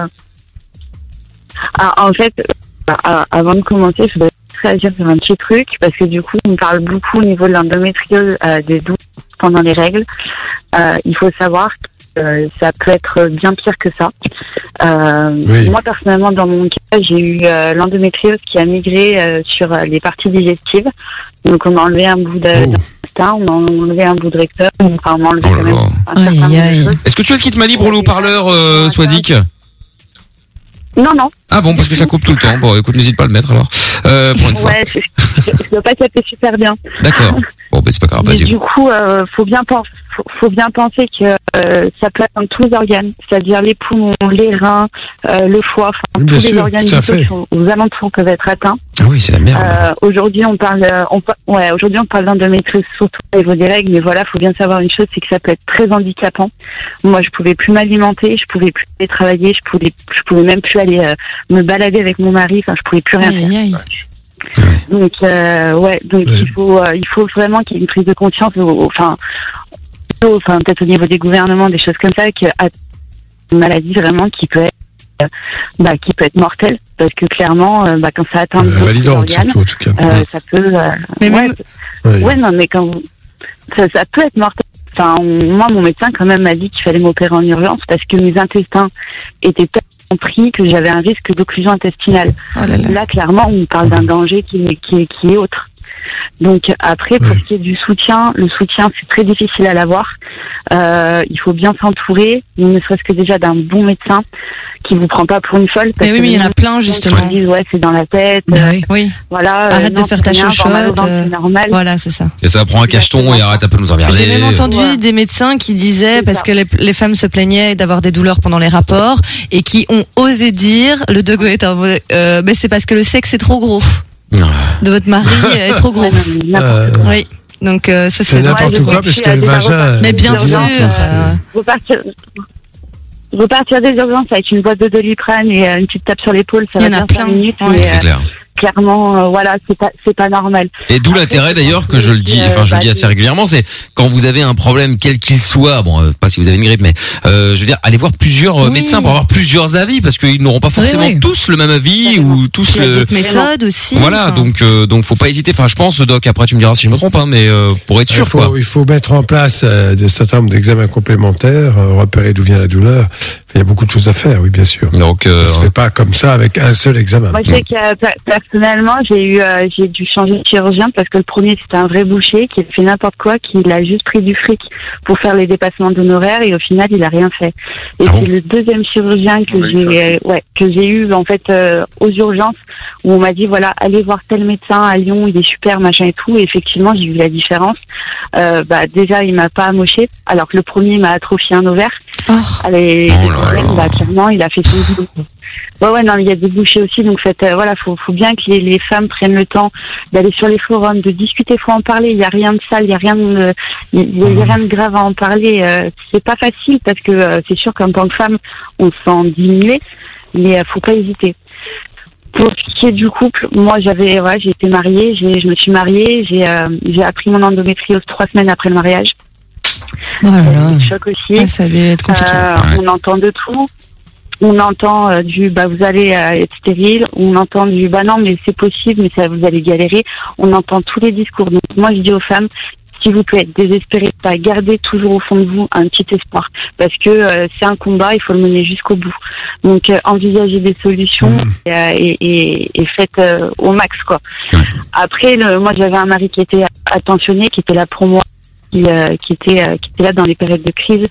ah, En fait, euh, euh, avant de commencer, je voudrais réagir sur un petit truc parce que du coup, on parle beaucoup au niveau de l'endométriose euh, des douleurs pendant les règles. Euh, il faut savoir que euh, ça peut être bien pire que ça. Euh, Oui. Moi, personnellement, dans mon cas, j'ai eu euh, l'endométriose qui a migré euh, sur euh, les parties digestives. Donc, on a enlevé un bout de, Oh. on a enlevé un bout de rectum, enfin, on a enlevé Oh quand même un certain nombre de aïe. choses. Est-ce que tu as le kit libre au haut-parleur euh, Swazik? Non, non. Ah bon parce que ça coupe tout le temps. Bon écoute n'hésite pas à le mettre alors. Euh, pour une fois. Ouais, je, je, je dois pas capter super bien. D'accord. Bon bah c'est pas grave, Mais vas-y. du coup, euh, faut bien penser, faut, faut bien penser que euh, ça peut atteindre tous les organes, c'est-à-dire les poumons, les reins, euh, le foie, enfin tous les organes vitaux qui sont aux alentours peuvent être atteints. Ah oui c'est la merde. Euh, aujourd'hui, on parle, euh, on, ouais, aujourd'hui on parle d'endométriose surtout au niveau des règles, mais voilà, faut bien savoir une chose, c'est que ça peut être très handicapant. Moi, je pouvais plus m'alimenter, je pouvais plus aller travailler, je pouvais, je pouvais même plus aller euh, me balader avec mon mari, enfin, je pouvais plus rien faire. Aïe, aïe. Donc euh, ouais, donc Ouais. il faut euh, il faut vraiment qu'il y ait une prise de conscience, enfin, enfin peut-être au niveau des gouvernements, des choses comme ça, que à- une maladie vraiment qui peut être euh, bah, qui peut être mortelle, parce que clairement, euh, bah, quand ça atteint Euh, beaucoup validante, surtout, en tout cas. euh, ça peut. euh, Mais ouais, même- Oui. ouais, non, mais quand vous, ça, ça peut être mortel. Enfin, on- moi, mon médecin quand même m'a dit qu'il fallait m'opérer en urgence parce que mes intestins étaient tellement pris que j'avais un risque d'occlusion intestinale. Oh là là. Là, clairement, on parle d'un danger qui est autre. Donc après, pour Ouais. ce qui est du soutien, le soutien c'est très difficile à l'avoir. Euh, il faut bien s'entourer, ne serait-ce que déjà d'un bon médecin qui vous prend pas pour une folle. Mais oui, que mais il y en a plein, justement. qui disent ouais c'est dans la tête, Bah euh, oui. Voilà. euh, Arrête de non, faire ta chochotte, euh, c'est normal. voilà, c'est ça. Et ça prend un cacheton et arrête un peu de nous emmerder. J'ai même entendu Ouais. des médecins qui disaient, parce ça. que les, les femmes se plaignaient d'avoir des douleurs pendant les rapports, et qui ont osé dire, le de Gaulle est un vrai- euh, mais c'est parce que le sexe est trop gros. Ah. De votre mari est trop gros. N'importe Euh, Oui. Donc, euh, ça c'est n'importe Ouais, quoi parce que le vagin. arrobages. Mais bien sûr. euh, repartir, repartir des urgences avec une boîte de doliprane et euh, une petite tape sur l'épaule, ça Il y va en a plein. cinq minutes, Ouais. C'est euh, clair. Clairement, euh, voilà, c'est pas, c'est pas normal. Et d'où l'intérêt d'ailleurs que je le dis, enfin je le dis assez régulièrement, c'est quand vous avez un problème quel qu'il soit, bon euh, pas si vous avez une grippe, mais euh, je veux dire allez voir plusieurs euh, médecins pour avoir plusieurs avis parce qu'ils n'auront pas forcément oui. tous le même avis ou tous Il y a le. d'autres méthodes aussi. Voilà, enfin. donc euh, donc faut pas hésiter. Enfin je pense Doc, après tu me diras si je me trompe, hein, mais euh, pour être Il sûr faut, quoi. il faut mettre en place euh, des certain nombre d'examens complémentaires, euh, repérer d'où vient la douleur. Il y a beaucoup de choses à faire, oui, bien sûr. Donc, euh, ça se fait pas comme ça avec un seul examen. Moi, je sais que euh, per- personnellement, j'ai eu, euh, j'ai dû changer de chirurgien parce que le premier c'était un vrai boucher qui a fait n'importe quoi, qui a juste pris du fric pour faire les dépassements d'honoraires et au final il a rien fait. Et Ah c'est le deuxième chirurgien que j'ai, euh, ouais, que j'ai eu en fait euh, aux urgences où on m'a dit voilà allez voir tel médecin à Lyon, il est super machin et tout. Et effectivement j'ai vu la différence. Euh, bah déjà il m'a pas amoché alors que le premier m'a atrophié un ovaire. Allez, bah, clairement il a fait son boulot. Ouais, ouais, non, il y a des bouchées aussi, donc faites, euh, voilà, faut, faut bien que les, les femmes prennent le temps d'aller sur les forums, de discuter, faut en parler. Il y a rien de sale, il y a rien de, il y a, y a rien de grave à en parler. Euh, c'est pas facile parce que euh, c'est sûr qu'en tant que femme, on se sent diminué, mais euh, faut pas hésiter. Pour ce qui est du couple, moi j'avais, ouais, j'ai été mariée, j'ai, je me suis mariée, j'ai, euh, j'ai appris mon endométriose trois semaines après le mariage. Oh là là. Choc aussi. Ah, ça allait être compliqué. Euh, On entend de tout. On entend euh, du bah vous allez euh, être stérile. On entend du bah non mais c'est possible mais ça vous allez galérer. On entend tous les discours. Donc moi je dis aux femmes s'il vous plaît, désespérez pas, gardez toujours au fond de vous un petit espoir, parce que euh, c'est un combat, il faut le mener jusqu'au bout. Donc euh, envisagez des solutions et, euh, et, et- et faites euh, au max quoi. Après, le, moi j'avais un mari qui était attentionné, qui était là pour moi, qui, euh, qui était euh, qui était là dans les périodes de crise,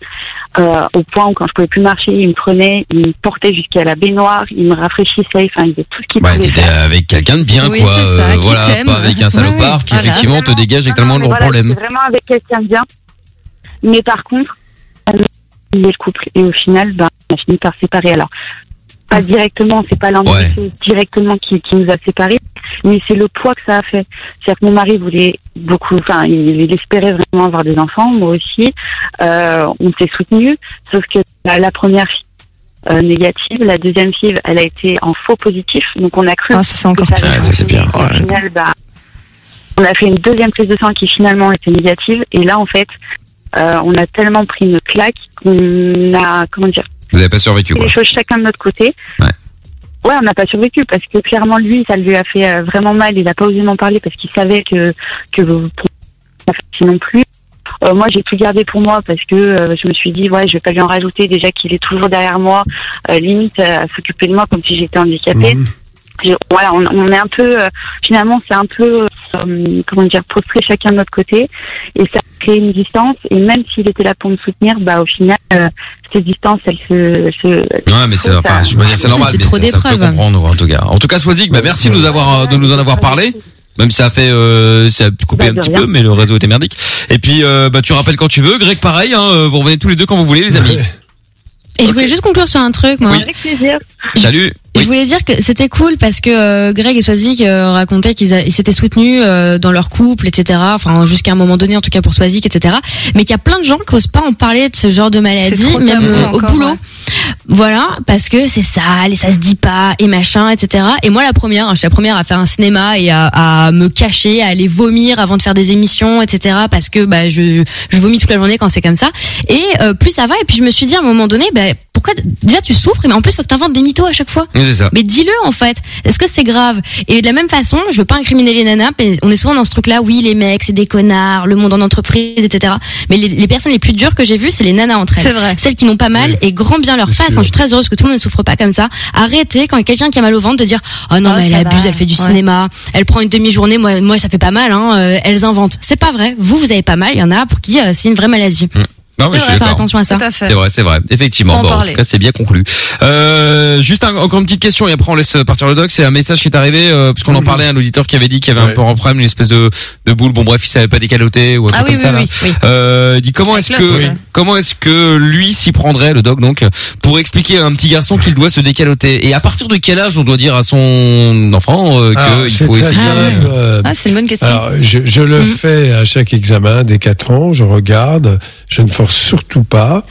euh, au point où quand je pouvais plus marcher, il me prenait, il me portait jusqu'à la baignoire, il me rafraîchissait, enfin il faisait tout ce qu'il Bah, pouvait t'étais faire. avec quelqu'un de bien, Oui, quoi. ça, voilà, pas avec un salopard qui voilà. effectivement te dégage avec tellement de Mais voilà, problèmes. vraiment avec quelqu'un de bien. Mais par contre, il est le couple. Et au final, ben, on a fini par séparer. Alors, pas directement, c'est pas l'endométriose directement qui, qui nous a séparés, mais c'est le poids que ça a fait. C'est-à-dire que mon mari voulait beaucoup, enfin, il, il espérait vraiment avoir des enfants, moi aussi. Euh, on s'est soutenu, sauf que la, la première fille euh, négative, la deuxième fille, elle a été en faux positif, donc on a cru. Ah, ça, c'est encore pire. Ouais, ça, c'est pire. Au final, bah, on a fait une deuxième prise de sang qui finalement était négative, et là, en fait, euh, on a tellement pris une claque qu'on a, comment dire, Vous avez pas survécu, quoi. les choses chacun de notre côté. Ouais. Ouais, on n'a pas survécu parce que clairement lui, ça lui a fait euh, vraiment mal. Il n'a pas osé m'en parler parce qu'il savait que que non plus. Euh, moi, j'ai tout gardé pour moi parce que euh, je me suis dit ouais, je vais pas lui en rajouter. Déjà qu'il est toujours derrière moi, euh, limite à s'occuper de moi comme si j'étais handicapée. Voilà, on, on est un peu euh, finalement, c'est un peu euh, comment dire prostré chacun de notre côté et ça crée une distance. Et même s'il était là pour me soutenir, bah au final, euh, cette distance, elle se, se Ouais, mais c'est, enfin, je veux dire, c'est normal, C'est mais trop ça, ça peut d'épreuves. comprendre, en tout cas. En tout cas, Swazik, bah, merci de nous avoir, de nous en avoir parlé. Même si ça a fait, euh, ça a coupé Bah, un petit rien. peu, mais le réseau était merdique. Et puis, euh, bah, tu rappelles quand tu veux. Greg, pareil, hein, vous revenez tous les deux quand vous voulez, les amis. Et je voulais juste conclure sur un truc, moi. Avec plaisir. Salut. Je voulais dire que c'était cool parce que euh, Greg et Swazik euh, racontaient qu'ils s'étaient soutenus euh, dans leur couple, etc. Enfin, jusqu'à un moment donné, en tout cas pour Swazik, etc. Mais qu'il y a plein de gens qui osent pas en parler de ce genre de maladie, même euh, au boulot. ouais. Voilà, parce que c'est sale et ça se dit pas et machin, etc. Et moi, la première, hein, je suis la première à faire un cinéma et à, à me cacher, à aller vomir avant de faire des émissions, etc. Parce que bah je je vomis toute la journée quand c'est comme ça. Et euh, plus ça va. Et puis je me suis dit à un moment donné, bah, pourquoi déjà tu souffres, mais en plus faut que t'inventes des mythos à chaque fois. Ça. Mais dis-le en fait. Est-ce que c'est grave? Et de la même façon, je veux pas incriminer les nanas. mais On est souvent dans ce truc-là. Oui, les mecs, c'est des connards. Le monde en entreprise, etc. Mais les, les personnes les plus dures que j'ai vues, c'est les nanas entre elles. C'est vrai. Celles qui n'ont pas mal et grand bien leur face. hein, je suis très heureuse que tout le monde ne souffre pas comme ça. Arrêtez quand il y a quelqu'un qui a mal au ventre de dire oh non Oh, mais elle abuse, va. elle fait du Ouais. cinéma, elle prend une demi-journée. Moi, moi ça fait pas mal. Hein. euh, elles inventent. C'est pas vrai. Vous, vous avez pas mal. Il y en a pour qui euh, c'est une vraie maladie. Non, mais je suis Faire attention à ça. C'est vrai, c'est vrai. Effectivement. Bon, en tout cas, c'est bien conclu. Euh, juste un- encore une petite question et après on laisse partir le doc. C'est un message qui est arrivé euh, parce qu'on en parlait à un auditeur qui avait dit qu'il y avait un peu un problème, une espèce de, de boule. Bon bref, il savait pas décaloter ou un Ah truc oui, comme ça. oui, là. oui, oui. Euh, il dit comment est-ce que comment est-ce que lui s'y prendrait le doc donc pour expliquer à un petit garçon qu'il doit se décaloter? Et à partir de quel âge on doit dire à son enfant euh, Alors, qu'il faut essayer. simple, euh, Ah, c'est une bonne question. Alors, je, je le fais à chaque examen des quatre ans, je regarde, je ne force surtout pas.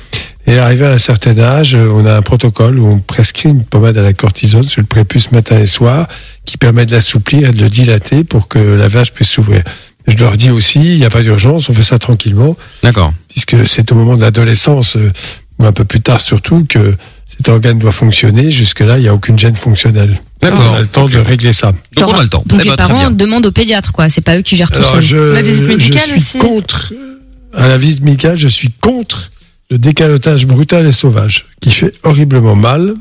Et arrivé à un certain âge, euh, on a un protocole où on prescrit une pommade à la cortisone sur le prépuce matin et soir qui permet de l'assouplir et de le dilater pour que la vache puisse s'ouvrir. Je leur dis aussi, il n'y a pas d'urgence, on fait ça tranquillement. D'accord. Puisque c'est au moment de l'adolescence, euh, ou un peu plus tard surtout, que cet organe doit fonctionner. Jusque-là, il n'y a aucune gêne fonctionnelle. D'accord. On a le temps de régler ça. Donc on a le temps. Donc Eh les ben, parents demandent au pédiatre, quoi. C'est pas eux qui gèrent tout seuls. je, je suis contre, à la visite médicale, je suis contre le décalotage brutal et sauvage, qui fait horriblement mal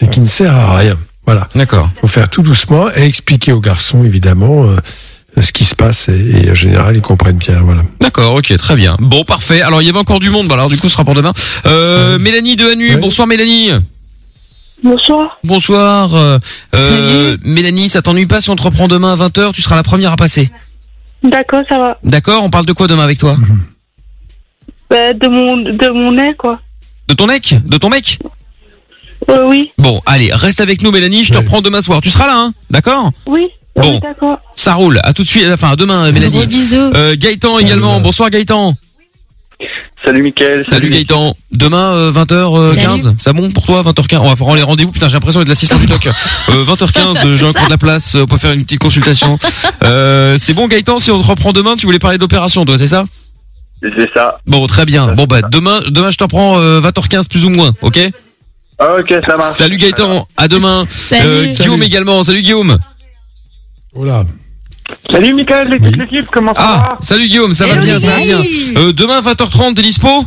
et qui ne sert à rien. Voilà. D'accord. faut faire tout doucement et expliquer aux garçons, évidemment, euh, ce qui se passe et, et en général, ils comprennent bien. Voilà. D'accord, ok, très bien. Bon, parfait. Alors, il y avait encore du monde. Bah, alors, du coup, ce sera pour demain. Euh, Mélanie de Hanu. Bonsoir, Mélanie. Bonsoir. Bonsoir. Euh, euh, Mélanie, ça t'ennuie pas si on te reprend demain à 20h Tu seras la première à passer. D'accord, ça va. D'accord On parle de quoi demain avec toi? Bah, de mon de mon nez, quoi. De ton mec De ton mec? Euh, oui. Bon, allez, reste avec nous, Mélanie. Je te reprends demain soir. Tu seras là, hein? D'accord? Oui. Bon. Oui, d'accord. Ça roule. À tout de suite. Enfin, à demain, Mélanie. Gros bisous. Euh, Gaëtan également. Bonsoir, Gaëtan. Salut, Mickaël. Salut, Gaëtan. Demain, 20h15. Salut. C'est bon pour toi 20h15 On va prendre les rendez-vous. Putain, j'ai l'impression d'être l'assistant du doc. *laughs* Euh, 20h15, euh, j'ai encore de la place. euh, On peut faire une petite consultation. Euh, c'est bon, Gaëtan. Si on te reprend demain, tu voulais parler d'opération, toi, c'est ça? C'est ça. Bon, très bien. Bon, bah, demain, demain, je t'en prends euh, 20h15 plus ou moins, ok? Ah, ok, ça marche. Salut Gaëtan, à demain. Salut. Euh, Guillaume Salut. également. Salut Guillaume. Voilà. Salut, Mickaël, l'équipe, l'équipe, comment ça Ah, salut Guillaume, ça va bien, ça va bien. Euh, demain 20h30, t'es dispo?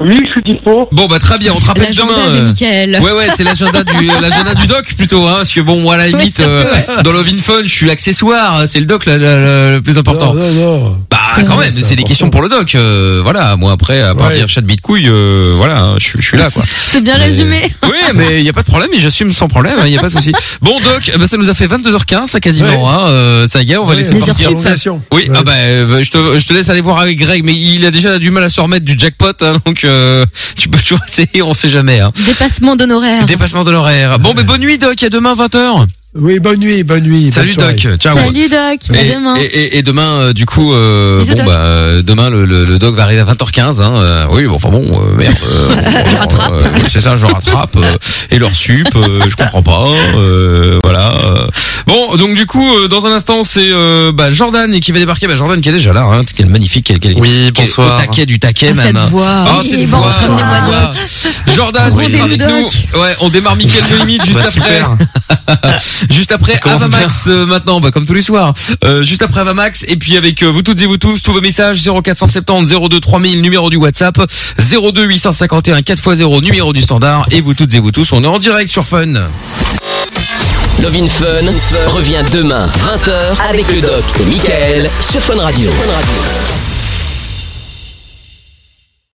Oui, je suis dispo. Bon bah très bien, on te rappelle L'agenda demain. de euh, Mickaël. Ouais ouais, c'est l'agenda du euh, l'agenda du doc plutôt hein parce que bon moi à la limite euh, dans Love in Fun, je suis l'accessoire, c'est le doc là, là, là, le plus important. Non, non, non. Bah quand même, c'est des questions pour le doc. euh, voilà, moi après à part dire chat de couille, euh, voilà, hein, je suis je suis là quoi. C'est bien Mais- résumé. *laughs* Oui, mais il y a pas de problème, et j'assume sans problème, il y a pas de souci. Bon doc, eh ben, ça nous a fait 22h15 ça quasiment hein, euh, ça y est, on va Ouais, laisser partir. Oui, ah bah euh, je te je te laisse aller voir avec Greg mais il a déjà du mal à se remettre du jackpot hein, donc euh, tu peux toujours essayer, on sait jamais hein. Dépassement d'honoraires. Dépassement de l'horaire. Bon, mais bonne nuit, Doc. À demain, 20h. Oui, bonne nuit, bonne nuit. Salut, bonne Doc. soirée. Ciao. Salut Doc, à Et, demain. et, et- et demain, euh, du coup, euh, bon Doc. bah euh, demain le, le, le doc va arriver à 20h15. Hein, euh, oui, bon, enfin bon, euh, merde. Euh, *laughs* je rattrape. c'est ça, je rattrape. euh, et leur sup, euh, je comprends pas. euh, voilà. euh. Bon, donc du coup, euh, dans un instant, c'est euh, bah, Jordan qui va débarquer. Bah, Jordan qui est déjà là. Hein, quel magnifique, quel, quel, Oui, quel- bonsoir. Au taquet du taquet Ah, même. cette voix. Ah, Oui, cette voix. Jordan Oui, avec nous. Ouais, on démarre Mickaël de limite juste Bah, après. Juste après Avamax euh, maintenant, bah, comme tous les soirs. Euh, juste après Avamax et puis avec euh, vous toutes et vous tous, tous vos messages 0470 02 3000 numéro du WhatsApp 02 851 4x0 numéro du standard et vous toutes et vous tous, on est en direct sur Fun. Love in Fun revient demain 20h avec le doc et Michael sur Fun Radio.